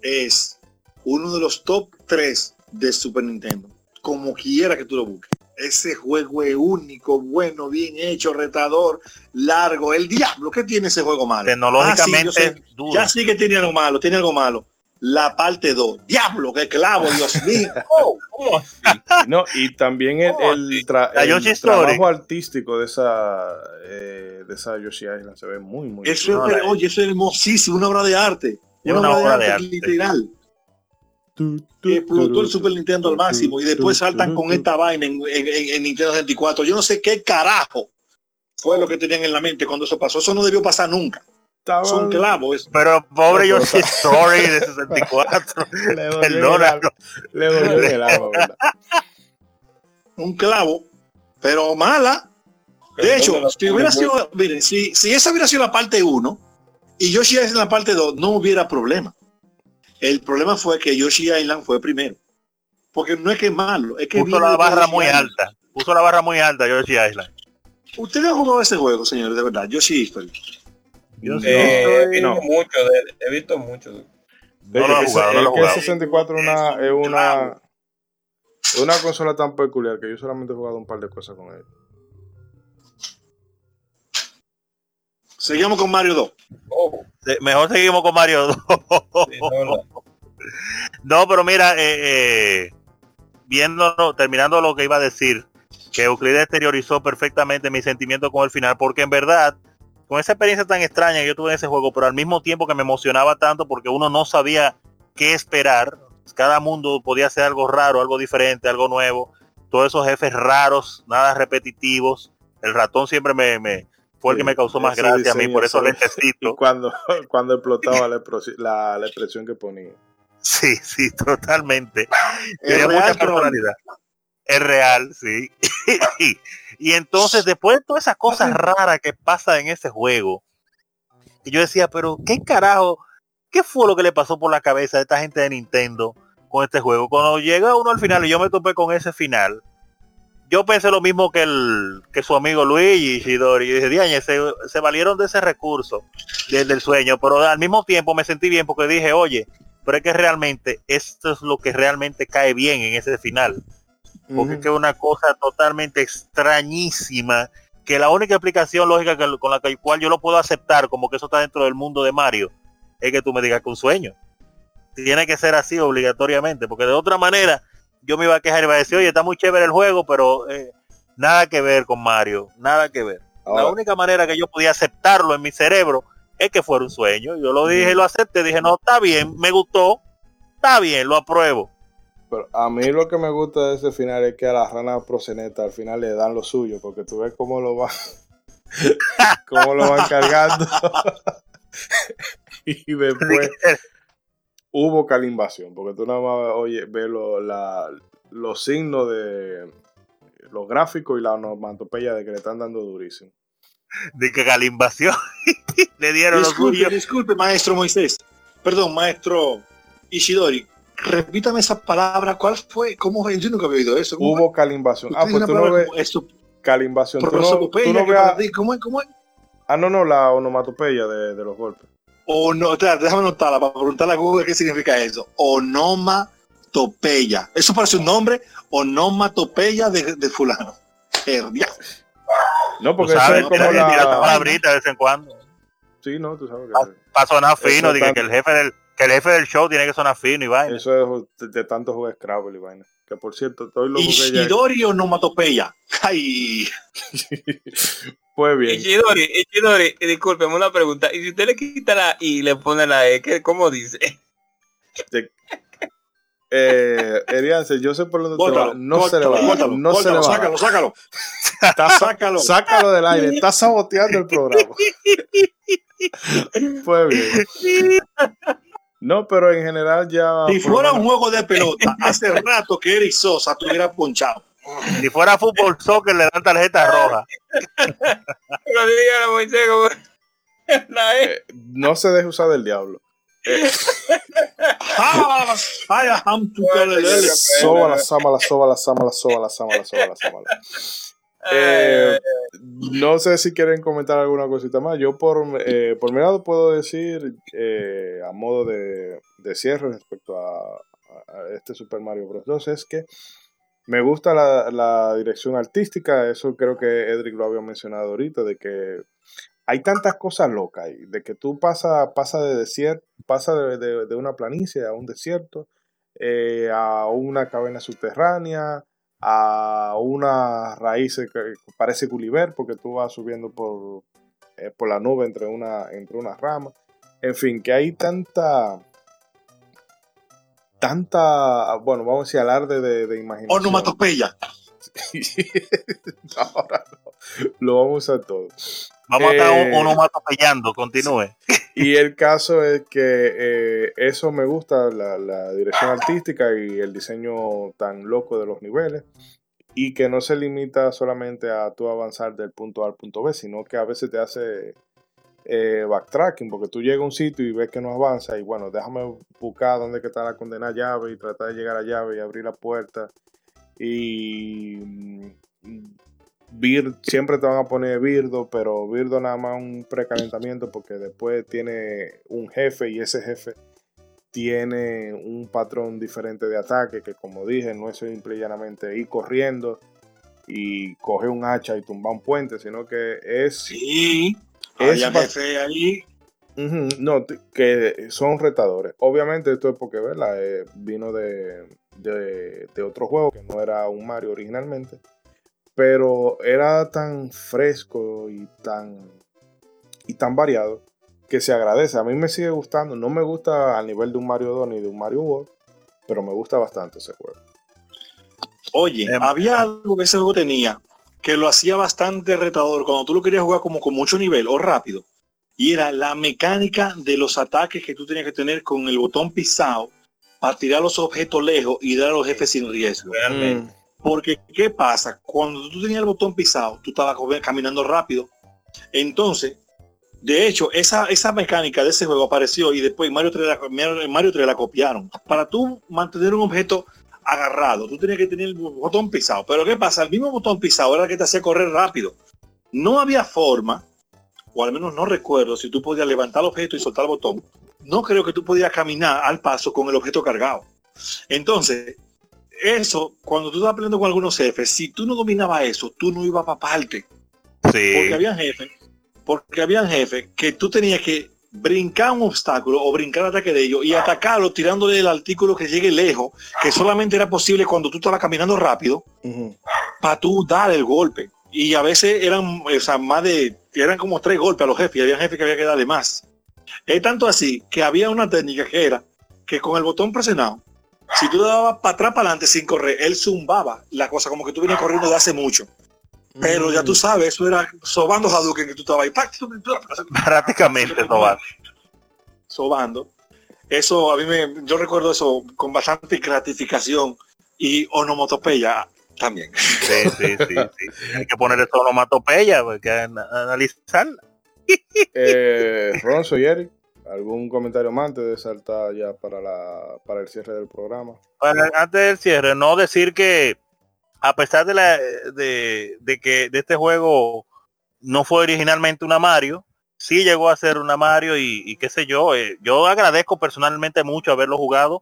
es uno de los top 3 de Super Nintendo, como quiera que tú lo busques. Ese juego es único, bueno, bien hecho, retador, largo. El diablo, ¿qué tiene ese juego malo? Tecnológicamente ah, Ya sí que tiene algo malo, tiene algo malo. La parte 2. Diablo, qué clavo, Dios mío. Oh, y, no, y también el, el, trabajo artístico de esa, eh, de esa Yoshi Island se ve muy, muy Eso es, oye, eso es hermosísimo, una obra de arte. Una, obra, de, arte, literal que explotó el Super Nintendo al máximo y después saltan con esta vaina en, Nintendo 64. Yo no sé qué carajo fue lo que tenían en la mente cuando eso pasó. Eso no debió pasar nunca. Son clavos. Pero pobre Yoshi Story de 64. Le volvió el agua. Un clavo, pero mala. De hecho, si hubiera sido, miren, si, si esa hubiera sido la parte 1 y Yoshi es en la parte 2, no hubiera problema. El problema fue que Yoshi Island fue primero. Porque no es que es malo, es que puso la barra muy alta. Puso la barra muy alta Yoshi Island. ¿Ustedes han jugado ese juego, señores? De verdad, Yoshi Island. Yo eh, he visto mucho, he visto mucho. no lo he jugado, no lo he jugado. 64 una, es una, una consola tan peculiar que yo solamente he jugado un par de cosas con él. Seguimos con Mario 2. Mejor seguimos con Mario 2. no, pero mira, eh, eh, viendo, terminando lo que iba a decir, que Euclides exteriorizó perfectamente mi sentimiento con el final, porque en verdad, con esa experiencia tan extraña que yo tuve en ese juego, pero al mismo tiempo que me emocionaba tanto porque uno no sabía qué esperar, cada mundo podía ser algo raro, algo diferente, algo nuevo, todos esos jefes raros, nada repetitivos, el ratón siempre me, me, fue el que me causó más gracia a mí, por eso necesito. cuando, cuando explotaba la, la, expresión que ponía. Sí, sí, totalmente. Tenía mucha personalidad. Es real, sí. y entonces, después de todas esas cosas raras que pasan en ese juego, yo decía, pero ¿qué carajo? ¿Qué fue lo que le pasó por la cabeza a esta gente de Nintendo con este juego? Cuando llega uno al final y yo me topé con ese final, yo pensé lo mismo que el que su amigo Luis y Shidori. Y dije, se, se valieron de ese recurso del, sueño, pero al mismo tiempo me sentí bien porque dije, oye, pero es que realmente esto es lo que realmente cae bien en ese final. Porque es que es una cosa totalmente extrañísima, que la única explicación lógica con la cual yo lo puedo aceptar como que eso está dentro del mundo de Mario, es que tú me digas que un sueño. Tiene que ser así obligatoriamente, porque de otra manera yo me iba a quejar y iba a decir, oye, está muy chévere el juego, pero eh, nada que ver con Mario, nada que ver. la única manera que yo podía aceptarlo en mi cerebro es que fuera un sueño. Yo lo dije, lo acepté, dije, no, está bien, me gustó, está bien, lo apruebo. Pero a mí lo que me gusta de ese final es que a la rana proceneta al final le dan lo suyo, porque tú ves cómo lo va. cómo lo van cargando. y después hubo calimbación, porque tú nada más oye, ves lo- la- los signos de los gráficos y la onomatopeya de que le están dando durísimo. De que calimbación le dieron los Disculpe, suyos. disculpe, maestro Moisés. Perdón, maestro Ishidori. Repítame esa palabra. ¿Cuál fue? ¿Cómo? Yo nunca había oído eso. ¿Cómo Hubo calimbación. Ah, pues tú no ves esto, calimbación. Tú no, prosopopeya, tú no que ves para a- ti, ¿Cómo es? ¿Cómo es? Ah, no, no, la onomatopeya de, de los golpes. O no, déjame anotarla para preguntarle a Google qué significa eso. Onomatopeya. Eso parece un nombre. Onomatopeya de, de fulano. Diablo. No, porque eso sabes, es como la... palabrita de vez en cuando. Sí, no, tú sabes que... Para sonar Eso fino, tan- que el jefe del que el jefe del show tiene que sonar fino y vaina. Eso es de, de tanto jugar Scrabble y vaina. Que por cierto, estoy loco que ya... Ishidori onomatopeya. Ay. Pues bien. Ichidori, eh, discúlpeme una pregunta. Y si usted le quita la I y le pone la E, ¿qué, ¿cómo dice? Eh, Eliance, yo sé por dónde te va. No se le va. bótalo, no se le va. sácalo, sácalo. Está Sácalo. Sácalo del aire. Está saboteando el programa. Pues bien. No, pero en general ya. Si fuera un juego de pelota, hace rato que Eric Sosa tuviera ponchado. Si fuera fútbol soccer le dan tarjeta roja. La E. eh, no se deje usar del diablo. Ay, ajam, tu calelele. Soba la sama, la soba, la sama, la soba, la sama, la soba, la sama. La- Eh, no sé si quieren comentar alguna cosita más. Yo por, eh, por mi lado puedo decir eh, a modo de, de cierre respecto a, este Super Mario Bros. 2 es que me gusta la, la dirección artística. Eso creo que Edric lo había mencionado ahorita, de que hay tantas cosas locas ahí, de que tú pasas pasa de desierto, pasa de, de- una planicie a un desierto, eh, a una caverna subterránea, a una raíz que parece Gulliver porque tú vas subiendo por, eh, por la nube entre una, entre rama. En fin, que hay tanta, tanta, bueno, vamos a decir alarde de, de imaginación. Onomatopeya. Ahora no, lo vamos a usar todo. Vamos a estar Eh, onomatopeyando, continúe. Y el caso es que eh, eso me gusta, la, la dirección artística y el diseño tan loco de los niveles. Y que no se limita solamente a tú avanzar del punto A al punto B, sino que a veces te hace eh, backtracking, porque tú llegas a un sitio y ves que no avanza y bueno, déjame buscar dónde que está la condenada llave y tratar de llegar a la llave y abrir la puerta. Y mm, Bir- siempre te van a poner Birdo, pero Birdo nada más un precalentamiento porque después tiene un jefe y ese jefe tiene un patrón diferente de ataque que como dije no es simple y llanamente ir corriendo y coger un hacha y tumbar un puente, sino que es, Sí. es ahí. Ujú, no, t- que son retadores. Obviamente esto es porque ¿verdad? Eh, vino de, de, de otro juego que no era un Mario originalmente, pero era tan fresco y tan y tan variado que se agradece. A mí me sigue gustando. No me gusta al nivel de un Mario 2 ni de un Mario World, pero me gusta bastante ese juego. Oye, Em, había algo que ese juego tenía que lo hacía bastante retador cuando tú lo querías jugar como con mucho nivel o rápido. Y era la mecánica de los ataques que tú tenías que tener con el botón pisado para tirar los objetos lejos y dar a los jefes sin riesgo. Realmente. Porque, ¿qué pasa? Cuando tú tenías el botón pisado, tú estabas caminando rápido. Entonces, de hecho, esa, esa mecánica de ese juego apareció y después Mario 3 la, Mario- Mario 3 la copiaron. Para tú mantener un objeto agarrado, tú tenías que tener el botón pisado. Pero ¿qué pasa? El mismo botón pisado era el que te hacía correr rápido. No había forma, o al menos no recuerdo, si tú podías levantar el objeto y soltar el botón. No creo que tú podías caminar al paso con el objeto cargado. Entonces, eso, cuando tú estabas peleando con algunos jefes, si tú no dominabas eso, tú no ibas para parte. Sí. Porque habían jefes, porque habían jefes que tú tenías que brincar un obstáculo o brincar el ataque de ellos y atacarlo tirándole el artículo que llegue lejos, que solamente era posible cuando tú estabas caminando rápido, para tú dar el golpe. Y a veces eran, o sea, más de, eran como tres golpes a los jefes, y había jefes que había que darle más. Es tanto así que había una técnica que era que con el botón presionado, si tú dabas para atrás, para adelante sin correr, él zumbaba la cosa como que tú venías corriendo de hace mucho. Pero ya tú sabes, eso era sobando Hadouken que tú estabas ahí. Prácticamente sobando. Sobando. Eso a mí me, yo recuerdo eso con bastante gratificación y onomatopeya también. Sí, sí, sí, sí. Hay que poner eso onomatopeya, porque hay que analizarla. Eh, Ronzo y Eric, ¿algún comentario más antes de saltar ya para, la, para el cierre del programa? Antes del cierre, no decir que a pesar de, la, de, de que de este juego no fue originalmente una Mario, sí llegó a ser una Mario y, qué sé yo, eh, yo agradezco personalmente mucho haberlo jugado.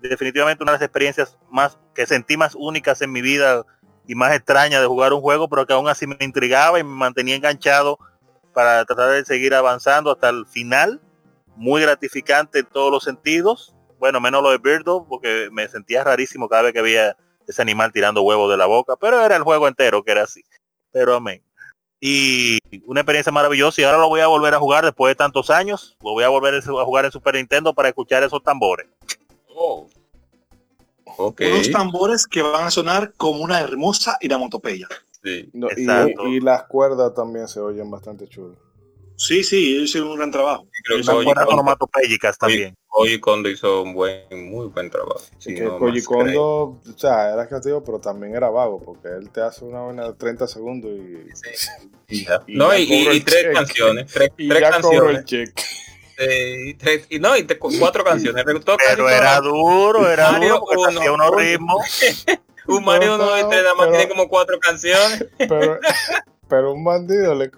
Definitivamente una de las experiencias más que sentí más únicas en mi vida y más extrañas de jugar un juego, pero que aún así me intrigaba y me mantenía enganchado para tratar de seguir avanzando hasta el final. Muy gratificante en todos los sentidos. Bueno, menos lo de Birdo, porque me sentía rarísimo cada vez que veía ese animal tirando huevos de la boca, pero era el juego entero que era así. Pero amén. Y una experiencia maravillosa y ahora lo voy a volver a jugar después de tantos años. Lo voy a volver a jugar en Super Nintendo para escuchar esos tambores. Oh. Ok. Unos tambores que van a sonar como una hermosa iramotopeya. Sí. No, y, Exacto. y las cuerdas también se oyen bastante chulas. Sí, sí, ellos hicieron un gran trabajo. Creo que Kondo- onomatopéyicas también. Koji Kondo hizo un buen, muy buen trabajo. Sí, que no Koji Kondo, o sea, era creativo, pero también era vago, porque él te hace una buena de 30 segundos y, Y ya. y No, ya y, y- y el tres cheque. canciones. Tres, y tres ya cobro el canciones. cheque. eh, y tres, y no, y te- cuatro canciones. Pero era duro, era Mario duro porque uno, hacía unos uno. ritmos. Un Mario No, 1 pero- nada más pero- tiene como cuatro canciones. Pero, pero un bandido le...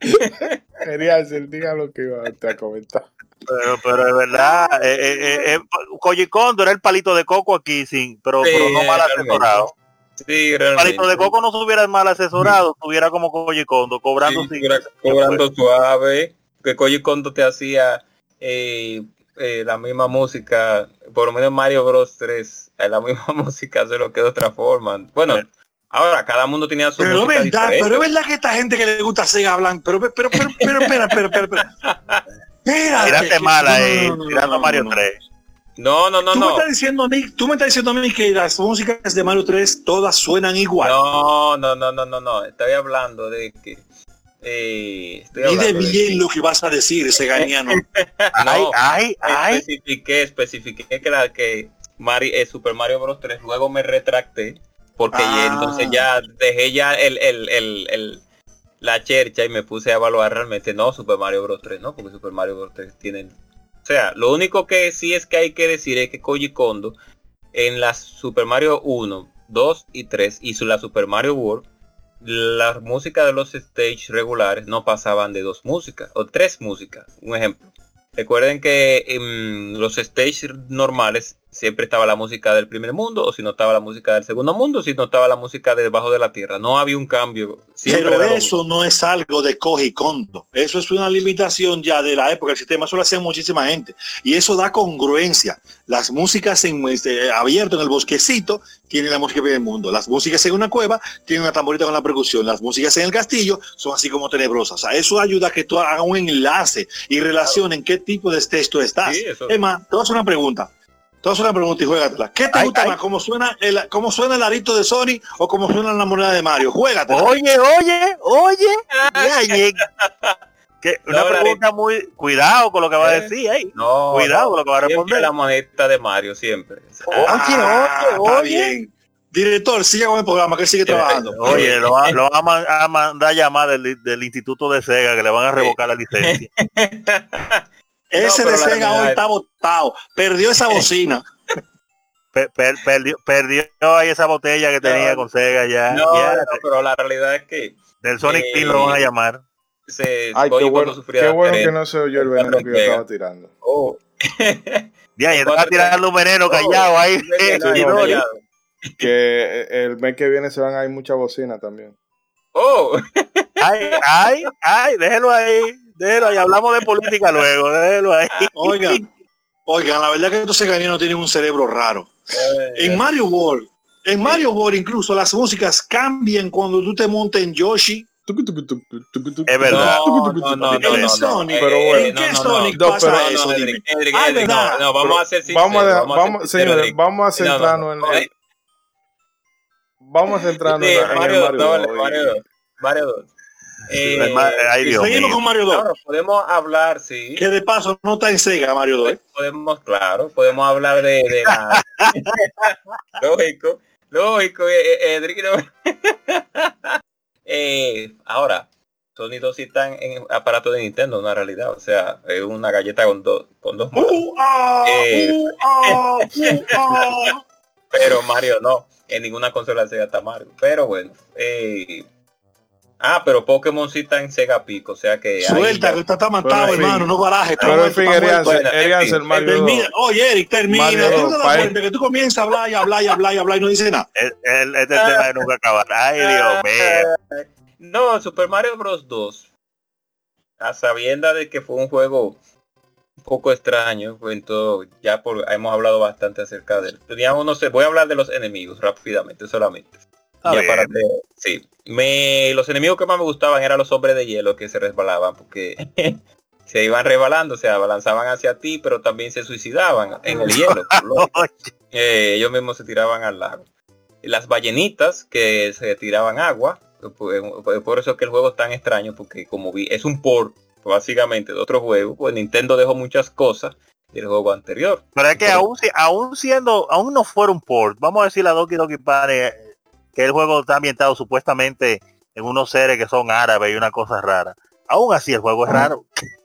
Quería decir, diga lo que iba a comentar. Pero, pero es verdad, eh, eh, eh, eh, era el palito de coco aquí, sin, pero, Sí, pero no mal asesorado. Sí, El palito de coco no estuviera mal asesorado, estuviera como Koji Kondo, cobrando Sí, sin- cobrando suave, que Koji Kondo te hacía eh, eh, la misma música, por lo menos Mario Bros 3, eh, la misma música se lo que de otra forma. Bueno, ahora cada mundo tenía su Pero es música verdad, diferente. pero es verdad que esta gente que le gusta Sega hablan, pero, pero, pero, pero, pero, espera, espera, espera, espera. Espérate, Tiraste que- mal no, no, ahí, no, no, tirando no, a Mario no, no. 3. No, no, no, tú me no. estás diciendo a mí, tú me estás diciendo a mí que las músicas de Mario 3 todas suenan igual. No, no, no, no, no, no. Estoy hablando de que eh, estoy Mide hablando de bien lo que vas a decir, Seganiano. Ay, No, ay, ay. especifiqué, especifiqué que la que Mari, eh, Super Mario Bros 3 luego me retracté porque Ah. entonces ya dejé ya el, el, el, el- la chercha y me puse a evaluar realmente no Super Mario Bros 3 no porque Super Mario Bros 3 tienen o sea lo único que sí es que hay que decir es que Koji Kondo en las Super Mario 1 2 y 3 y su- la Super Mario World la música de los stage regulares no pasaban de dos músicas o tres músicas. Un ejemplo. Recuerden que en los stage normales siempre estaba la música del primer mundo o si no estaba la música del segundo mundo, si no estaba la música de debajo de la tierra. No había un cambio. Siempre Pero eso no es algo de coge y Kondo. Eso es una limitación ya de la época del sistema. Eso lo hacía muchísima gente. Y eso da congruencia. Las músicas en, este, abierto en el bosquecito tienen la música del mundo. Las músicas en una cueva tienen una tamborita con la percusión. Las músicas en el castillo son así como tenebrosas. O sea, eso ayuda a que tú hagas un enlace y relacionen qué tipo de texto estás. Sí, eso- Es más, te voy a hacer una pregunta. Te voy a hacer una pregunta y juégatela. ¿Qué te Ay, gusta ay. más? ¿Cómo suena, el, ¿Cómo suena el arito de Sony o cómo suena la moneda de Mario? Juégatela. Oye, oye, oye. Que una No, pregunta muy... Cuidado con lo que va a Eh. decir ahí. No, Cuidado no, con lo que va a responder. la moneta de Mario, siempre. Oye, Ah, oye, está oye. bien. Director, siga con el programa, que él sigue trabajando. Oye, lo, va- lo van a man- a mandar llamar del, del Instituto de Sega que le van a revocar la licencia. Ese No, de Sega hoy está botado. Perdió esa bocina. Per- per- perdió, perdió ahí esa botella que tenía No, con Sega ya. No, ya. no, pero la realidad es que Del Sonic Eh, Team lo van a llamar. se Ay, qué bueno, sufría qué bueno que no se oyó el veneno que yo estaba tirando. Oh. Ya, y estaba tirando un veneno Oh, callado ahí. Que el mes que viene se van a ir muchas bocinas también. Oh, Ay, ay, ay, déjelo ahí. Déjelo ahí. Hablamos de política luego. Déjelo ahí. Oigan, oigan, la verdad que estos seganianos tienen un cerebro raro. En Mario World, en Mario World incluso las músicas cambian cuando tú te montas en Yoshi. Es verdad. No, no, no, no, En no, Sonic, pero eh, bueno. ¿en qué no, no, Sonic no, pasa eso? no, Ah, no, no, vamos a sinceros. Vamos a, señores, vamos a No, no, centrarnos no, en, eh, vamos entrando Sí, en, Mario Mario 2, Eh, ay, Dios seguimos mío. con Mario 2. claro, podemos hablar, sí. Que de paso no está en Sega Mario 2. ¿eh? Podemos, claro, podemos hablar de, de la... lógico, lógico, eh, eh, no. Eh, ahora, Sony 2 sí están en aparato de Nintendo, una realidad, o sea, es una galleta con dos con dos manos. Uh, ah, Eh. uh, ah, uh, ah. pero Mario no, en ninguna consola Sega está Mario, pero bueno, eh, ah, pero Pokémon sí está en Sega Pico, o sea que Suelta, que está, está matado, Pero, en fin. hermano. No baraje. Pero en fin. 2. Oye, Eric, termina. Mario Tú te das cuenta que tú comienzas a hablar y hablar y hablar y hablar y no dices nada. El, el- este tema nunca acabar. Ay, Dios mío. No, Super Mario Bros. 2. A sabienda de que fue un juego un poco extraño, fue en todo- ya por, hemos hablado bastante acerca de él. Teníamos, no sé, voy a hablar de los enemigos rápidamente, solamente. Sí. Me, los enemigos que más me gustaban eran los hombres de hielo que se resbalaban, porque se iban resbalando, o sea, balanzaban hacia ti, pero también se suicidaban en el hielo. Eh, ellos mismos se tiraban al lago. Las ballenitas que se tiraban agua, pues, pues, por eso es que el juego es tan extraño, porque como vi, es un port básicamente de otro juego, pues Nintendo dejó muchas cosas del juego anterior. Pero es que Pero- aún, si- aún siendo, aún no fuera un port, vamos a decir a Doki Doki eh, que el juego está ambientado supuestamente en unos seres que son árabes y una cosa rara. Aún así el juego es raro.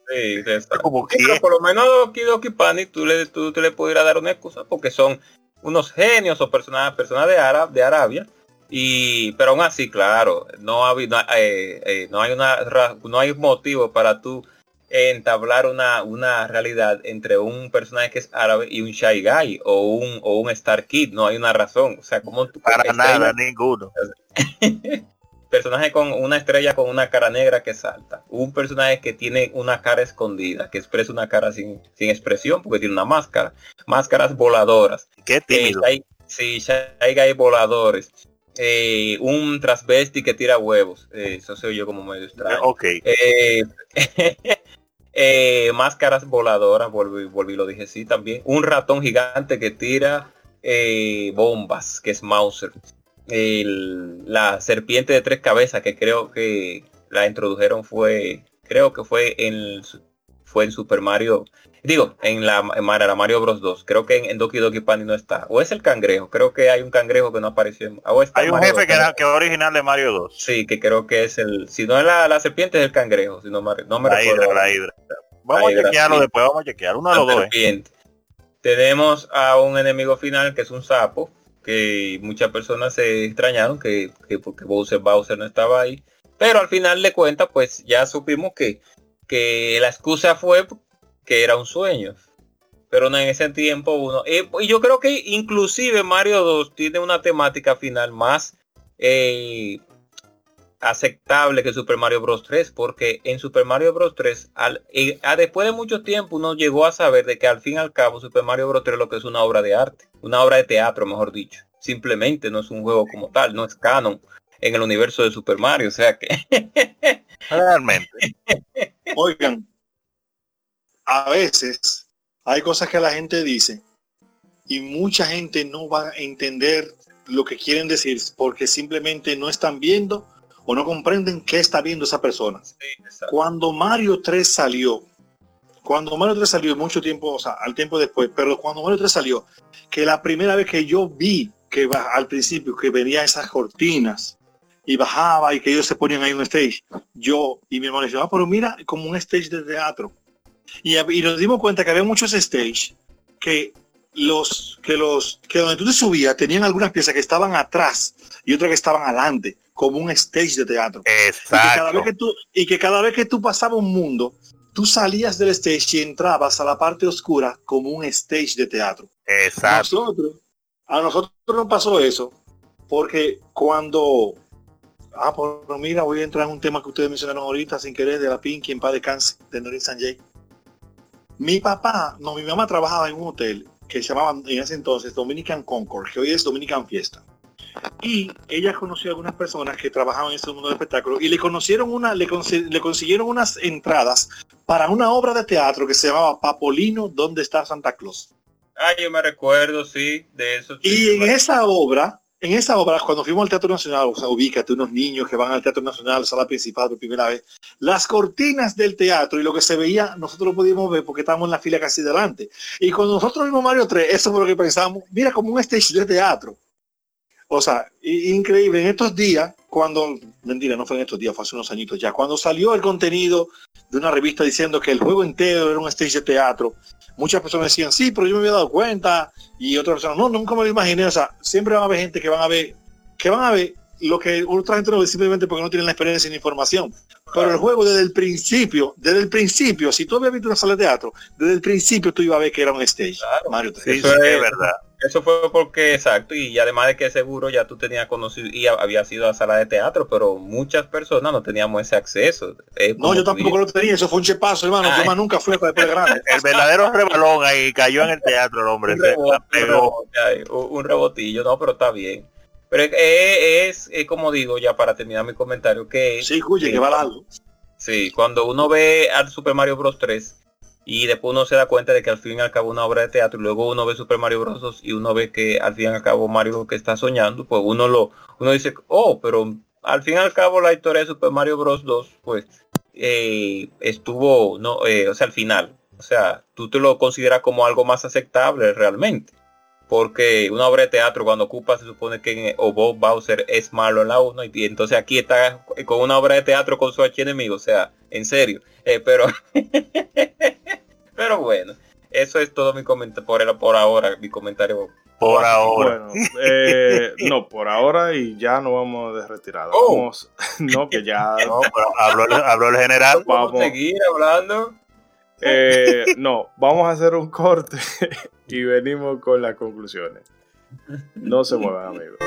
Sí. Como Pero por lo menos Doki Doki Panic tú le, tú, tú le pudieras dar una excusa porque son unos genios o personas, personas de, Ara- de Arabia. Y, pero aún así, claro, no, ha habido- eh, eh, no hay una no hay motivo para tú entablar una, una realidad entre un personaje que es árabe y un Shy Guy o un, o un Star Kid. No hay una razón. O sea, como para nada, ninguno. personaje con una estrella con una cara negra que salta. Un personaje que tiene una cara escondida, que expresa una cara sin, sin expresión porque tiene una máscara. Máscaras voladoras. Qué Eh, tímido. hay, sí, hay hay voladores. Eh, un transvesti que tira huevos. Eh, eso soy yo como medio extraño. Ok. Eh, eh, máscaras voladoras, volví, volví, lo dije sí también. Un ratón gigante que tira eh, bombas, que es Mauser. La serpiente de tres cabezas, que creo que la introdujeron fue, creo que fue en, fue en Super Mario, digo, en la, en Mario Bros 2. Creo que en, en Doki Doki Panic no está. O es el cangrejo, creo que hay un cangrejo que no apareció. en- o está Hay un Mario jefe que, era- que es original de Mario 2. Sí, que creo que es el. Si no es la, la serpiente, es el cangrejo. Si no me, no me La recuerdo. hidra, la hidra. Vamos La a chequearlo sí. después, vamos a chequear. Uno de los dos. ¿eh? Tenemos a un enemigo final que es un sapo. Que muchas personas se extrañaron que, que porque Bowser, Bowser no estaba ahí. Pero al final de cuentas, pues ya supimos que, que la excusa fue que era un sueño. Pero no en ese tiempo uno. eh, y yo creo que inclusive Mario 2 tiene una temática final más eh, aceptable que Super Mario Bros 3 porque en Super Mario Bros 3 al, eh, a- después de mucho tiempo uno llegó a saber de que al fin y al cabo Super Mario Bros 3 lo que es una obra de arte una obra de teatro mejor dicho simplemente no es un juego como tal no es canon en el universo de Super Mario o sea que Realmente. Oigan, a veces hay cosas que la gente dice y mucha gente no va a entender lo que quieren decir porque simplemente no están viendo o no comprenden qué está viendo esa persona. Cuando Mario 3 salió, cuando Mario 3 salió mucho tiempo, o sea, al tiempo después, pero cuando Mario 3 salió, que la primera vez que yo vi que va, al principio que venía esas cortinas y bajaba y que ellos se ponían ahí un stage, yo y mi hermano decían, ah, pero mira, como un stage de teatro. Y, y nos dimos cuenta que había muchos stage que los que los que donde tú te subías tenían algunas piezas que estaban atrás y otras que estaban adelante, como un stage de teatro. Y que, cada vez Exacto. que tú, y que cada vez que tú pasabas un mundo, tú salías del stage y entrabas a la parte oscura como un stage de teatro. Exacto. Nosotros, a nosotros nos pasó eso, porque cuando, ah, pues mira, voy a entrar en un tema que ustedes mencionaron ahorita sin querer, de la Pinky en paz descanse, de Norin Sanjay. Mi papá, no, mi mamá trabajaba en un hotel que se llamaba en ese entonces Dominican Concord, que hoy es Dominican Fiesta. Y ella conoció a algunas personas que trabajaban en ese mundo de espectáculos y le conocieron una, le consiguieron unas entradas para una obra de teatro que se llamaba Papolino, ¿dónde está Santa Claus? ah yo me recuerdo sí de eso sí. Y en esa obra en esa obra, cuando fuimos al Teatro Nacional, o sea, ubícate, unos niños que van al Teatro Nacional, sala principal por primera vez, las cortinas del teatro y lo que se veía, nosotros lo podíamos ver porque estábamos en la fila casi delante. Y cuando nosotros vimos Mario 3, eso fue lo que pensábamos, mira como un stage de teatro. O sea, increíble. En estos días, cuando, mentira, no fue en estos días, fue hace unos añitos ya, cuando salió el contenido de una revista diciendo que el juego entero era un stage de teatro, muchas personas decían, sí, pero yo me había dado cuenta, y otras personas, no, nunca me lo imaginé, o sea, siempre van a haber gente que van a ver, que van a ver lo que otra gente no ve simplemente porque no tienen la experiencia ni información. Pero el juego desde el principio, desde el principio, si tú habías visto una sala de teatro, desde el principio tú ibas a ver que era un stage. Mario, eso es verdad. Eso fue porque, exacto, y además de que seguro ya tú tenías conocido y había sido a sala de teatro, pero muchas personas no teníamos ese acceso. no, yo tampoco lo tenía, eso fue un chepazo, hermano, yo más nunca fui a grande. el verdadero rebalón ahí cayó en el teatro, el hombre. Un, rebotillo, no, pero está bien. Pero es, como digo, ya para terminar mi comentario, que... Sí, que va algo. Sí, cuando uno ve al Super Mario Bros. 3, y después uno se da cuenta de que al fin y al cabo una obra de teatro y luego uno ve Super Mario Bros. y uno ve que al fin y al cabo Mario que está soñando, pues uno lo uno dice, oh, pero al fin y al cabo la historia de Super Mario Bros. 2 pues eh, estuvo, no, eh, o sea, al final, o sea, tú te lo consideras como algo más aceptable realmente. Porque una obra de teatro cuando ocupa se supone que o Bob Bowser es malo en la 1 y, entonces aquí está con una obra de teatro con su enemigo, o sea, en serio. Eh, pero Pero bueno, eso es todo mi comentario por, por ahora, mi comentario. Por ahora. Eh, no, por ahora y ya no vamos de retirada. Oh. Vamos, no, que ya. No, habló, el general. Vamos a seguir hablando. Eh, no, vamos a hacer un corte y venimos con las conclusiones. No se muevan, amigos.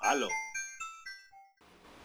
Aló.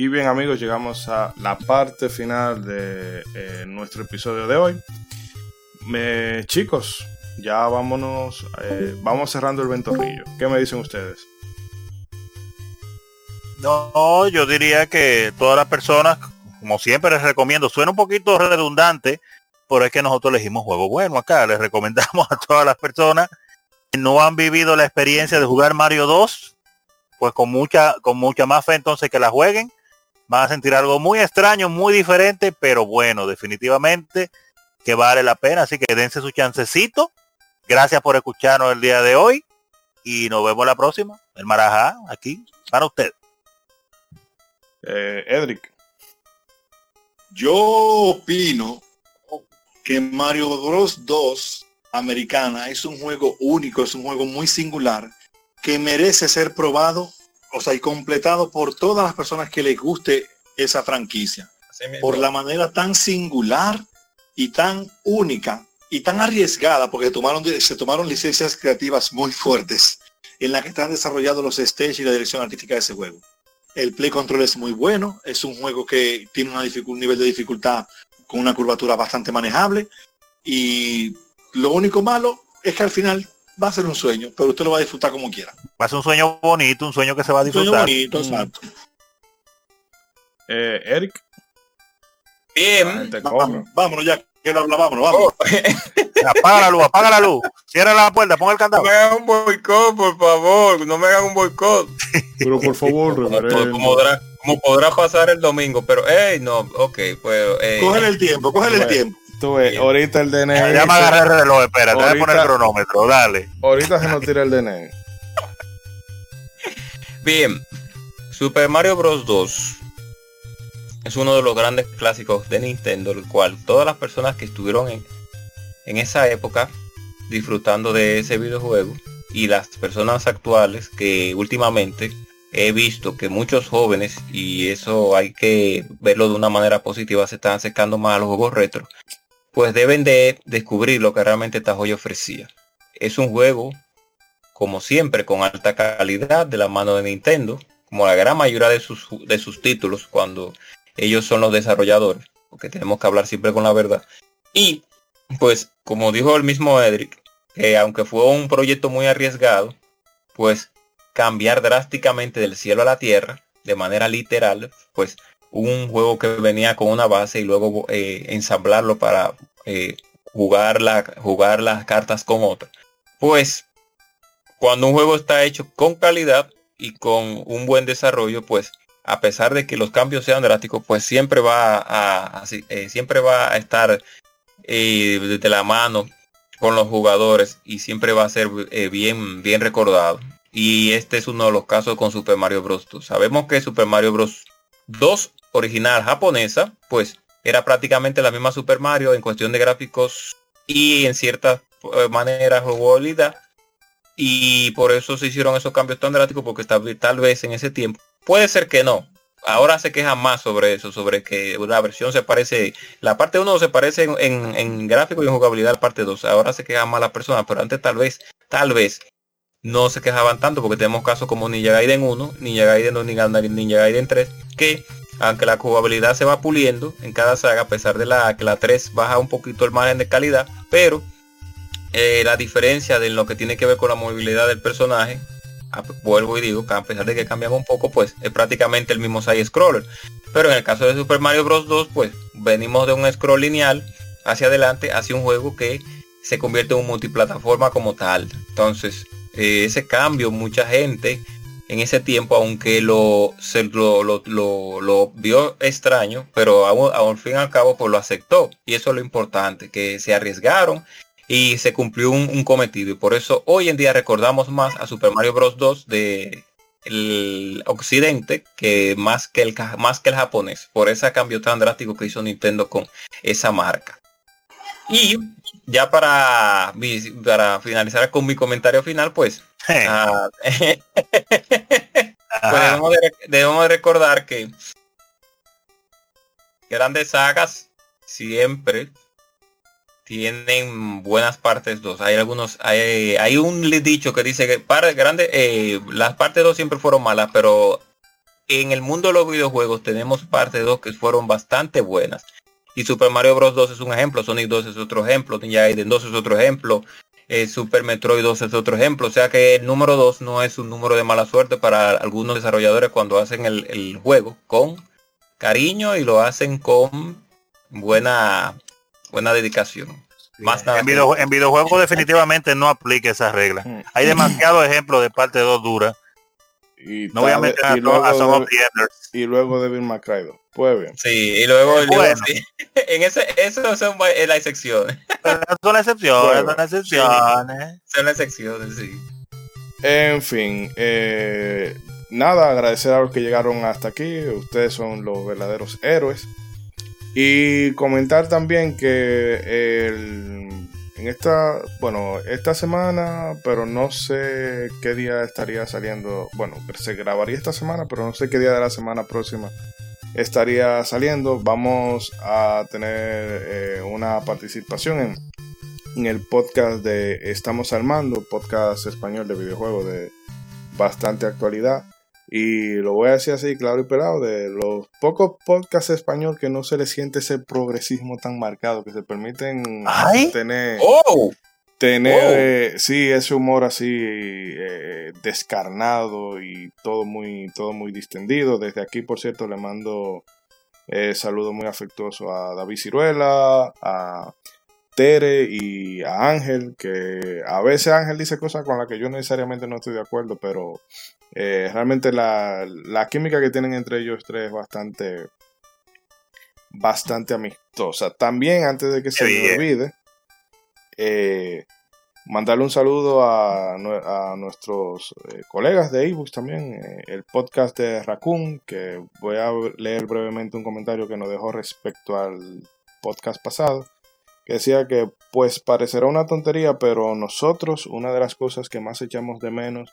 Y bien amigos, llegamos a la parte final de eh, nuestro episodio de hoy. chicos, ya vámonos, eh, vamos cerrando el ventorrillo. ¿Qué me dicen ustedes? No, yo diría que todas las personas, como siempre les recomiendo, suena un poquito redundante, pero es que nosotros elegimos juego bueno acá. Les recomendamos a todas las personas que no han vivido la experiencia de jugar Mario 2, pues con mucha, con mucha más fe entonces que la jueguen van a sentir algo muy extraño, muy diferente, pero bueno, definitivamente que vale la pena. Así que dense su chancecito. Gracias por escucharnos el día de hoy y nos vemos la próxima. El Marajá aquí para usted. Eh, Edric. Yo opino que Mario Bros 2 americana es un juego único, es un juego muy singular que merece ser probado o sea, y completado por todas las personas que les guste esa franquicia. Por la manera tan singular y tan única y tan arriesgada, porque tomaron, se tomaron licencias creativas muy fuertes en la que están desarrollados los stages y la dirección artística de ese juego. El play control es muy bueno, es un juego que tiene una un nivel de dificultad con una curvatura bastante manejable y lo único malo es que al final va a ser un sueño, pero usted lo va a disfrutar como quiera. Va a ser un sueño bonito, un sueño que se va a disfrutar. bonito, exacto. Eh, Eric. Bien. vámonos ya, que no vámonos, vamos. Oh. apaga la luz, apaga la luz. Cierra la puerta, ponga el candado. No me hagan un boicot, por favor. No me hagan un boicot. Pero por favor, como, podrá, como podrá pasar el domingo, pero, hey, no, ok, pues. Eh, cógele el tiempo, cógele el tiempo. Tú ahorita el DNI. Ya me agarré el reloj, espera, te voy a poner el cronómetro, dale. Ahorita se nos tira el DNI. Bien, Super Mario Bros. 2 es uno de los grandes clásicos de Nintendo, el cual todas las personas que estuvieron en, en esa época disfrutando de ese videojuego y las personas actuales que últimamente he visto que muchos jóvenes, y eso hay que verlo de una manera positiva, se están acercando más a los juegos retro, pues deben de descubrir lo que realmente esta joya ofrecía. Es un juego, como siempre, con alta calidad de la mano de Nintendo, como la gran mayoría de sus, de sus títulos, cuando ellos son los desarrolladores, porque tenemos que hablar siempre con la verdad. Y, pues, como dijo el mismo Edric, que aunque fue un proyecto muy arriesgado, pues cambiar drásticamente del cielo a la tierra, de manera literal, pues un juego que venía con una base y luego eh, ensamblarlo para eh, jugar, la, jugar las cartas con otra. Pues cuando un juego está hecho con calidad y con un buen desarrollo, pues a pesar de que los cambios sean drásticos, pues siempre va a, eh, siempre va a estar de la mano con los jugadores y siempre va a ser bien, bien recordado. Y este es uno de los casos con Super Mario Bros. 2. Sabemos que Super Mario Bros. 2 original japonesa, pues era prácticamente la misma Super Mario en cuestión de gráficos y en cierta eh, manera jugabilidad. Y por eso se hicieron esos cambios tan drásticos, porque tal, tal vez en ese tiempo, puede ser que no, ahora se queja más sobre eso, sobre que la versión se parece, la parte 1 se parece en, en, gráfico y en jugabilidad la parte 2. Ahora se queja más la persona, pero antes tal vez, tal vez no se quejaban tanto porque tenemos casos como Ninja Gaiden 1, Ninja Gaiden 2, Ninja Gaiden 3, que aunque la jugabilidad se va puliendo en cada saga, a pesar de la que la 3 baja un poquito el margen de calidad, pero eh, la diferencia de lo que tiene que ver con la movilidad del personaje, vuelvo y digo que a pesar de que cambian un poco, pues es prácticamente el mismo side scroller. Pero en el caso de Super Mario Bros. 2, pues venimos de un scroll lineal hacia adelante hacia un juego que se convierte en un multiplataforma como tal. Entonces, eh, ese cambio, mucha gente en ese tiempo, aunque lo, se, lo, lo, vio extraño, pero al fin y al cabo pues lo aceptó. Y eso es lo importante, que se arriesgaron y se cumplió un, cometido. Y por eso hoy en día recordamos más a Super Mario Bros. 2 de el occidente que más que el más que el japonés por ese cambio tan drástico que hizo Nintendo con esa marca y ya para, para finalizar con mi comentario final, pues, uh, pues debemos, recordar que grandes sagas siempre tienen buenas partes dos. Hay algunos, hay, hay un dicho que dice que para grande, eh, las partes dos siempre fueron malas, pero en el mundo de los videojuegos tenemos partes dos que fueron bastante buenas. Y Super Mario Bros. 2 es un ejemplo, Sonic 2 es otro ejemplo, Ninja Gaiden 2 es otro ejemplo, eh, Super Metroid 2 es otro ejemplo. O sea que el número 2 no es un número de mala suerte para algunos desarrolladores cuando hacen el, juego con cariño y lo hacen con buena, buena dedicación. En, video, videojuegos definitivamente no aplique esa regla. Mm. Hay demasiados ejemplos de parte 2 dura. Y no voy a meter a, luego, a Y luego Devil May Cry 2. Sí, y luego el bueno. en ese, eso son es la excepción. Son las excepciones, bueno. son las excepciones. Son excepciones, sí. En fin, eh, nada, agradecer a los que llegaron hasta aquí. Ustedes son los verdaderos héroes. Y comentar también que el, en esta, bueno, esta semana, pero no sé qué día estaría saliendo. Bueno, se grabaría esta semana, pero no sé qué día de la semana próxima estaría saliendo. Vamos a tener eh, una participación en, en, el podcast de Estamos Armando, podcast español de videojuegos de bastante actualidad. Y lo voy a decir así, claro y pelado, de los pocos podcasts español que no se le siente ese progresismo tan marcado, que se permiten tener... Oh tener oh. sí ese humor así eh, descarnado y todo muy todo muy distendido desde aquí por cierto le mando eh, saludo muy afectuoso a David Ciruela a Tere y a Ángel que a veces Ángel dice cosas con las que yo necesariamente no estoy de acuerdo pero eh, realmente la, la química que tienen entre ellos tres es bastante bastante amistosa también antes de que se me olvide eh, mandarle un saludo a, nuestros eh, colegas de ebooks también, eh, el podcast de Raccoon, que voy a leer brevemente un comentario que nos dejó respecto al podcast pasado, que decía que pues parecerá una tontería, pero nosotros una de las cosas que más echamos de menos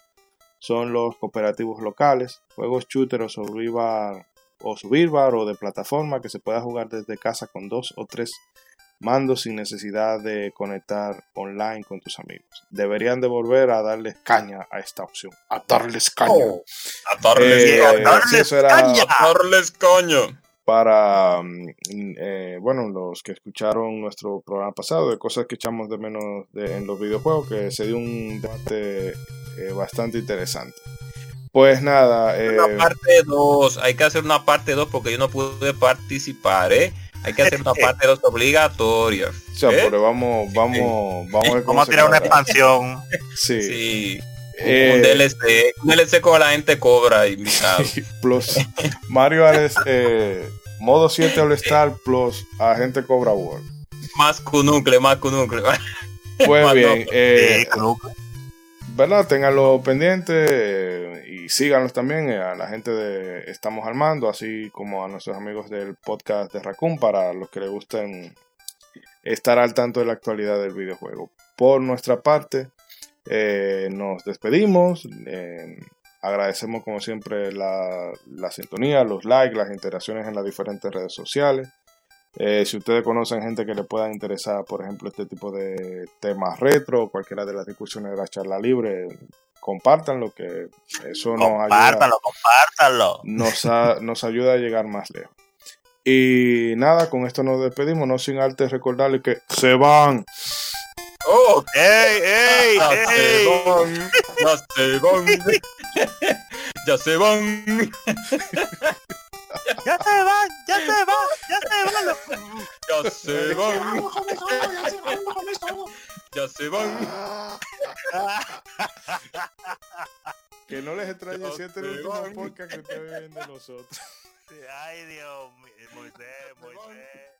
son los cooperativos locales, juegos shooter o survival o o de plataforma que se pueda jugar desde casa con dos o tres mandos sin necesidad de conectar online con tus amigos. Deberían de volver a darles caña a esta opción. A darles caña. Oh, a darles, Eh, a darles caña. A darles caña. para, mm, eh, bueno, los que escucharon nuestro programa pasado de cosas que echamos de menos de- en los videojuegos, que se dio un debate eh, bastante interesante. Pues nada, eh, Una parte 2. Hay que hacer una parte 2 porque yo no pude participar, ¿eh? Hay que hacer una parte 2 obligatoria. o sea, ¿eh? pero vamos, vamos, vamos a ver cómo Vamos a tirar una expansión. Sí. Sí. Eh, un DLC. Un DLC con la gente cobra invitado. plus Mario Alex, eh, modo 7 All Star plus Agente Cobra World. más cunucle, más cunucle. Pues Más bien, no. eh, ¿verdad? Ténganlo pendiente eh, y síganlos también eh, a la gente de Estamos Armando, así como a nuestros amigos del podcast de Raccoon para los que les gusten estar al tanto de la actualidad del videojuego. Por nuestra parte, eh, nos despedimos. agradecemos como siempre la, la sintonía, los likes, las interacciones en las diferentes redes sociales. Eh, si ustedes conocen gente que le pueda interesar, por ejemplo, este tipo de temas retro o cualquiera de las discusiones de la charla libre, compártanlo, que eso nos ayuda, Compártanlo, compártanlo. nos, a- nos ayuda a llegar más lejos. Y nada, con esto nos despedimos, no sin antes recordarles que se van. ¡Oh! ¡Ey, ey, Ya se ey! van, ya se van, ya se van. ¡Ya se van! ¡Ya se van! ¡Ya se van! Ya se van, ya se van. Que no les extrañe si este es el último podcast que ustedes ven de nosotros. Ay, Dios mío. Moisés, Moisés.